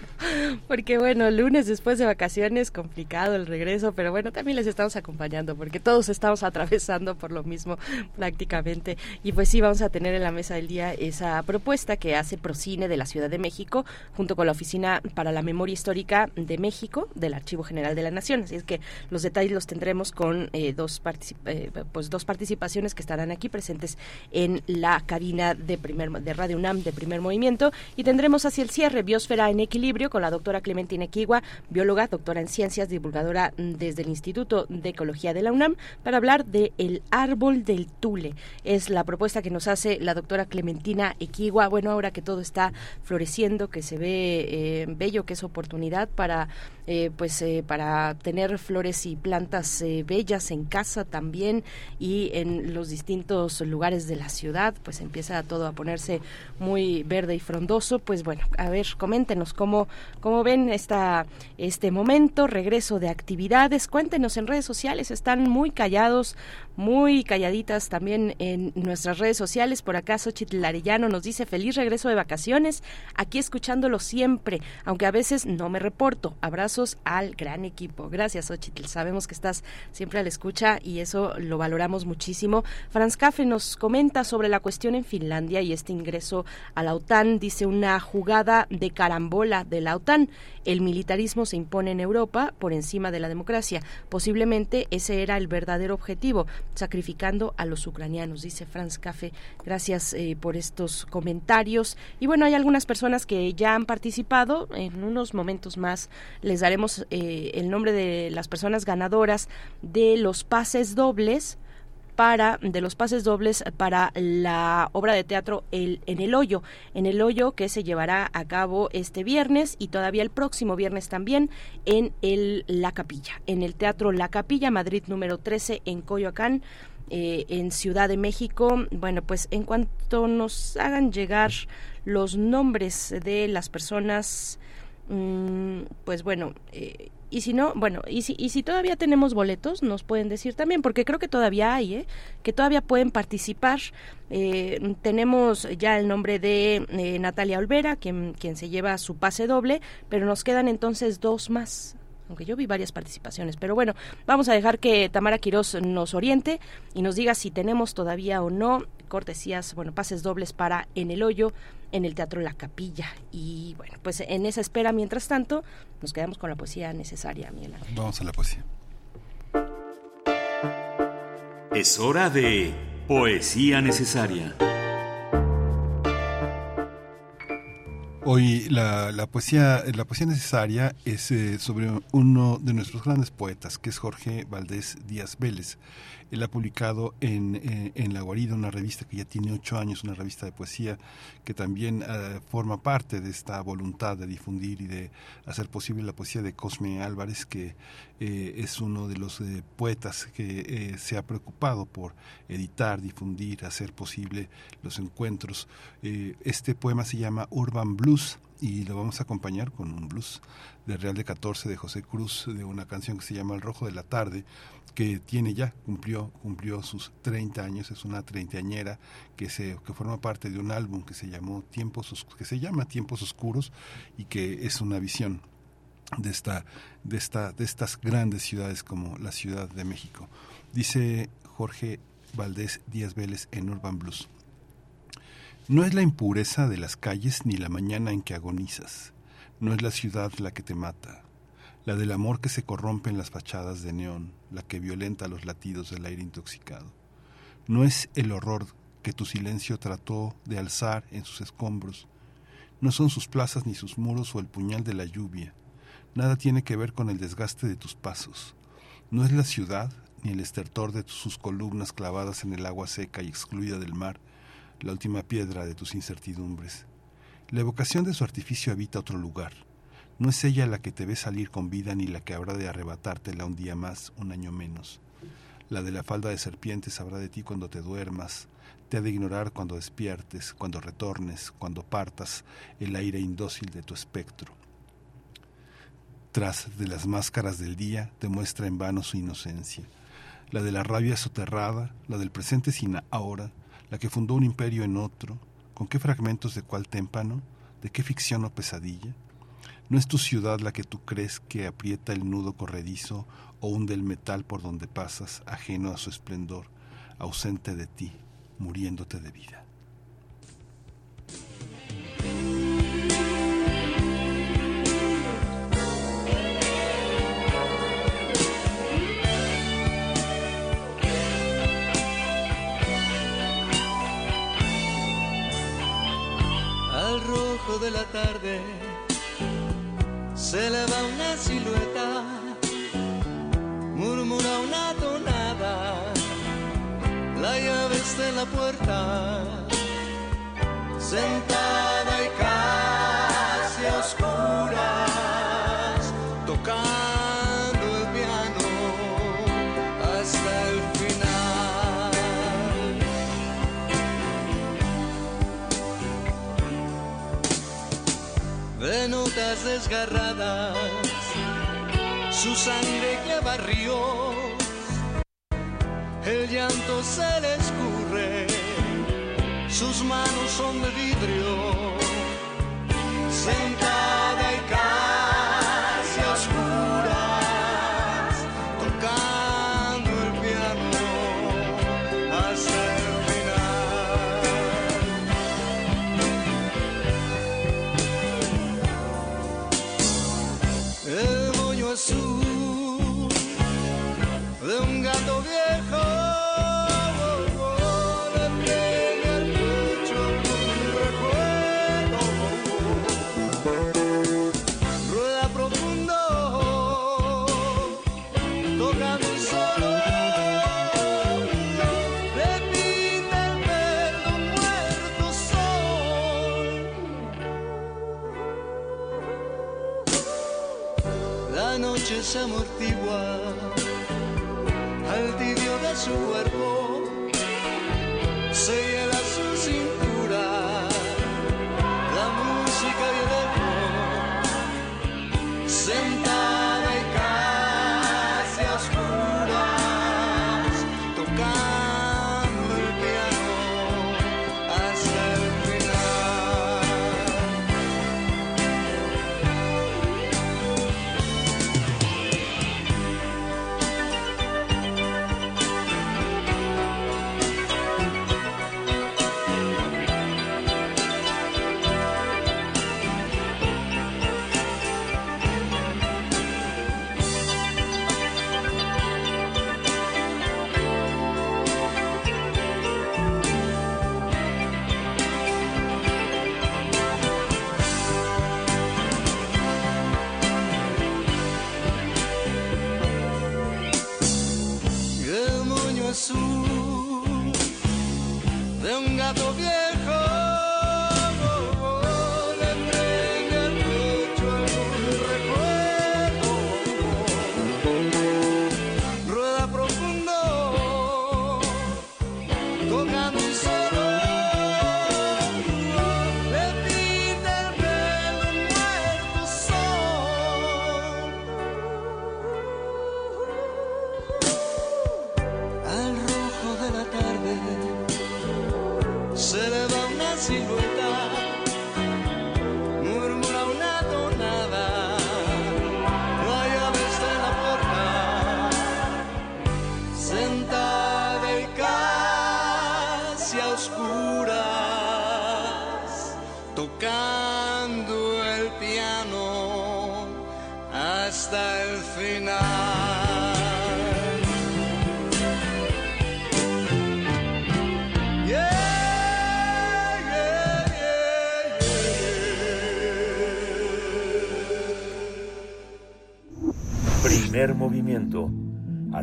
Porque bueno, lunes después de vacaciones, complicado el regreso, pero bueno, también les estamos acompañando porque todos estamos atravesando por lo mismo prácticamente. Y pues sí, vamos a tener en la mesa del día esa propuesta que hace Procine de la Ciudad de México, junto con la Oficina para la Memoria Histórica de México, del Archivo General de la Nación. Así es que los detalles los tendremos con eh, dos, eh, pues dos participaciones que estarán aquí presentes en la cabina de, primer, de Radio UNAM de primer movimiento y tendremos hacia el cierre Biosfera en Equilibrio con la doctora Clementina Equigua, bióloga, doctora en ciencias, divulgadora desde el Instituto de Ecología de la UNAM, para hablar de el árbol del Tule. Es la propuesta que nos hace la doctora Clementina Equigua. Bueno, ahora que todo está floreciendo, que se ve eh, bello, que es oportunidad para eh, pues eh, para tener flores y plantas eh, bellas en casa también y en los distintos lugares de la ciudad, pues empieza todo a ponerse muy verde y frondoso. Pues bueno, a ver, coméntenos cómo, cómo ven esta, este momento, regreso de actividades, cuéntenos en redes sociales, están muy callados, muy calladitas también en nuestras redes sociales. Por acá Xochitl Arellano nos dice feliz regreso de vacaciones, aquí escuchándolo siempre, aunque a veces no me reporto. Abrazos al gran equipo. Gracias Xochitl, sabemos que estás siempre a la escucha y eso lo valoramos muchísimo. Franz Café nos comenta sobre la cuestión en Finlandia y este ingreso a la OTAN, dice una jugada de carambola de la OTAN. El militarismo se impone en Europa por encima de la democracia. Posiblemente ese era el verdadero objetivo, sacrificando a los ucranianos, dice Franz Café. Gracias eh, por estos comentarios. Y bueno, hay algunas personas que ya han participado. En unos momentos más les daremos eh, el nombre de las personas ganadoras de los pases dobles para de los pases dobles para la obra de teatro el, en el hoyo en el hoyo que se llevará a cabo este viernes y todavía el próximo viernes también en el la capilla en el teatro la capilla Madrid número 13 en Coyoacán eh, en Ciudad de México. Bueno, pues en cuanto nos hagan llegar los nombres de las personas, mm, pues bueno, eh, y si no, bueno, y si, y si todavía tenemos boletos, nos pueden decir también, porque creo que todavía hay, ¿eh? que todavía pueden participar. Eh, tenemos ya el nombre de eh, Natalia Olvera, quien, quien se lleva su pase doble, pero nos quedan entonces dos más aunque yo vi varias participaciones. Pero bueno, vamos a dejar que Tamara Quiroz nos oriente y nos diga si tenemos todavía o no cortesías, bueno, pases dobles para En el Hoyo, en el Teatro La Capilla. Y bueno, pues en esa espera, mientras tanto, nos quedamos con la poesía necesaria, Miguel Ángel. Vamos a la poesía. Es hora de poesía necesaria. Hoy la, la, poesía, la poesía necesaria es eh, sobre uno de nuestros grandes poetas, que es Jorge Valdés Díaz Vélez. Él ha publicado en, eh, en La Guarida una revista que ya tiene ocho años, una revista de poesía que también eh, forma parte de esta voluntad de difundir y de hacer posible la poesía de Cosme Álvarez, que eh, es uno de los poetas que se ha preocupado por editar, difundir, hacer posible los encuentros. este poema se llama Urban Blues y lo vamos a acompañar con un blues de Real de 14 de José Cruz, de una canción que se llama El Rojo de la Tarde, que tiene ya, cumplió, cumplió sus 30 años, es una treintañera que se, que forma parte de un álbum que se llamó Tiempos que se llama Tiempos Oscuros y que es una visión de esta, de esta, de estas grandes ciudades como la Ciudad de México. Dice Jorge Valdés Díaz Vélez en Urban Blues. No es la impureza de las calles ni la mañana en que agonizas, no es la ciudad la que te mata, la del amor que se corrompe en las fachadas de neón, la que violenta los latidos del aire intoxicado. No es el horror que tu silencio trató de alzar en sus escombros, no son sus plazas ni sus muros o el puñal de la lluvia, nada tiene que ver con el desgaste de tus pasos. No es la ciudad ni el estertor de sus columnas clavadas en el agua seca y excluida del mar, la última piedra de tus incertidumbres. La evocación de su artificio habita otro lugar, no es ella la que te ve salir con vida ni la que habrá de arrebatártela un día más, un año menos. La de la falda de serpientes sabrá de ti cuando te duermas, te ha de ignorar cuando despiertes, cuando retornes, cuando partas el aire indócil de tu espectro. Tras de las máscaras del día te muestra en vano su inocencia, la de la rabia soterrada, la del presente sin ahora, la que fundó un imperio en otro, con qué fragmentos de cuál témpano, de qué ficción o pesadilla, no es tu ciudad la que tú crees que aprieta el nudo corredizo o hunde el metal por donde pasas, ajeno a su esplendor, ausente de ti, muriéndote de vida. Al rojo de la tarde se eleva una silueta, murmura una tonada, la llave está en la puerta, sentada desgarradas, su sangre lleva ríos, el llanto se le escurre, sus manos son de vidrio, sentada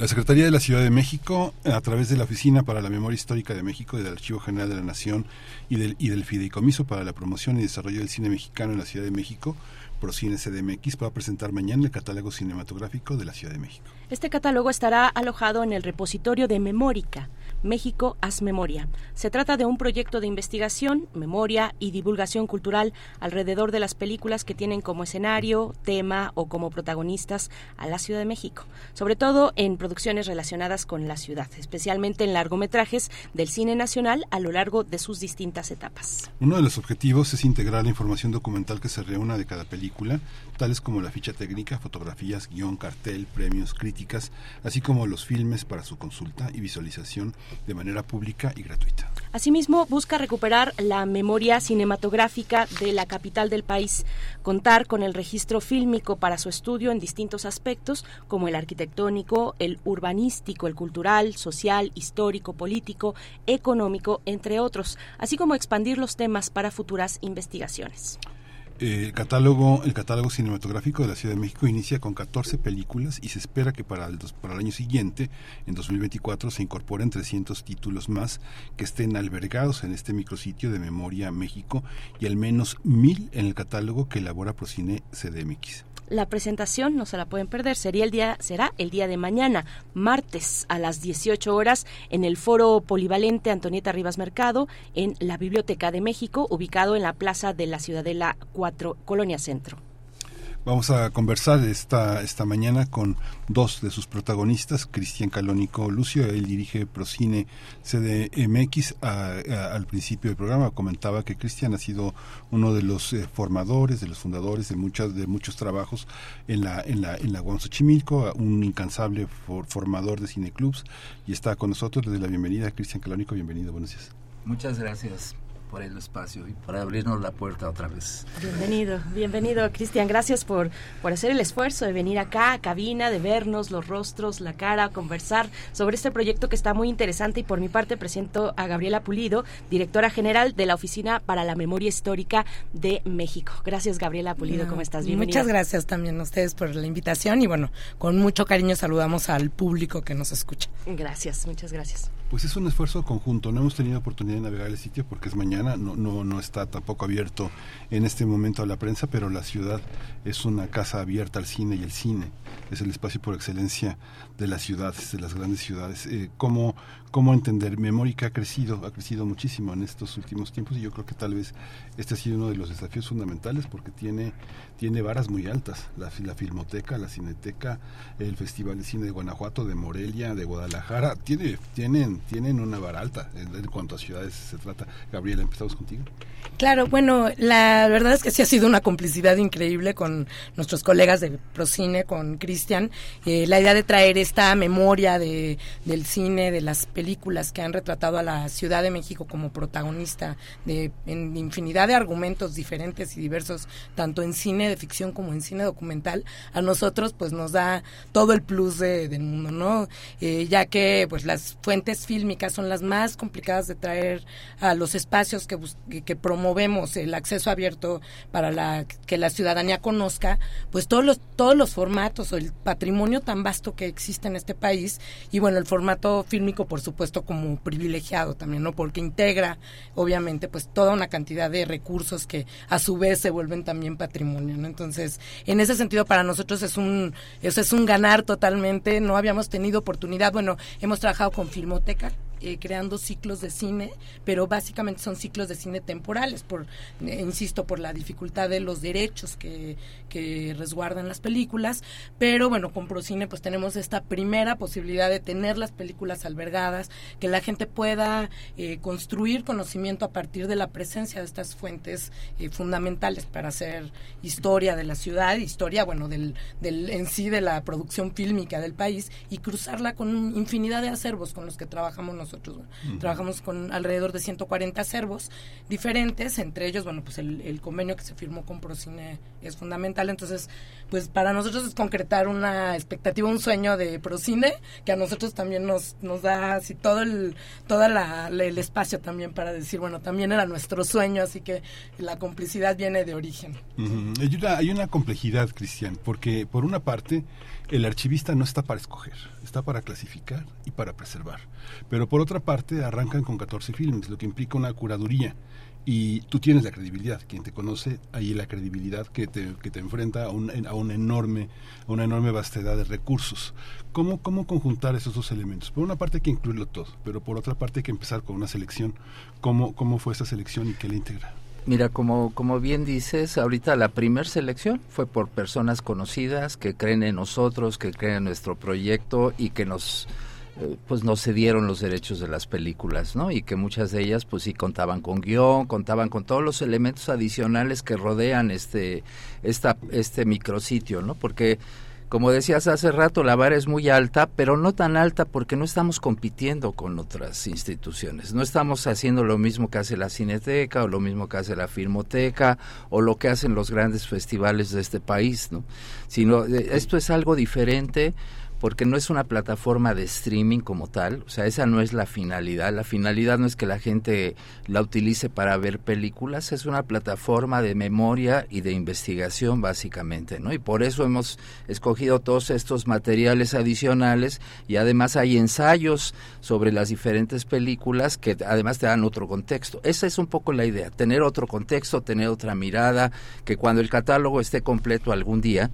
La Secretaría de la Ciudad de México, a través de la Oficina para la Memoria Histórica de México y del Archivo General de la Nación y del, y del Fideicomiso para la Promoción y Desarrollo del Cine Mexicano en la Ciudad de México, Procine CDMX, va a presentar mañana el catálogo cinematográfico de la Ciudad de México. Este catálogo estará alojado en el repositorio de Memórica, México Haz Memoria. Se trata de un proyecto de investigación, memoria y divulgación cultural alrededor de las películas que tienen como escenario, tema o como protagonistas a la Ciudad de México, sobre todo en producciones relacionadas con la ciudad, especialmente en largometrajes del cine nacional a lo largo de sus distintas etapas. Uno de los objetivos es integrar la información documental que se reúna de cada película, tales como la ficha técnica, fotografías, guion, cartel, premios, críticas, así como los filmes para su consulta y visualización de manera pública y gratuita. Asimismo, busca recuperar la memoria cinematográfica de la capital del país, contar con el registro fílmico para su estudio en distintos aspectos, como el arquitectónico, el urbanístico, el cultural, social, histórico, político, económico, entre otros, así como expandir los temas para futuras investigaciones. Eh, el catálogo, el catálogo cinematográfico de la Ciudad de México inicia con 14 películas y se espera que para el, para el año siguiente, en 2024, se incorporen 300 títulos más que estén albergados en este micrositio de Memoria México y al menos mil en el catálogo que elabora Procine CDMX. La presentación no se la pueden perder, sería el día, será el día de mañana, martes a las 18 horas en el Foro Polivalente Antonieta Rivas Mercado en la Biblioteca de México, ubicado en la Plaza de la Ciudadela 4, Colonia Centro. Vamos a conversar esta, esta mañana con dos de sus protagonistas, Cristian Calónico Lucio, él dirige Procine CDMX. al principio del programa comentaba que Cristian ha sido uno de los eh, formadores, de los fundadores de muchas de muchos trabajos en la en la en la un incansable formador de cineclubs y está con nosotros. desde la bienvenida, Cristian Calónico, bienvenido, buenos días. Muchas gracias por el espacio y por abrirnos la puerta otra vez. Bienvenido, bienvenido Cristian, gracias por, por hacer el esfuerzo de venir acá a cabina, de vernos los rostros, la cara, conversar sobre este proyecto que está muy interesante y por mi parte presento a Gabriela Pulido, directora general de la Oficina para la Memoria Histórica de México. Gracias Gabriela Pulido, ¿cómo estás? Bienvenida. Muchas gracias también a ustedes por la invitación y bueno, con mucho cariño saludamos al público que nos escucha. Gracias, muchas gracias. Pues es un esfuerzo conjunto. No hemos tenido oportunidad de navegar el sitio porque es mañana, no, no, no está tampoco abierto en este momento a la prensa, pero la ciudad es una casa abierta al cine y el cine es el espacio por excelencia de las ciudades, de las grandes ciudades. Eh, ¿cómo, ¿Cómo entender? Memórica ha crecido, ha crecido muchísimo en estos últimos tiempos y yo creo que tal vez este ha sido uno de los desafíos fundamentales porque tiene, tiene varas muy altas. La, la Filmoteca, la Cineteca, el Festival de Cine de Guanajuato, de Morelia, de Guadalajara, tiene, tienen tienen una vara alta en, cuanto a ciudades se trata. Gabriela, empezamos contigo. Claro, bueno, la verdad es que sí ha sido una complicidad increíble con nuestros colegas de Procine, con Cristian. Eh, la idea de traer esta memoria de, del cine, de las películas que han retratado a la Ciudad de México como protagonista de en infinidad de argumentos diferentes y diversos, tanto en cine de ficción como en cine documental, a nosotros pues nos da todo el plus del mundo, ¿no? Eh, ya que pues las fuentes fílmicas son las más complicadas de traer a los espacios que, que, promovemos el acceso abierto para la, que la ciudadanía conozca, pues todos los, todos los formatos o el patrimonio tan vasto que existe en este país y bueno, el formato fílmico por supuesto como privilegiado también, ¿no? Porque integra obviamente pues toda una cantidad de recursos que a su vez se vuelven también patrimonio, Entonces, en ese sentido para nosotros es un, eso es un ganar totalmente, no habíamos tenido oportunidad, bueno, hemos trabajado con Filmoteca eh, creando ciclos de cine, pero básicamente son ciclos de cine temporales, por, eh, insisto, por la dificultad de los derechos que, que resguardan las películas, pero bueno, con Procine pues tenemos esta primera posibilidad de tener las películas albergadas, que la gente pueda eh, construir conocimiento a partir de la presencia de estas fuentes fundamentales para hacer historia de la ciudad, historia, bueno, del, del, en sí de la producción fílmica del país y cruzarla con infinidad de acervos con los que trabajamos nosotros nosotros. Trabajamos con alrededor de 140 servos diferentes, entre ellos, bueno, pues el, convenio que se firmó con Procine es fundamental. Entonces, pues para nosotros es concretar una expectativa, un sueño de Procine, que a nosotros también nos, nos da así todo el, toda la, el espacio también para decir, bueno, también era nuestro sueño, así que la complicidad viene de origen. hay, una, hay una complejidad, Cristian, porque por una parte, el archivista no está para escoger, está para clasificar y para preservar. Pero por otra parte, arrancan con 14 filmes, lo que implica una curaduría. Y tú tienes la credibilidad, quien te conoce, ahí la credibilidad que te, que te enfrenta a, un, a, una enorme, a una enorme vastedad de recursos. ¿Cómo, ¿Cómo conjuntar esos dos elementos? Por una parte hay que incluirlo todo, pero por otra parte hay que empezar con una selección. ¿Cómo, cómo fue esa selección y qué le integra? Mira, como, como bien dices, ahorita la primer selección fue por personas conocidas que creen en nosotros, que creen en nuestro proyecto y que nos eh, pues nos cedieron los derechos de las películas, ¿no? Y que muchas de ellas pues sí contaban con guion, contaban con todos los elementos adicionales que rodean este esta este micrositio, ¿no? Porque como decías hace rato, la vara es muy alta, pero no tan alta porque no estamos compitiendo con otras instituciones. No estamos haciendo lo mismo que hace la Cineteca o lo mismo que hace la Filmoteca o lo que hacen los grandes festivales de este país, ¿no? Sino eh, esto es algo diferente porque no es una plataforma de streaming como tal, o sea, esa no es la finalidad, la finalidad no es que la gente la utilice para ver películas, es una plataforma de memoria y de investigación básicamente, ¿no? Y por eso hemos escogido todos estos materiales adicionales y además hay ensayos sobre las diferentes películas que además te dan otro contexto. Esa es un poco la idea, tener otro contexto, tener otra mirada, que cuando el catálogo esté completo algún día,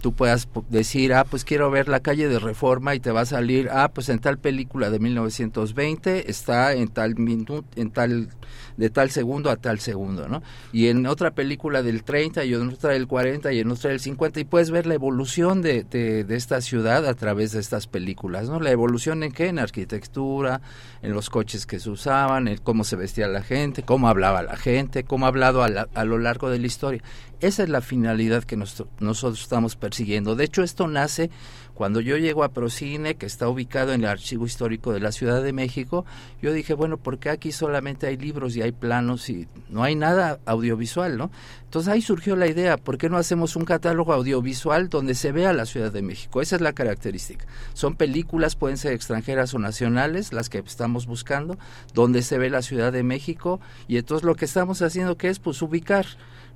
tú puedas decir, ah, pues quiero ver la calle de Reforma y te va a salir, ah, pues en tal película de 1920 está en tal minuto, en tal de tal segundo a tal segundo, ¿no? Y en otra película del 30 y en otra del 40 y en otra del 50 y puedes ver la evolución de, de, esta ciudad a través de estas películas, ¿no? La evolución en qué? En arquitectura, en los coches que se usaban, en cómo se vestía la gente, cómo hablaba la gente, cómo ha hablado a, la, a lo largo de la historia. Esa es la finalidad que nos, nosotros estamos persiguiendo. De hecho, esto nace cuando yo llego a Procine, que está ubicado en el Archivo Histórico de la Ciudad de México, yo dije, bueno, ¿por qué aquí solamente hay libros y hay planos y no hay nada audiovisual, no? Entonces ahí surgió la idea, ¿por qué no hacemos un catálogo audiovisual donde se vea la Ciudad de México? Esa es la característica. Son películas, pueden ser extranjeras o nacionales, las que estamos buscando, donde se ve la Ciudad de México y entonces lo que estamos haciendo que es pues ubicar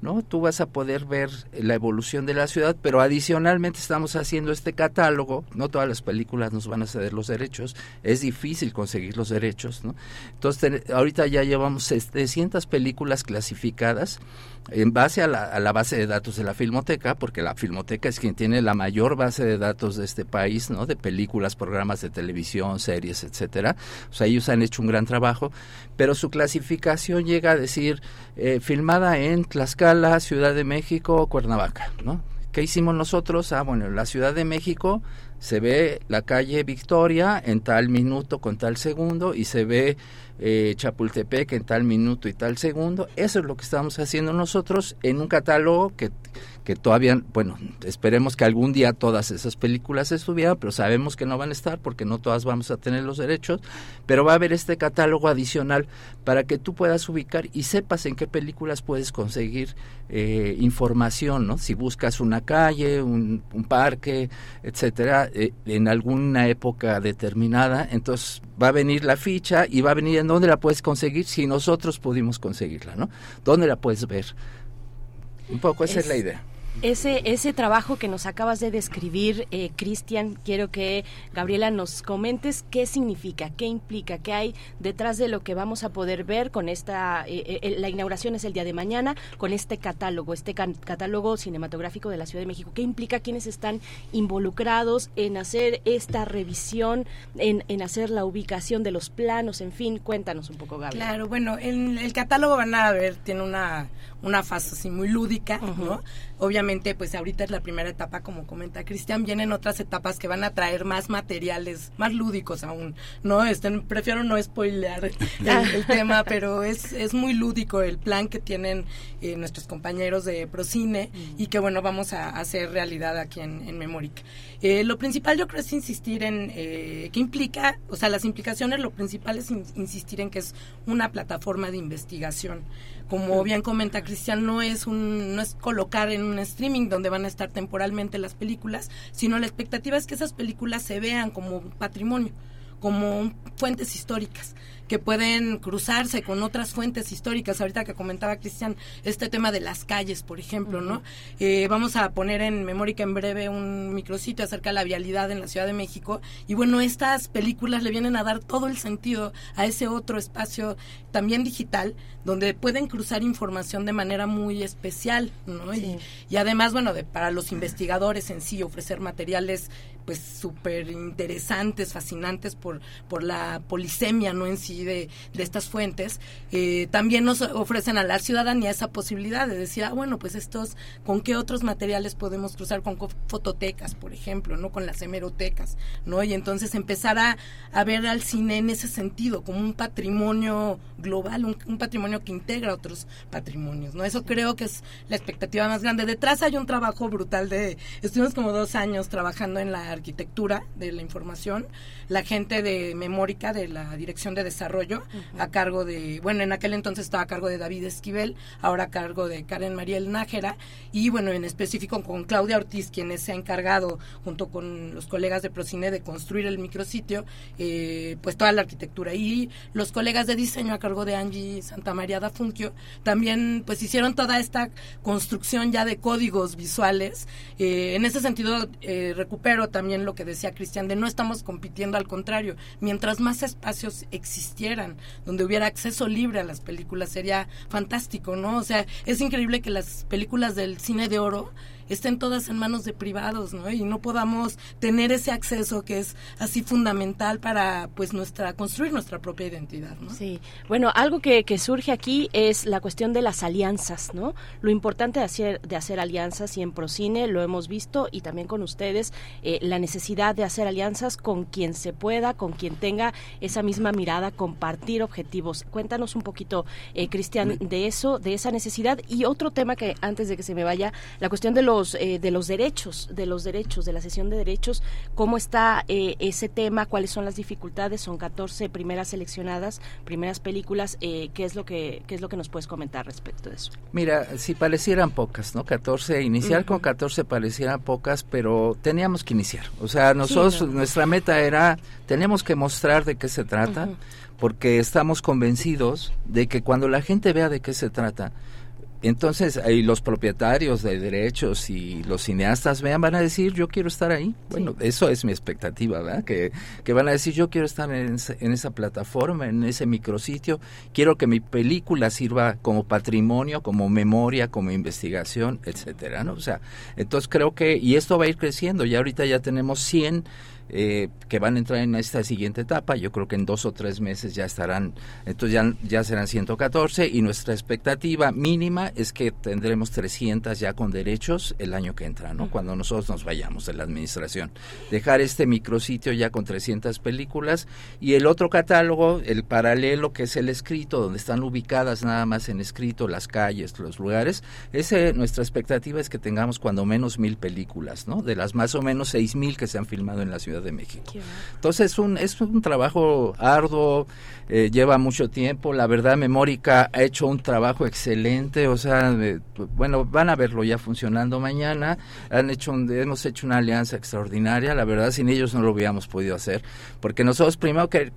¿no? Tú vas a poder ver la evolución de la ciudad, pero adicionalmente estamos haciendo este catálogo, no todas las películas nos van a ceder los derechos, es difícil conseguir los derechos, ¿no? Entonces, ahorita ya llevamos 700 películas clasificadas en base a la, a la, base de datos de la Filmoteca, porque la Filmoteca es quien tiene la mayor base de datos de este país, ¿no? De películas, programas de televisión, series, etcétera. O sea, ellos han hecho un gran trabajo, pero su clasificación llega a decir eh, filmada en Tlaxcala, Ciudad de México, Cuernavaca, ¿no? ¿Qué hicimos nosotros? Ah, bueno, en la Ciudad de México se ve la calle Victoria en tal minuto con tal segundo y se ve eh, Chapultepec en tal minuto y tal segundo. Eso es lo que estamos haciendo nosotros en un catálogo que, que todavía, bueno, esperemos que algún día todas esas películas estuvieran, pero sabemos que no van a estar porque no todas vamos a tener los derechos, pero va a haber este catálogo adicional para que tú puedas ubicar y sepas en qué películas puedes conseguir eh, información, ¿no? Si buscas una calle, un, un parque, etcétera, eh, en alguna época determinada, entonces va a venir la ficha y va a venir en dónde la puedes conseguir si nosotros pudimos conseguirla, ¿no? ¿Dónde la puedes ver? Un poco esa es, es la idea. Ese, ese trabajo que nos acabas de describir, eh, Cristian, quiero que Gabriela nos comentes qué significa, qué implica, qué hay detrás de lo que vamos a poder ver con esta, eh, eh, la inauguración es el día de mañana, con este catálogo, este can catálogo cinematográfico de la Ciudad de México. ¿Qué implica quienes están involucrados en hacer esta revisión, en, en hacer la ubicación de los planos, en fin? Cuéntanos un poco, Gabriela. Claro, bueno, en el catálogo van a ver, tiene una, una fase así muy lúdica, uh -huh. ¿no? Obviamente, pues ahorita es la primera etapa, como comenta Cristian, vienen otras etapas que van a traer más materiales, más lúdicos aún, ¿no? Estén, prefiero no spoilear el, el tema, pero es, es muy lúdico el plan que tienen eh, nuestros compañeros de Procine mm. y que, bueno, vamos a, hacer realidad aquí en, en Memoric. Eh, lo principal yo creo es insistir en eh, qué implica, o sea, las implicaciones, lo principal es in, insistir en que es una plataforma de investigación como bien comenta Cristian, no es un no es colocar en un streaming donde van a estar temporalmente las películas, sino la expectativa es que esas películas se vean como patrimonio, como fuentes históricas que pueden cruzarse con otras fuentes históricas. Ahorita que comentaba Cristian, este tema de las calles, por ejemplo. ¿no? Eh, vamos a poner en Memórica en breve un micrositio acerca de la vialidad en la Ciudad de México. Y bueno, estas películas le vienen a dar todo el sentido a ese otro espacio también digital, donde pueden cruzar información de manera muy especial, ¿no? Sí. Y, y, además, bueno, de, para los investigadores en sí, ofrecer materiales pues súper interesantes, fascinantes por, por la polisemia, ¿no? En sí de, de estas fuentes, eh, también nos ofrecen a la ciudadanía esa posibilidad de decir, ah, bueno, pues estos, ¿con qué otros materiales podemos cruzar? Con fototecas, por ejemplo, ¿no? Con las hemerotecas, ¿no? Y entonces empezar a, a ver al cine en ese sentido, como un patrimonio global, un, un, patrimonio que integra otros patrimonios, ¿no? Eso creo que es la expectativa más grande. Detrás hay un trabajo brutal de, estuvimos como dos años trabajando en la arquitectura de la información, la gente de Memórica, de la Dirección de Desarrollo, desarrollo a cargo de, bueno, en aquel entonces estaba a cargo de David Esquivel, ahora a cargo de Karen Mariel Nájera y bueno, en específico con Claudia Ortiz, quien se ha encargado junto con los colegas de Procine de construir el micrositio, eh, pues toda la arquitectura y los colegas de diseño a cargo de Angie Santa María da Funquio también pues hicieron toda esta construcción ya de códigos visuales. Eh, en ese sentido eh, recupero también lo que decía Cristian de no estamos compitiendo al contrario, mientras más espacios existieran donde hubiera acceso libre a las películas sería fantástico, ¿no? O sea, es increíble que las películas del cine de oro estén todas en manos de privados, ¿no? Y no podamos tener ese acceso que es así fundamental para, pues, nuestra, construir nuestra propia identidad, ¿no? Sí. Bueno, algo que, que surge aquí es la cuestión de las alianzas, ¿no? Lo importante de hacer, de hacer alianzas y en Procine lo hemos visto y también con ustedes, eh, la necesidad de hacer alianzas con quien se pueda, con quien tenga esa misma mirada, compartir objetivos. Cuéntanos un poquito, eh, Cristian, de eso, de esa necesidad y otro tema que antes de que se me vaya, la cuestión de los eh, de los derechos, de los derechos, de la sesión de derechos, cómo está eh, ese tema, cuáles son las dificultades, son 14 primeras seleccionadas, primeras películas, eh, ¿qué es lo que qué es lo que nos puedes comentar respecto de eso? Mira, si parecieran pocas, ¿no? 14, iniciar con 14 parecieran pocas, pero teníamos que iniciar. O sea, nosotros nuestra meta era tenemos que mostrar de qué se trata. porque estamos convencidos de que cuando la gente vea de qué se trata, entonces, ahí los propietarios de derechos y los cineastas vean, van a decir, yo quiero estar ahí. Bueno, eso es mi expectativa, ¿verdad? Que, que van a decir, yo quiero estar en, en, esa plataforma, en ese micrositio, quiero que mi película sirva como patrimonio, como memoria, como investigación, etcétera, ¿no? O sea, entonces creo que, y esto va a ir creciendo, ya ahorita ya tenemos 100 eh, que van a entrar en esta siguiente etapa. Yo creo que en dos o tres meses ya estarán, entonces ya, ya serán 114 y nuestra expectativa mínima es que tendremos 300 ya con derechos el año que entra, ¿no? Cuando nosotros nos vayamos de la administración. Dejar este micrositio ya con 300 películas y el otro catálogo, el paralelo que es el escrito, donde están ubicadas nada más en escrito las calles, los lugares. Ese, nuestra expectativa es que tengamos cuando menos mil películas, ¿no? De las más o menos seis mil que se han filmado en la ciudad de México. Entonces es un, es un trabajo arduo, eh, lleva mucho tiempo. La verdad, Memórica ha hecho un trabajo excelente, o sea, bueno, van a verlo ya funcionando mañana. Han hecho hemos hecho una alianza extraordinaria, la verdad, sin ellos no lo hubiéramos podido hacer, porque nosotros primero que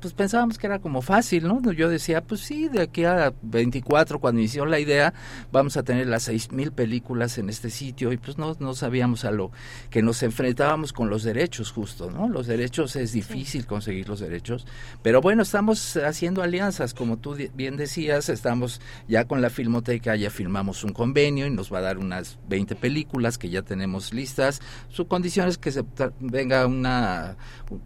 pues pensábamos que era como fácil, ¿no? Yo decía, pues sí, de aquí a 24, cuando inició la idea, vamos a tener las seis mil películas en este sitio y pues no, no sabíamos a lo que nos enfrentábamos con los derechos justo, ¿no? Los derechos es difícil conseguir los derechos, pero bueno, estamos haciendo alianzas, como tú bien decías, estamos ya con la Filmoteca, ya firmamos un convenio y nos va a dar unas 20 películas que ya tenemos listas. Su condición es que se venga una,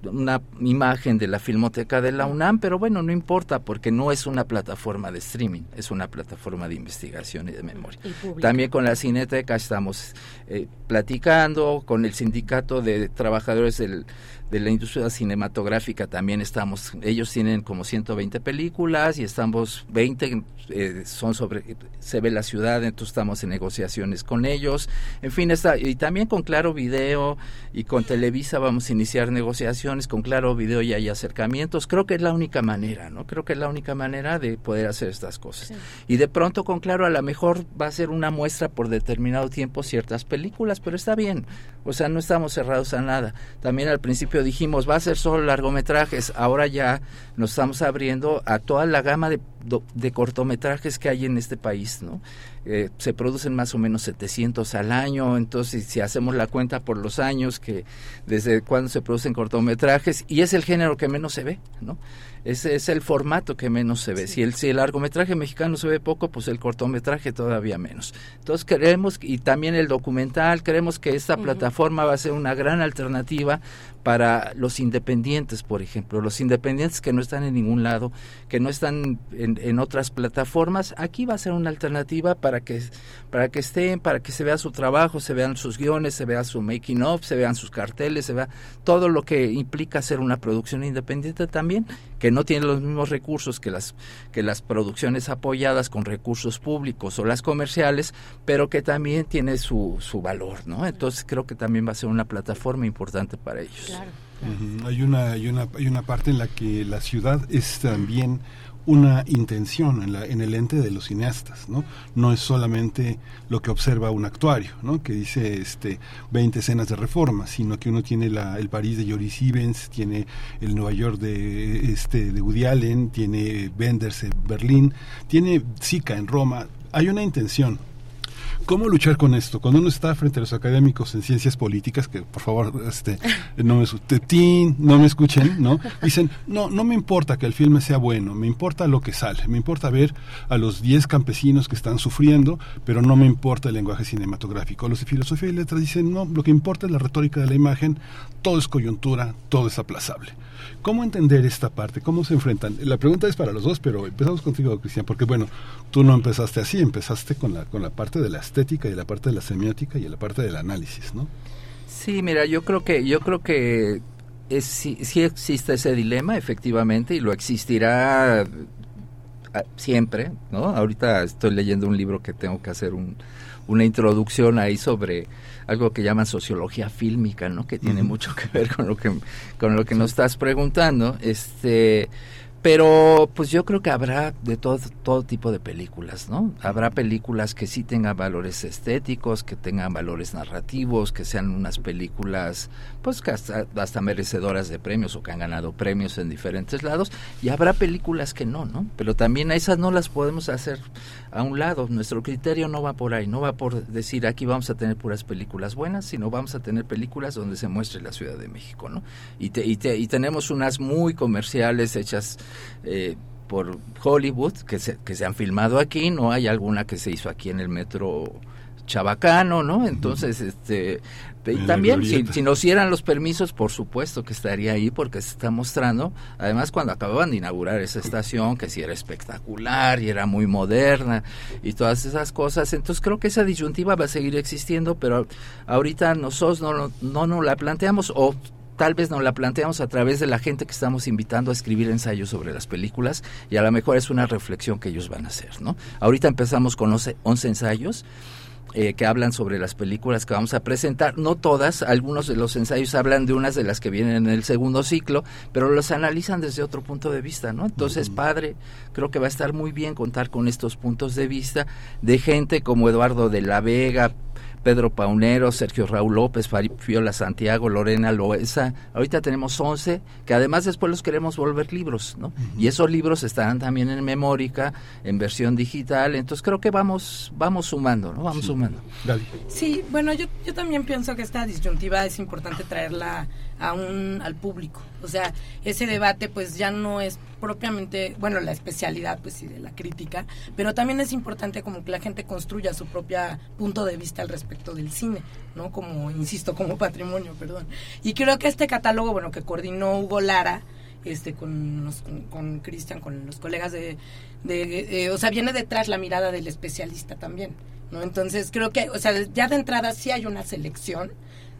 una imagen de la Filmoteca de la UNAM, pero bueno, no importa porque no es una plataforma de streaming, es una plataforma de investigación y de memoria. También con la Cineteca estamos eh, platicando, con el sindicato de trabajadores del de la industria cinematográfica también estamos, ellos tienen como 120 películas y estamos 20 eh, son sobre se ve la ciudad, entonces estamos en negociaciones con ellos. En fin, está y también con Claro Video y con Televisa vamos a iniciar negociaciones, con Claro Video ya hay acercamientos. Creo que es la única manera, ¿no? Creo que es la única manera de poder hacer estas cosas. Y de pronto con Claro a lo mejor va a ser una muestra por determinado tiempo ciertas películas, pero está bien. O sea, no estamos cerrados a nada. También al principio dijimos, va a ser solo largometrajes, ahora ya nos estamos abriendo a toda la gama de, de cortometrajes que hay en este país, ¿no? Eh, se producen más o menos 700 al año, entonces si hacemos la cuenta por los años que desde cuando se producen cortometrajes, y es el género que menos se ve, ¿no? Ese es el formato que menos se ve. Si, el, si el largometraje mexicano se ve poco, pues el cortometraje todavía menos. Entonces queremos, y también el documental, creemos que esta plataforma va a ser una gran alternativa para los independientes, por ejemplo, los independientes que no están en ningún lado, que no están en, en, otras plataformas, aquí va a ser una alternativa para que, para que estén, para que se vea su trabajo, se vean sus guiones, se vea su making of, se vean sus carteles, se vea todo lo que implica hacer una producción independiente también, que no tiene los mismos recursos que las, que las producciones apoyadas con recursos públicos o las comerciales, pero que también tiene su, su valor, ¿no? Entonces creo que también va a ser una plataforma importante para ellos. Hay una, hay una, hay una parte en la que la ciudad es también una intención en, la, en el ente de los cineastas, ¿no? No es solamente lo que observa un actuario, ¿no? Que dice este 20 escenas de reforma, sino que uno tiene la, el París de Joris Ivens, tiene el Nueva York de este de Woody Allen, tiene Wenders en Berlín, tiene Zika en Roma. Hay una intención, ¿Cómo luchar con esto? Cuando uno está frente a los académicos en ciencias políticas, que por favor este, no, me, no me escuchen, ¿no? Dicen, no, no me importa que el filme sea bueno, me importa lo que sale, me importa ver a los 10 campesinos que están sufriendo, pero no me importa el lenguaje cinematográfico. Los de filosofía y letras dicen, no, lo que importa es la retórica de la imagen, todo es coyuntura, todo es aplazable. ¿Cómo entender esta parte? ¿Cómo se enfrentan? La pregunta es para los dos, pero empezamos contigo, Cristian, porque bueno, tú no empezaste así, empezaste con la, con la parte de la estética y la parte de la semiótica y la parte del análisis, ¿no? Sí, mira, yo creo que yo creo que es, sí, sí existe ese dilema efectivamente y lo existirá ah, siempre, ¿no? Ahorita estoy leyendo un libro que tengo que hacer un, una introducción ahí sobre algo que llaman sociología fílmica, ¿no? Que tiene mucho que ver con lo que con lo que nos estás preguntando, este pero pues yo creo que habrá de todo, todo tipo de películas, ¿no? Habrá películas que sí tengan valores estéticos, que tengan valores narrativos, que sean unas películas pues que hasta, hasta merecedoras de premios o que han ganado premios en diferentes lados, y habrá películas que no, ¿no? Pero también a esas no las podemos hacer a un lado. Nuestro criterio no va por ahí, no va por decir aquí vamos a tener puras películas buenas, sino vamos a tener películas donde se muestre la Ciudad de México, ¿no? Y, te- y, te- y tenemos unas muy comerciales hechas eh, por Hollywood que se, que se han filmado aquí, no hay alguna que se hizo aquí en el metro Chabacano, ¿no? Entonces, este, y también si, si nos dieran los permisos, por supuesto que estaría ahí porque se está mostrando. Además, cuando acababan de inaugurar esa estación, que sí era espectacular y era muy moderna y todas esas cosas, entonces creo que esa disyuntiva va a seguir existiendo, pero ahorita nosotros no, no, no nos la planteamos o tal vez nos la planteamos a través de la gente que estamos invitando a escribir ensayos sobre las películas y a lo mejor es una reflexión que ellos van a hacer, ¿no? Ahorita empezamos con 11, 11 ensayos eh, que hablan sobre las películas que vamos a presentar. No todas, algunos de los ensayos hablan de unas de las que vienen en el segundo ciclo, pero los analizan desde otro punto de vista, ¿no? Entonces, padre, creo que va a estar muy bien contar con estos puntos de vista de gente como Eduardo de la Vega, Pedro Paunero, Sergio Raúl López, Fari- Fiola Santiago, Lorena Loesa. Ahorita tenemos 11, que además después los queremos volver libros, ¿no? Y esos libros estarán también en Memórica, en versión digital. Entonces creo que vamos vamos sumando, ¿no? Vamos sumando. Sí, bueno, yo, yo también pienso que esta disyuntiva es importante traerla a un, al público. O sea, ese debate pues ya no es propiamente, bueno, la especialidad pues sí de la crítica, pero también es importante como que la gente construya su propia punto de vista al respecto del cine, ¿no? Como, insisto, como patrimonio, perdón. Y creo que este catálogo, bueno, que coordinó Hugo Lara, este con con Cristian, con los colegas de, de eh, o sea, viene detrás la mirada del especialista también, ¿no? Entonces creo que, o sea, ya de entrada sí hay una selección,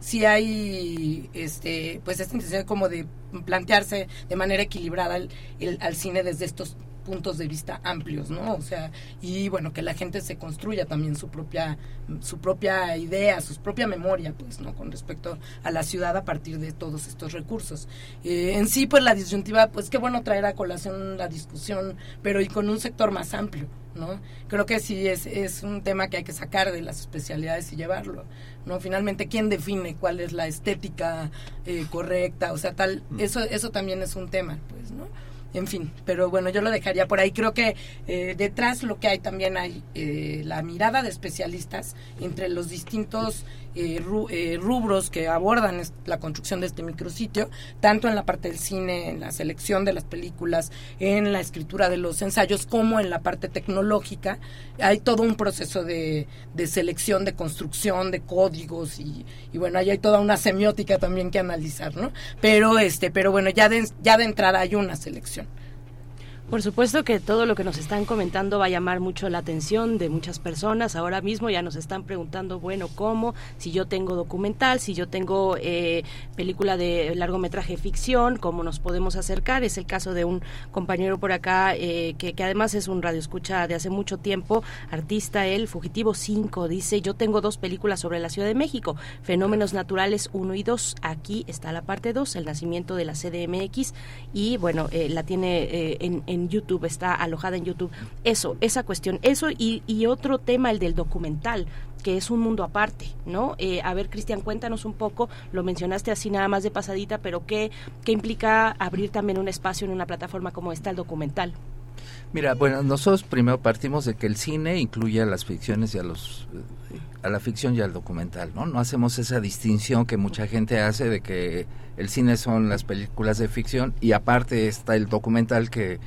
sí hay, este, pues esta intención como de plantearse de manera equilibrada el, el- al cine desde estos puntos de vista amplios, ¿no? O sea, y bueno, que la gente se construya también su propia su propia idea, su propia memoria, pues, ¿no? Con respecto a la ciudad a partir de todos estos recursos. Eh, en sí, pues la disyuntiva, pues qué bueno traer a colación la discusión, pero y con un sector más amplio, ¿no? Creo que sí es, es un tema que hay que sacar de las especialidades y llevarlo, ¿no? Finalmente, ¿quién define cuál es la estética eh, correcta? O sea, tal, eso, eso también es un tema, pues, ¿no? En fin, pero bueno, yo lo dejaría por ahí. Creo que eh, detrás lo que hay también hay eh, la mirada de especialistas entre los distintos eh, ru- eh, rubros que abordan la construcción de este micrositio, tanto en la parte del cine, en la selección de las películas, en la escritura de los ensayos, como en la parte tecnológica. Hay todo un proceso de, de selección, de construcción, de códigos y, bueno, ahí hay toda una semiótica también que analizar, ¿no? Pero este, pero bueno, ya ya de entrada hay una selección. Por supuesto que todo lo que nos están comentando va a llamar mucho la atención de muchas personas. Ahora mismo ya nos están preguntando, bueno, ¿cómo? Si yo tengo documental, si yo tengo eh, película de largometraje ficción, ¿cómo nos podemos acercar? Es el caso de un compañero por acá eh, que, que, además es un radioescucha de hace mucho tiempo, artista él, Fugitivo 5, dice, yo tengo dos películas sobre la Ciudad de México, Fenómenos Naturales 1 y 2. Aquí está la parte 2, el nacimiento de la CDMX y bueno, eh, la tiene en en YouTube, está alojada en YouTube. Eso, esa cuestión, eso y, y otro tema, el del documental que es un mundo aparte, ¿no? Eh, a ver, Cristian, cuéntanos un poco, lo mencionaste así nada más de pasadita, pero ¿qué, ¿qué implica abrir también un espacio en una plataforma como esta, el documental? Mira, bueno, nosotros primero partimos de que el cine incluye a las ficciones y a los a la ficción y al documental, ¿no? No hacemos esa distinción que mucha gente hace de que el cine son las películas de ficción y aparte está el documental que,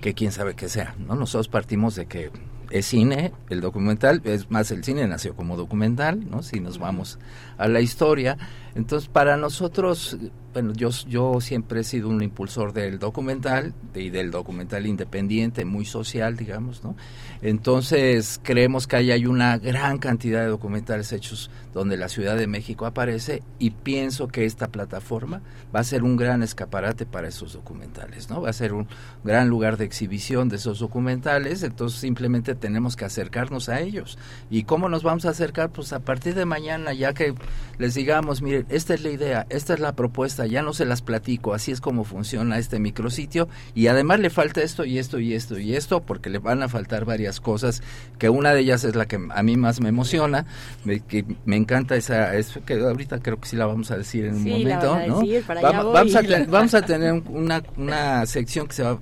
que quién sabe qué sea, ¿no? Nosotros partimos de que es cine, el documental, es más, el cine nació como documental, ¿no? Si nos vamos a la historia. Entonces, para nosotros, bueno, yo, yo siempre he sido un impulsor del documental y del documental independiente, muy social, digamos, ¿no? Entonces, creemos que ahí hay una gran cantidad de documentales hechos donde la Ciudad de México aparece y pienso que esta plataforma va a ser un gran escaparate para esos documentales, ¿no? Va a ser un gran lugar de exhibición de esos documentales, entonces simplemente tenemos que acercarnos a ellos. ¿Y cómo nos vamos a acercar? Pues a partir de mañana, ya que les digamos, miren, esta es la idea, esta es la propuesta, ya no se las platico, así es como funciona este micrositio y además le falta esto y esto y esto y esto porque le van a faltar varias cosas, que una de ellas es la que a mí más me emociona, me, que me encanta esa, es que ahorita creo que sí la vamos a decir en un momento, ¿no? vamos, a vamos a tener una, una sección que se va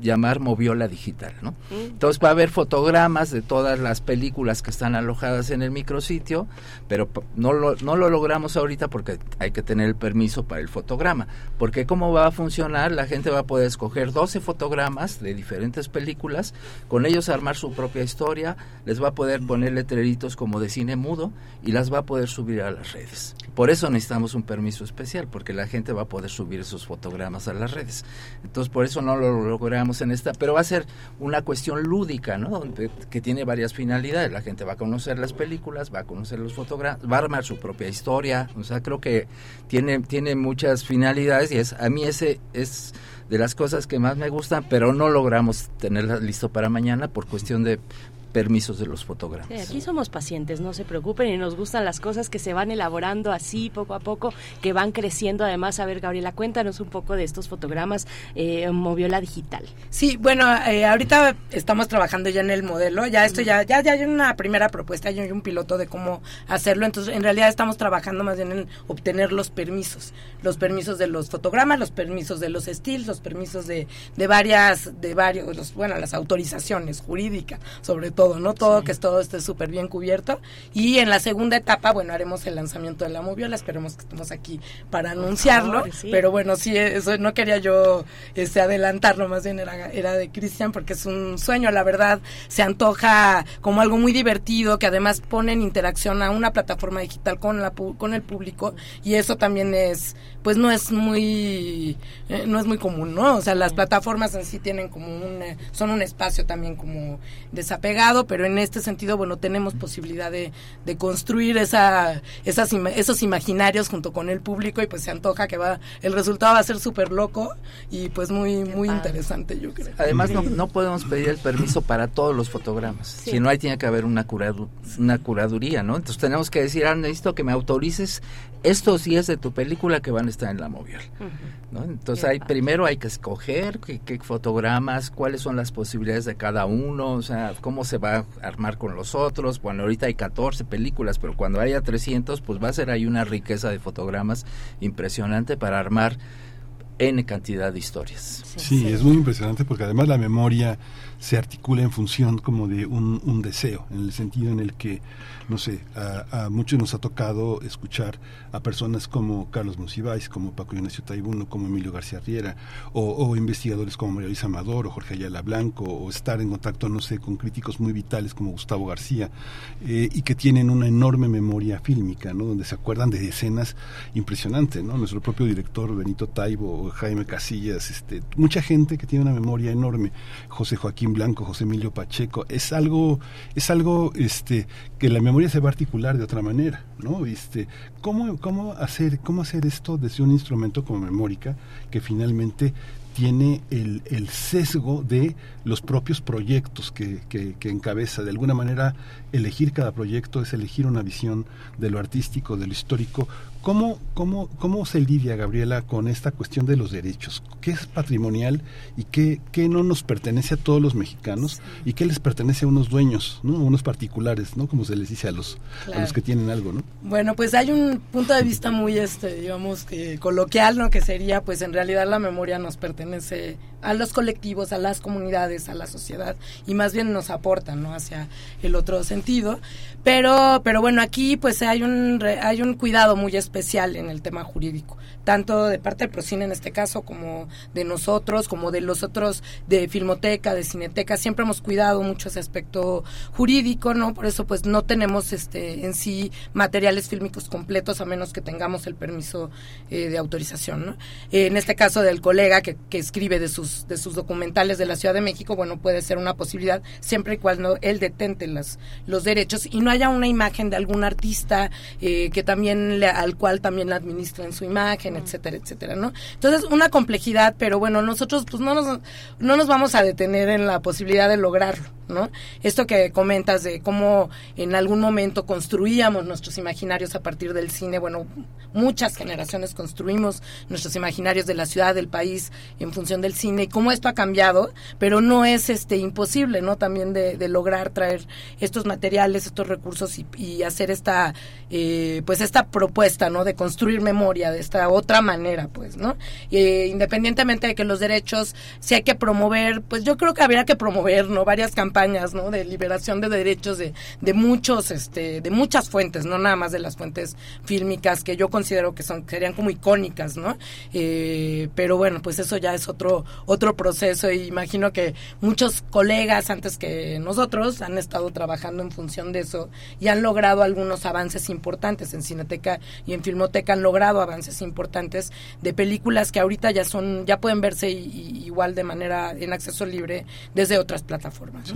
llamar Moviola Digital, ¿no? Mm. Entonces va a haber fotogramas de todas las películas que están alojadas en el micrositio, pero no lo, no lo logramos ahorita porque hay que tener el permiso para el fotograma. Porque cómo va a funcionar, la gente va a poder escoger 12 fotogramas de diferentes películas, con ellos armar su propia historia, les va a poder poner letreritos como de cine mudo y las va a poder subir a las redes. Por eso necesitamos un permiso especial, porque la gente va a poder subir esos fotogramas a las redes. Entonces por eso no lo logramos en esta, pero va a ser una cuestión lúdica, ¿no? Que tiene varias finalidades. La gente va a conocer las películas, va a conocer los fotogramas, va a armar su propia historia. O sea, creo que tiene, tiene muchas finalidades y es, a mí ese es de las cosas que más me gustan, pero no logramos tenerla listo para mañana por cuestión de permisos de los fotógrafos. aquí somos pacientes, no se preocupen y nos gustan las cosas que se van elaborando así poco a poco, que van creciendo. Además, a ver, Gabriela, cuéntanos un poco de estos fotogramas eh, Moviola Digital. Sí, bueno, eh, ahorita estamos trabajando ya en el modelo, ya esto ya, ya, ya hay una primera propuesta, ya hay un piloto de cómo hacerlo, entonces en realidad estamos trabajando más bien en obtener los permisos, los permisos de los fotogramas, los permisos de los estilos, los permisos de, de varias, de varios, los, bueno, las autorizaciones jurídicas, sobre todo todo, ¿no? Todo, que todo esté súper bien cubierto. Y en la segunda etapa, bueno, haremos el lanzamiento de la moviola, esperemos que estemos aquí para anunciarlo. Pero bueno, sí, eso no quería yo este, adelantarlo, más bien era, era de Cristian, porque es un sueño, la verdad, se antoja como algo muy divertido, que además pone en interacción a una plataforma digital con, la, con el público, y eso también es, pues no es muy, eh, no es muy común, ¿no? O sea, las plataformas en sí tienen como un, son un espacio también como desapegado pero en este sentido, bueno, tenemos posibilidad de, de construir esa, esas, esos imaginarios junto con el público y pues se antoja que va, el resultado va a ser súper loco y pues muy, muy interesante, yo creo. Además, no, no podemos pedir el permiso para todos los fotogramas, si no, ahí tiene que haber una, una curaduría, ¿no? Entonces tenemos que decir, ah, necesito que me autorices estos días de tu película que van a estar en la móvil. ¿no? Entonces hay, primero hay que escoger qué, qué, fotogramas, cuáles son las posibilidades de cada uno, o sea, cómo se va a armar con los otros. Bueno, ahorita hay 14 películas, pero cuando haya 300, pues va a ser ahí una riqueza de fotogramas impresionante para armar N cantidad de historias. Sí, es muy impresionante porque además la memoria se articula en función como de un, un deseo, en el sentido en el que no sé, a, muchos nos ha tocado escuchar a personas como Carlos Monsiváis, como Paco Ignacio Taibuno, como Emilio García Riera, o, investigadores como María Luisa Amador o Jorge Ayala Blanco, o estar en contacto, no sé, con críticos muy vitales como Gustavo García, eh, y que tienen una enorme memoria fílmica, ¿no? Donde se acuerdan de escenas impresionantes, ¿no? Nuestro propio director Benito Taibo, Jaime Casillas, este, mucha gente que tiene una memoria enorme, José Joaquín Blanco, José Emilio Pacheco, es algo, es algo, este, que la memoria se va a articular de otra manera, ¿no? Este, ¿cómo, cómo, hacer, ¿Cómo hacer esto desde un instrumento como Memórica que finalmente tiene el, el sesgo de los propios proyectos que, que, que, encabeza. De alguna manera, elegir cada proyecto es elegir una visión de lo artístico, de lo histórico, ¿Cómo, cómo, ¿Cómo se lidia, Gabriela, con esta cuestión de los derechos? ¿Qué es patrimonial y qué, qué no nos pertenece a todos los mexicanos y qué les pertenece a unos dueños, ¿no? a unos particulares, ¿no? como se les dice a los, a los que tienen algo? ¿no? Bueno, pues hay un punto de vista muy, este, digamos, que coloquial, ¿no? que sería, pues en realidad la memoria nos pertenece a los colectivos, a las comunidades, a la sociedad y más bien nos aporta ¿no? hacia el otro sentido. Pero, pero bueno, aquí pues hay un, hay un cuidado muy especial en el tema jurídico tanto de parte del Procine en este caso como de nosotros, como de los otros de Filmoteca, de Cineteca, siempre hemos cuidado mucho ese aspecto jurídico, ¿no? Por eso pues no tenemos este en sí materiales fílmicos completos a menos que tengamos el permiso eh, de autorización, ¿no? en este caso del colega que, que, escribe de sus de sus documentales de la Ciudad de México, bueno, puede ser una posibilidad siempre y cuando él detente las, los derechos y no haya una imagen de algún artista eh, que también le, al cual también administren su imagen, etcétera, etcétera, ¿no? Entonces, una complejidad, pero bueno, nosotros pues no nos, no nos vamos a detener en la posibilidad de lograrlo, ¿no? Esto que comentas de cómo en algún momento construíamos nuestros imaginarios a partir del cine, bueno, muchas generaciones construimos nuestros imaginarios de la ciudad, del país, en función del cine, y cómo esto ha cambiado, pero no es este imposible, ¿no? También de, lograr traer estos materiales, estos recursos y, hacer esta, eh, pues esta propuesta, ¿no? De construir memoria de esta otra otra manera, pues, ¿no? Eh, independientemente de que los derechos, si hay que promover, pues yo creo que habría que promover, ¿no? Varias campañas, ¿no? De liberación de derechos de, de muchos, este, de muchas fuentes, no nada más de las fuentes fílmicas que yo considero que son, serían como icónicas, ¿no? Eh, pero bueno, pues eso ya es otro, otro proceso y imagino que muchos colegas antes que nosotros han estado trabajando en función de eso y han logrado algunos avances importantes en Cineteca y en Filmoteca han logrado avances importantes de películas que ahorita ya son ya pueden verse igual de manera en acceso libre desde otras plataformas.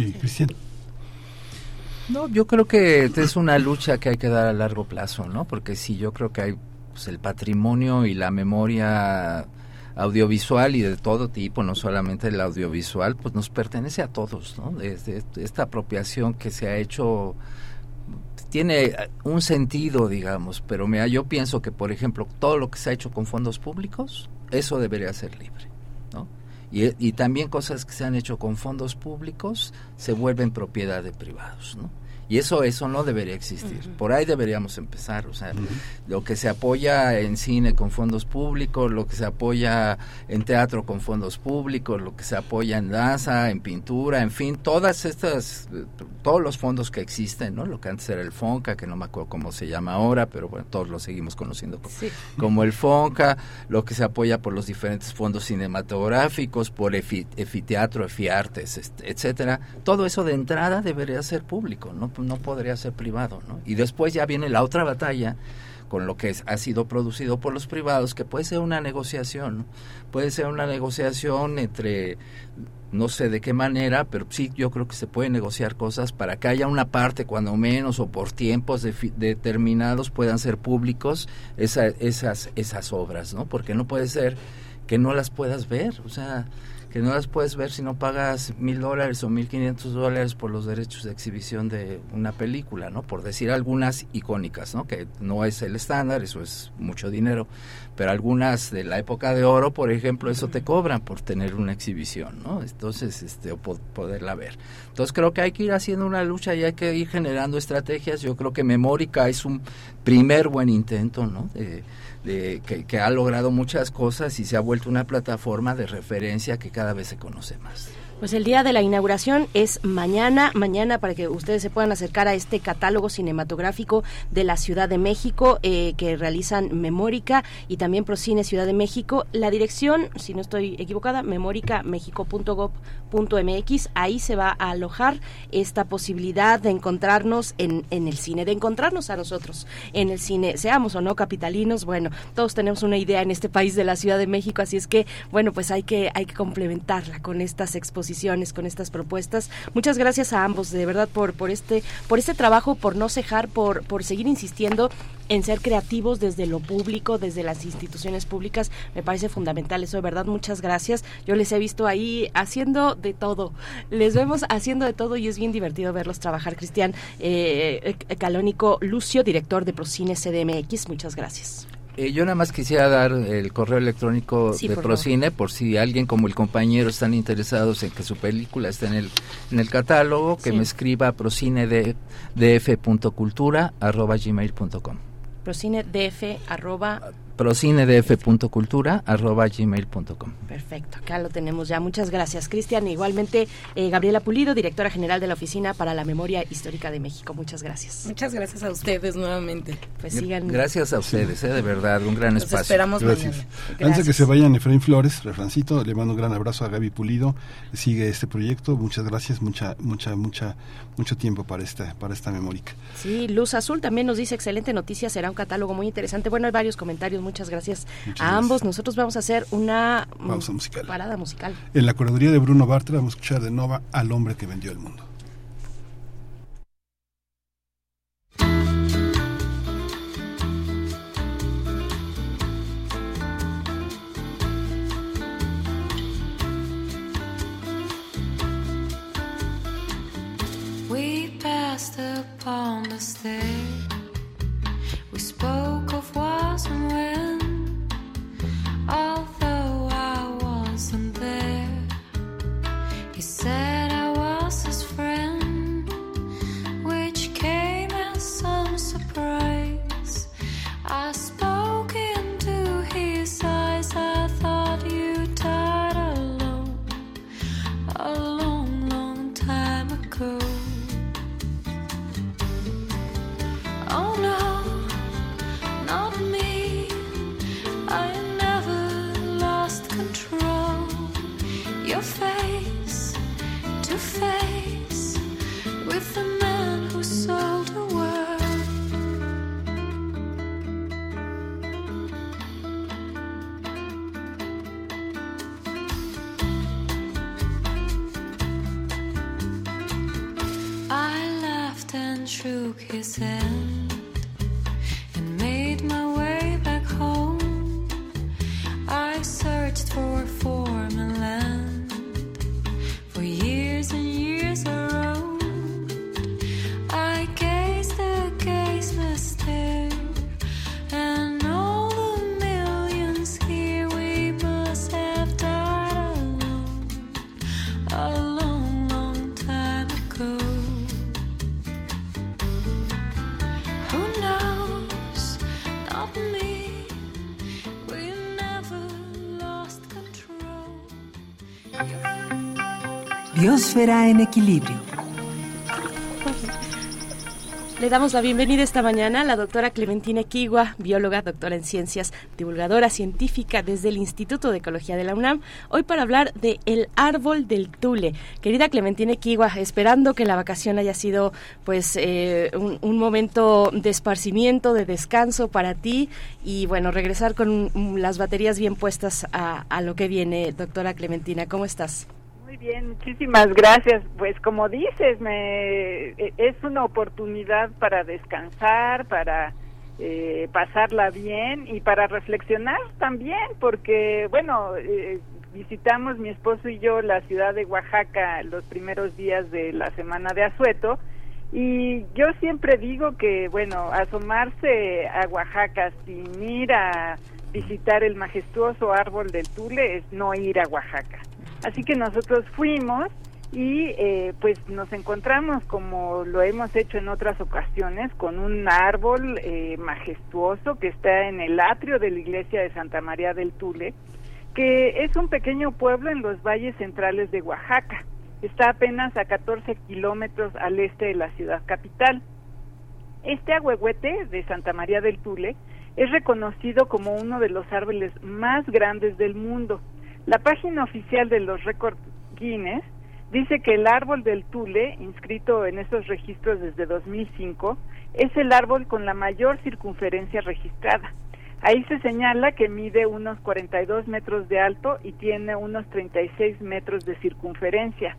No, yo creo que es una lucha que hay que dar a largo plazo, ¿no? Porque sí, yo creo que hay pues, el patrimonio y la memoria audiovisual y de todo tipo, no solamente el audiovisual, pues nos pertenece a todos, ¿no? Esta apropiación que se ha hecho tiene un sentido, digamos, pero mira, yo pienso que, por ejemplo, todo lo que se ha hecho con fondos públicos, eso debería ser libre, ¿no? Y, y también cosas que se han hecho con fondos públicos se vuelven propiedad de privados, ¿no? Y eso, eso no debería existir. Por ahí deberíamos empezar. O sea, lo que se apoya en cine con fondos públicos, lo que se apoya en teatro con fondos públicos, lo que se apoya en danza, en pintura, en fin, todas estas, todos los fondos que existen, ¿no? Lo que antes era el FONCA, que no me acuerdo cómo se llama ahora, pero bueno, todos lo seguimos conociendo como, como el FONCA, lo que se apoya por los diferentes fondos cinematográficos, por Efiteatro, Efiartes, etcétera. Todo eso de entrada debería ser público, ¿no? No podría ser privado, ¿no? Y después ya viene la otra batalla con lo que ha sido producido por los privados, que puede ser una negociación, puede ser una negociación entre, no sé de qué manera, pero sí yo creo que se puede negociar cosas para que haya una parte, cuando menos, o por tiempos determinados puedan ser públicos esas, esas obras, ¿no? Porque no puede ser que no las puedas ver, o sea, que no las puedes ver si no pagas mil dólares o mil quinientos dólares por los derechos de exhibición de una película, ¿no? Por decir algunas icónicas, ¿no? Que no es el estándar, eso es mucho dinero, pero algunas de la época de oro, por ejemplo, eso te cobran por tener una exhibición, ¿no? Entonces, este, o poderla ver. Entonces creo que hay que ir haciendo una lucha y hay que ir generando estrategias. Yo creo que Memórica es un primer buen intento, ¿no? De, que, ha logrado muchas cosas y se ha vuelto una plataforma de referencia que cada vez se conoce más. Pues el día de la inauguración es mañana, mañana para que ustedes se puedan acercar a este catálogo cinematográfico de la Ciudad de México eh, que realizan Memórica y también Procine Ciudad de México. La dirección, si no estoy equivocada, memoricamexico.gov.mx, ahí se va a alojar esta posibilidad de encontrarnos en, en el cine, de encontrarnos a nosotros en el cine, seamos o no capitalinos, bueno, todos tenemos una idea en este país de la Ciudad de México, así es que, bueno, pues hay que, hay que complementarla con estas exposiciones con estas propuestas. Muchas gracias a ambos, de verdad, por, por, este, por este trabajo, por no cejar, por, por seguir insistiendo en ser creativos desde lo público, desde las instituciones públicas. Me parece fundamental eso, de verdad, muchas gracias. Yo les he visto ahí haciendo de todo. Les vemos haciendo de todo y es bien divertido verlos trabajar. Cristian eh, eh Calónico Lucio, director de Procine CDMX, muchas gracias. Eh, yo nada más quisiera dar el correo electrónico de Procine por si alguien como el compañero están interesados en que su película esté en el, en el catálogo, que me escriba a procinedf.cultura.gmail.com procinedf procinedf.cultura.gmail.com Perfecto, acá lo tenemos ya. Muchas gracias, Cristian. Igualmente, eh, Gabriela Pulido, directora general de la Oficina para la Memoria Histórica de México. Muchas gracias. Muchas gracias a ustedes nuevamente. Pues sigan. Gracias a ustedes, eh, de verdad, un gran espacio. esperamos gracias. Antes de que se vayan, Efraín Flores, refrancito, le mando un gran abrazo a Gaby Pulido. Sigue este proyecto. Muchas gracias, mucha, mucha, mucha, mucho tiempo para esta, para esta memórica. Sí, Luz Azul también nos dice excelente noticia, será un catálogo muy interesante. Bueno, hay varios comentarios, muchas gracias a ambos. Nosotros vamos a hacer una Pausa musical. parada musical. En la curaduría de Bruno Bartra vamos a escuchar de Nova al hombre que vendió el mundo. We passed upon the stair. Spoke of was and when, although I wasn't there. He said I was his friend, which came as some surprise. took his Biosfera en equilibrio. Le damos la bienvenida esta mañana a la doctora Clementina Kigua, bióloga, doctora en ciencias, divulgadora científica desde el Instituto de Ecología de la UNAM, hoy para hablar de el árbol del Tule. Querida Clementina Kigua, esperando que la vacación haya sido pues eh, un, momento de esparcimiento, de descanso para ti y bueno, regresar con las baterías bien puestas a, a lo que viene, doctora Clementina. ¿Cómo estás? Muy bien, muchísimas gracias. Pues como dices, me, e- es una oportunidad para descansar, para eh, pasarla bien y para reflexionar también, porque bueno, eh, visitamos mi esposo y yo la ciudad de Oaxaca los primeros días de la semana de Asueto y yo siempre digo que bueno, asomarse a Oaxaca sin ir a visitar el majestuoso árbol del Tule es no ir a Oaxaca. Así que nosotros fuimos y eh, pues nos encontramos como lo hemos hecho en otras ocasiones con un árbol eh, majestuoso que está en el atrio de la iglesia de Santa María del Tule, que es un pequeño pueblo en los valles centrales de Oaxaca. Está apenas a 14 kilómetros al este de la ciudad capital. Este ahuehuete de Santa María del Tule es reconocido como uno de los árboles más grandes del mundo. La página oficial de los récords Guinness dice que el árbol del Tule, inscrito en esos registros desde 2005, es el árbol con la mayor circunferencia registrada. Ahí se señala que mide unos 42 metros de alto y tiene unos 36 metros de circunferencia.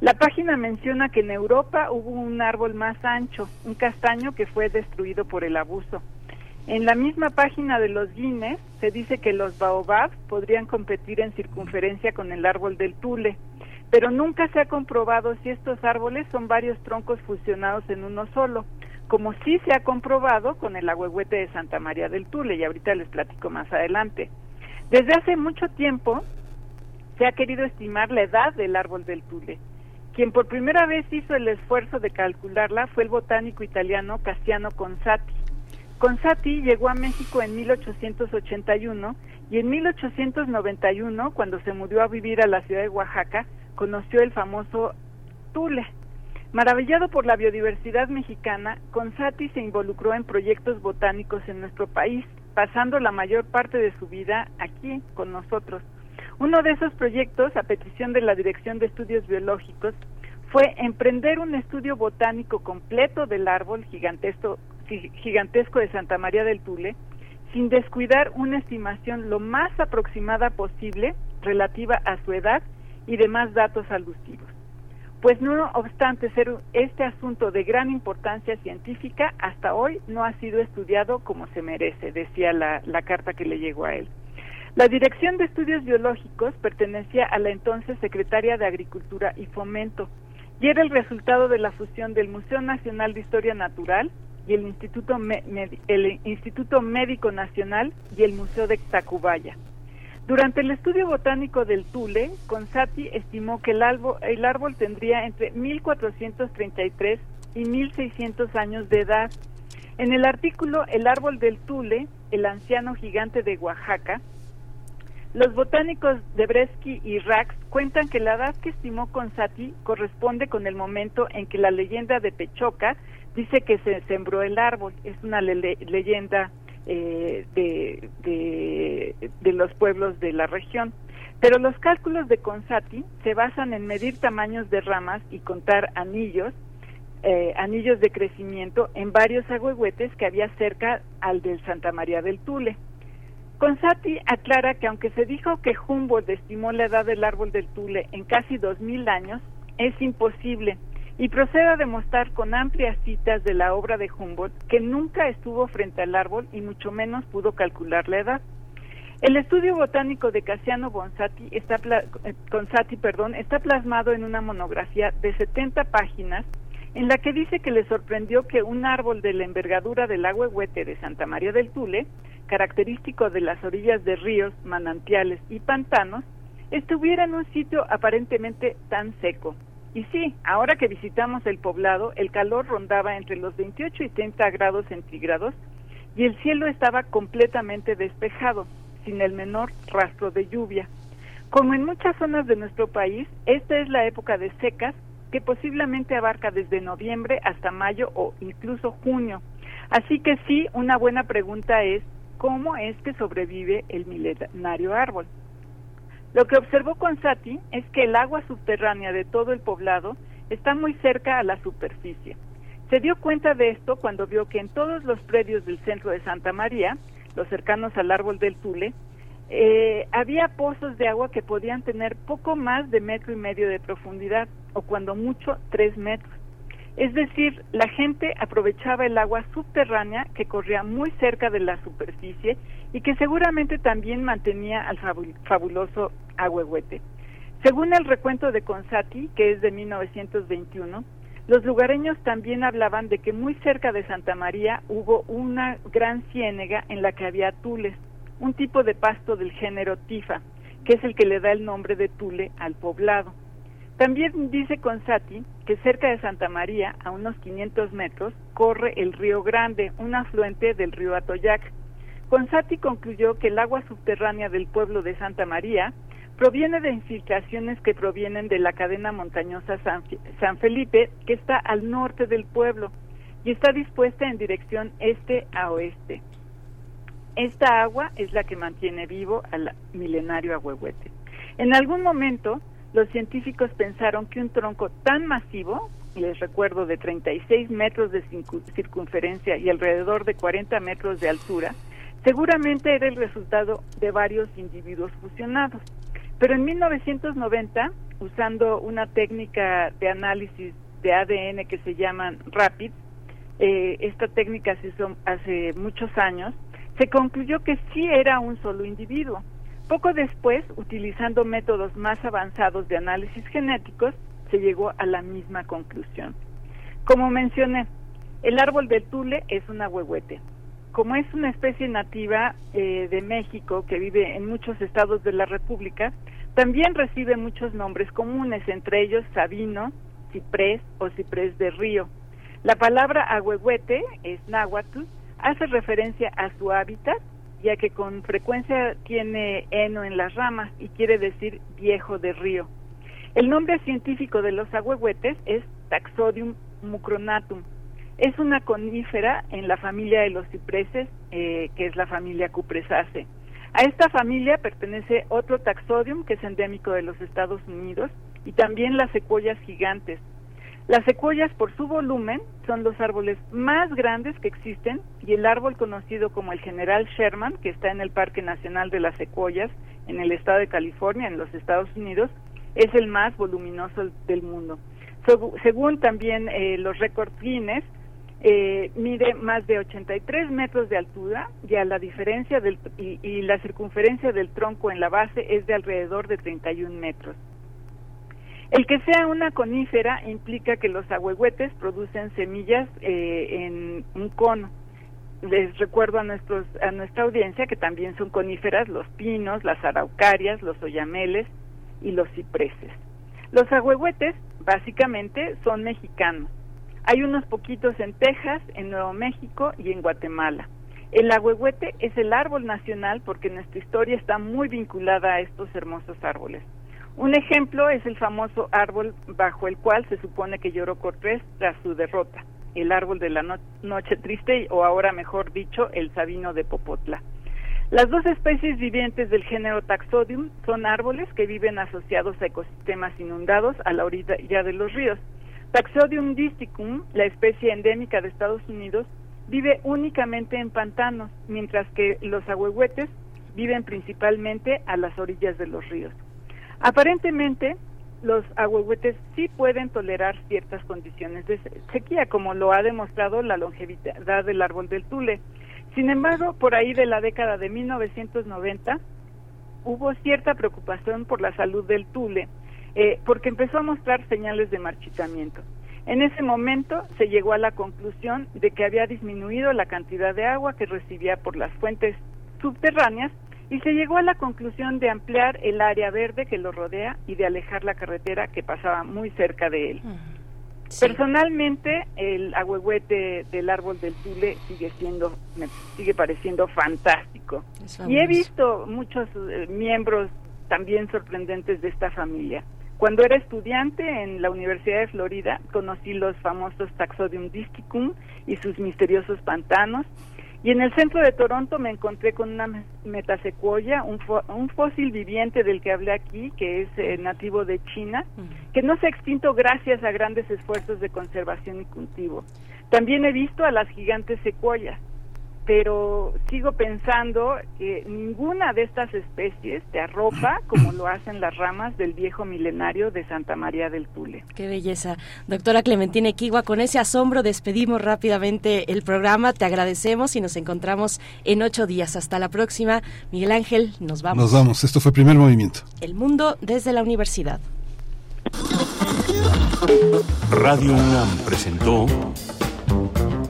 La página menciona que en Europa hubo un árbol más ancho, un castaño que fue destruido por el abuso. En la misma página de los Guinness se dice que los baobabs podrían competir en circunferencia con el árbol del Tule, pero nunca se ha comprobado si estos árboles son varios troncos fusionados en uno solo, como sí se ha comprobado con el agüehuete de Santa María del Tule, y ahorita les platico más adelante. Desde hace mucho tiempo se ha querido estimar la edad del árbol del Tule. Quien por primera vez hizo el esfuerzo de calcularla fue el botánico italiano Cassiano Consati. Consati llegó a México en 1881 y en 1891, cuando se mudó a vivir a la ciudad de Oaxaca, conoció el famoso Tule. Maravillado por la biodiversidad mexicana, Consati se involucró en proyectos botánicos en nuestro país, pasando la mayor parte de su vida aquí con nosotros. Uno de esos proyectos, a petición de la Dirección de Estudios Biológicos, fue emprender un estudio botánico completo del árbol gigantesco, gigantesco de Santa María del Tule, sin descuidar una estimación lo más aproximada posible relativa a su edad y demás datos alusivos. Pues no obstante ser este asunto de gran importancia científica, hasta hoy no ha sido estudiado como se merece, decía la, la carta que le llegó a él. La Dirección de Estudios Biológicos pertenecía a la entonces Secretaria de Agricultura y Fomento y era el resultado de la fusión del Museo Nacional de Historia Natural y el Instituto, el Instituto Médico Nacional y el Museo de Tacubaya. Durante el estudio botánico del Tule, Consati estimó que el el árbol tendría entre 1433 y 1600 años de edad. En el artículo El árbol del Tule, el anciano gigante de Oaxaca, los botánicos de Bresky y Rax cuentan que la edad que estimó Consati corresponde con el momento en que la leyenda de Pechoca dice que se sembró el árbol. Es una le- le- leyenda eh, de los pueblos de la región. Pero los cálculos de Consati se basan en medir tamaños de ramas y contar anillos, eh, anillos de crecimiento en varios agüehuetes que había cerca al del Santa María del Tule. Consati aclara que aunque se dijo que Humboldt estimó la edad del árbol del Tule en casi 2000 años, es imposible y procede a demostrar con amplias citas de la obra de Humboldt que nunca estuvo frente al árbol y mucho menos pudo calcular la edad. El estudio botánico de Cassiano Bonsati está eh, Consati, perdón, está plasmado en una monografía de 70 páginas en la que dice que le sorprendió que un árbol de la envergadura del agüehuete de Santa María del Tule, característico de las orillas de ríos, manantiales y pantanos, estuviera en un sitio aparentemente tan seco. Y sí, ahora que visitamos el poblado, el calor rondaba entre los 28 y 30 grados centígrados y el cielo estaba completamente despejado, sin el menor rastro de lluvia. Como en muchas zonas de nuestro país, esta es la época de secas que posiblemente abarca desde noviembre hasta mayo o incluso junio. Así que sí, una buena pregunta es, ¿cómo es que sobrevive el milenario árbol? Lo que observó Consati es que el agua subterránea de todo el poblado está muy cerca a la superficie. Se dio cuenta de esto cuando vio que en todos los predios del centro de Santa María, los cercanos al árbol del Tule, eh, había pozos de agua que podían tener poco más de metro y medio de profundidad, o cuando mucho tres metros. Es decir, la gente aprovechaba el agua subterránea que corría muy cerca de la superficie y que seguramente también mantenía al fabu- fabuloso agüehuete. Según el recuento de Consati, que es de 1921, los lugareños también hablaban de que muy cerca de Santa María hubo una gran ciénega en la que había tules, un tipo de pasto del género tifa, que es el que le da el nombre de tule al poblado. También dice Consati que cerca de Santa María, a unos 500 metros, corre el río Grande, un afluente del río Atoyac. Consati concluyó que el agua subterránea del pueblo de Santa María proviene de infiltraciones que provienen de la cadena montañosa San, Felipe, que está al norte del pueblo y está dispuesta en dirección este a oeste. Esta agua es la que mantiene vivo al milenario ahuehuete. En algún momento, los científicos pensaron que un tronco tan masivo, les recuerdo de 36 metros de circunferencia y alrededor de 40 metros de altura, seguramente era el resultado de varios individuos fusionados. Pero en 1990, usando una técnica de análisis de ADN que se llaman RAPID, eh, esta técnica se hizo hace muchos años, se concluyó que sí era un solo individuo. Poco después, utilizando métodos más avanzados de análisis genéticos, se llegó a la misma conclusión. Como mencioné, el árbol del tule es un ahuehuete. Como es una especie nativa eh, de México que vive en muchos estados de la República, también recibe muchos nombres comunes, entre ellos sabino, ciprés o ciprés de río. La palabra ahuehuete es náhuatl, hace referencia a su hábitat, ya que con frecuencia tiene heno en las ramas y quiere decir viejo de río. El nombre científico de los ahuehuetes es Taxodium mucronatum. Es una conífera en la familia de los cipreses, eh, que es la familia Cupresaceae. A esta familia pertenece otro taxodium que es endémico de los Estados Unidos y también las secuoyas gigantes. Las secuoyas por su volumen son los árboles más grandes que existen y el árbol conocido como el General Sherman, que está en el Parque Nacional de las Secuoyas en el estado de California, en los Estados Unidos, es el más voluminoso del mundo. según también eh, los récords Guinness, eh, mide más de 83 metros de altura y, a la diferencia del, y, y la circunferencia del tronco en la base es de alrededor de 31 metros. El que sea una conífera implica que los ahuehuetes producen semillas eh, en un cono. Les recuerdo a, nuestros, a nuestra audiencia que también son coníferas los pinos, las araucarias, los oyameles y los cipreses. Los ahuehuetes básicamente son mexicanos. Hay unos poquitos en Texas, en Nuevo México y en Guatemala. El ahuehuete es el árbol nacional porque nuestra historia está muy vinculada a estos hermosos árboles. Un ejemplo es el famoso árbol bajo el cual se supone que lloró Cortés tras su derrota, el árbol de la noche triste o ahora mejor dicho, el sabino de Popotla. Las dos especies vivientes del género Taxodium son árboles que viven asociados a ecosistemas inundados a la orilla de los ríos. Taxodium disticum, la especie endémica de Estados Unidos, vive únicamente en pantanos, mientras que los ahuehuetes viven principalmente a las orillas de los ríos. Aparentemente, los ahuehuetes sí pueden tolerar ciertas condiciones de sequía, como lo ha demostrado la longevidad del árbol del tule. Sin embargo, por ahí de la década de 1990 hubo cierta preocupación por la salud del tule, eh, porque empezó a mostrar señales de marchitamiento. En ese momento se llegó a la conclusión de que había disminuido la cantidad de agua que recibía por las fuentes subterráneas y se llegó a la conclusión de ampliar el área verde que lo rodea y de alejar la carretera que pasaba muy cerca de él. Personalmente, el ahuehuete del árbol del Tule sigue siendo, me sigue pareciendo fantástico. Y he visto muchos eh, miembros también sorprendentes de esta familia. Cuando era estudiante en la Universidad de Florida, conocí los famosos Taxodium disticum y sus misteriosos pantanos, y en el centro de Toronto me encontré con una metasecuoya, un, un fósil viviente del que hablé aquí, que es eh, nativo de China, que no se ha extinto gracias a grandes esfuerzos de conservación y cultivo. También he visto a las gigantes secuoyas, pero sigo pensando que ninguna de estas especies te arropa como lo hacen las ramas del viejo milenario de Santa María del Tule. Qué belleza. Doctora Clementina Equigua, con ese asombro despedimos rápidamente el programa. Te agradecemos y nos encontramos en ocho días. Hasta la próxima. Miguel Ángel, nos vamos. Nos vamos. Esto fue Primer Movimiento. El mundo desde la universidad. Radio UNAM presentó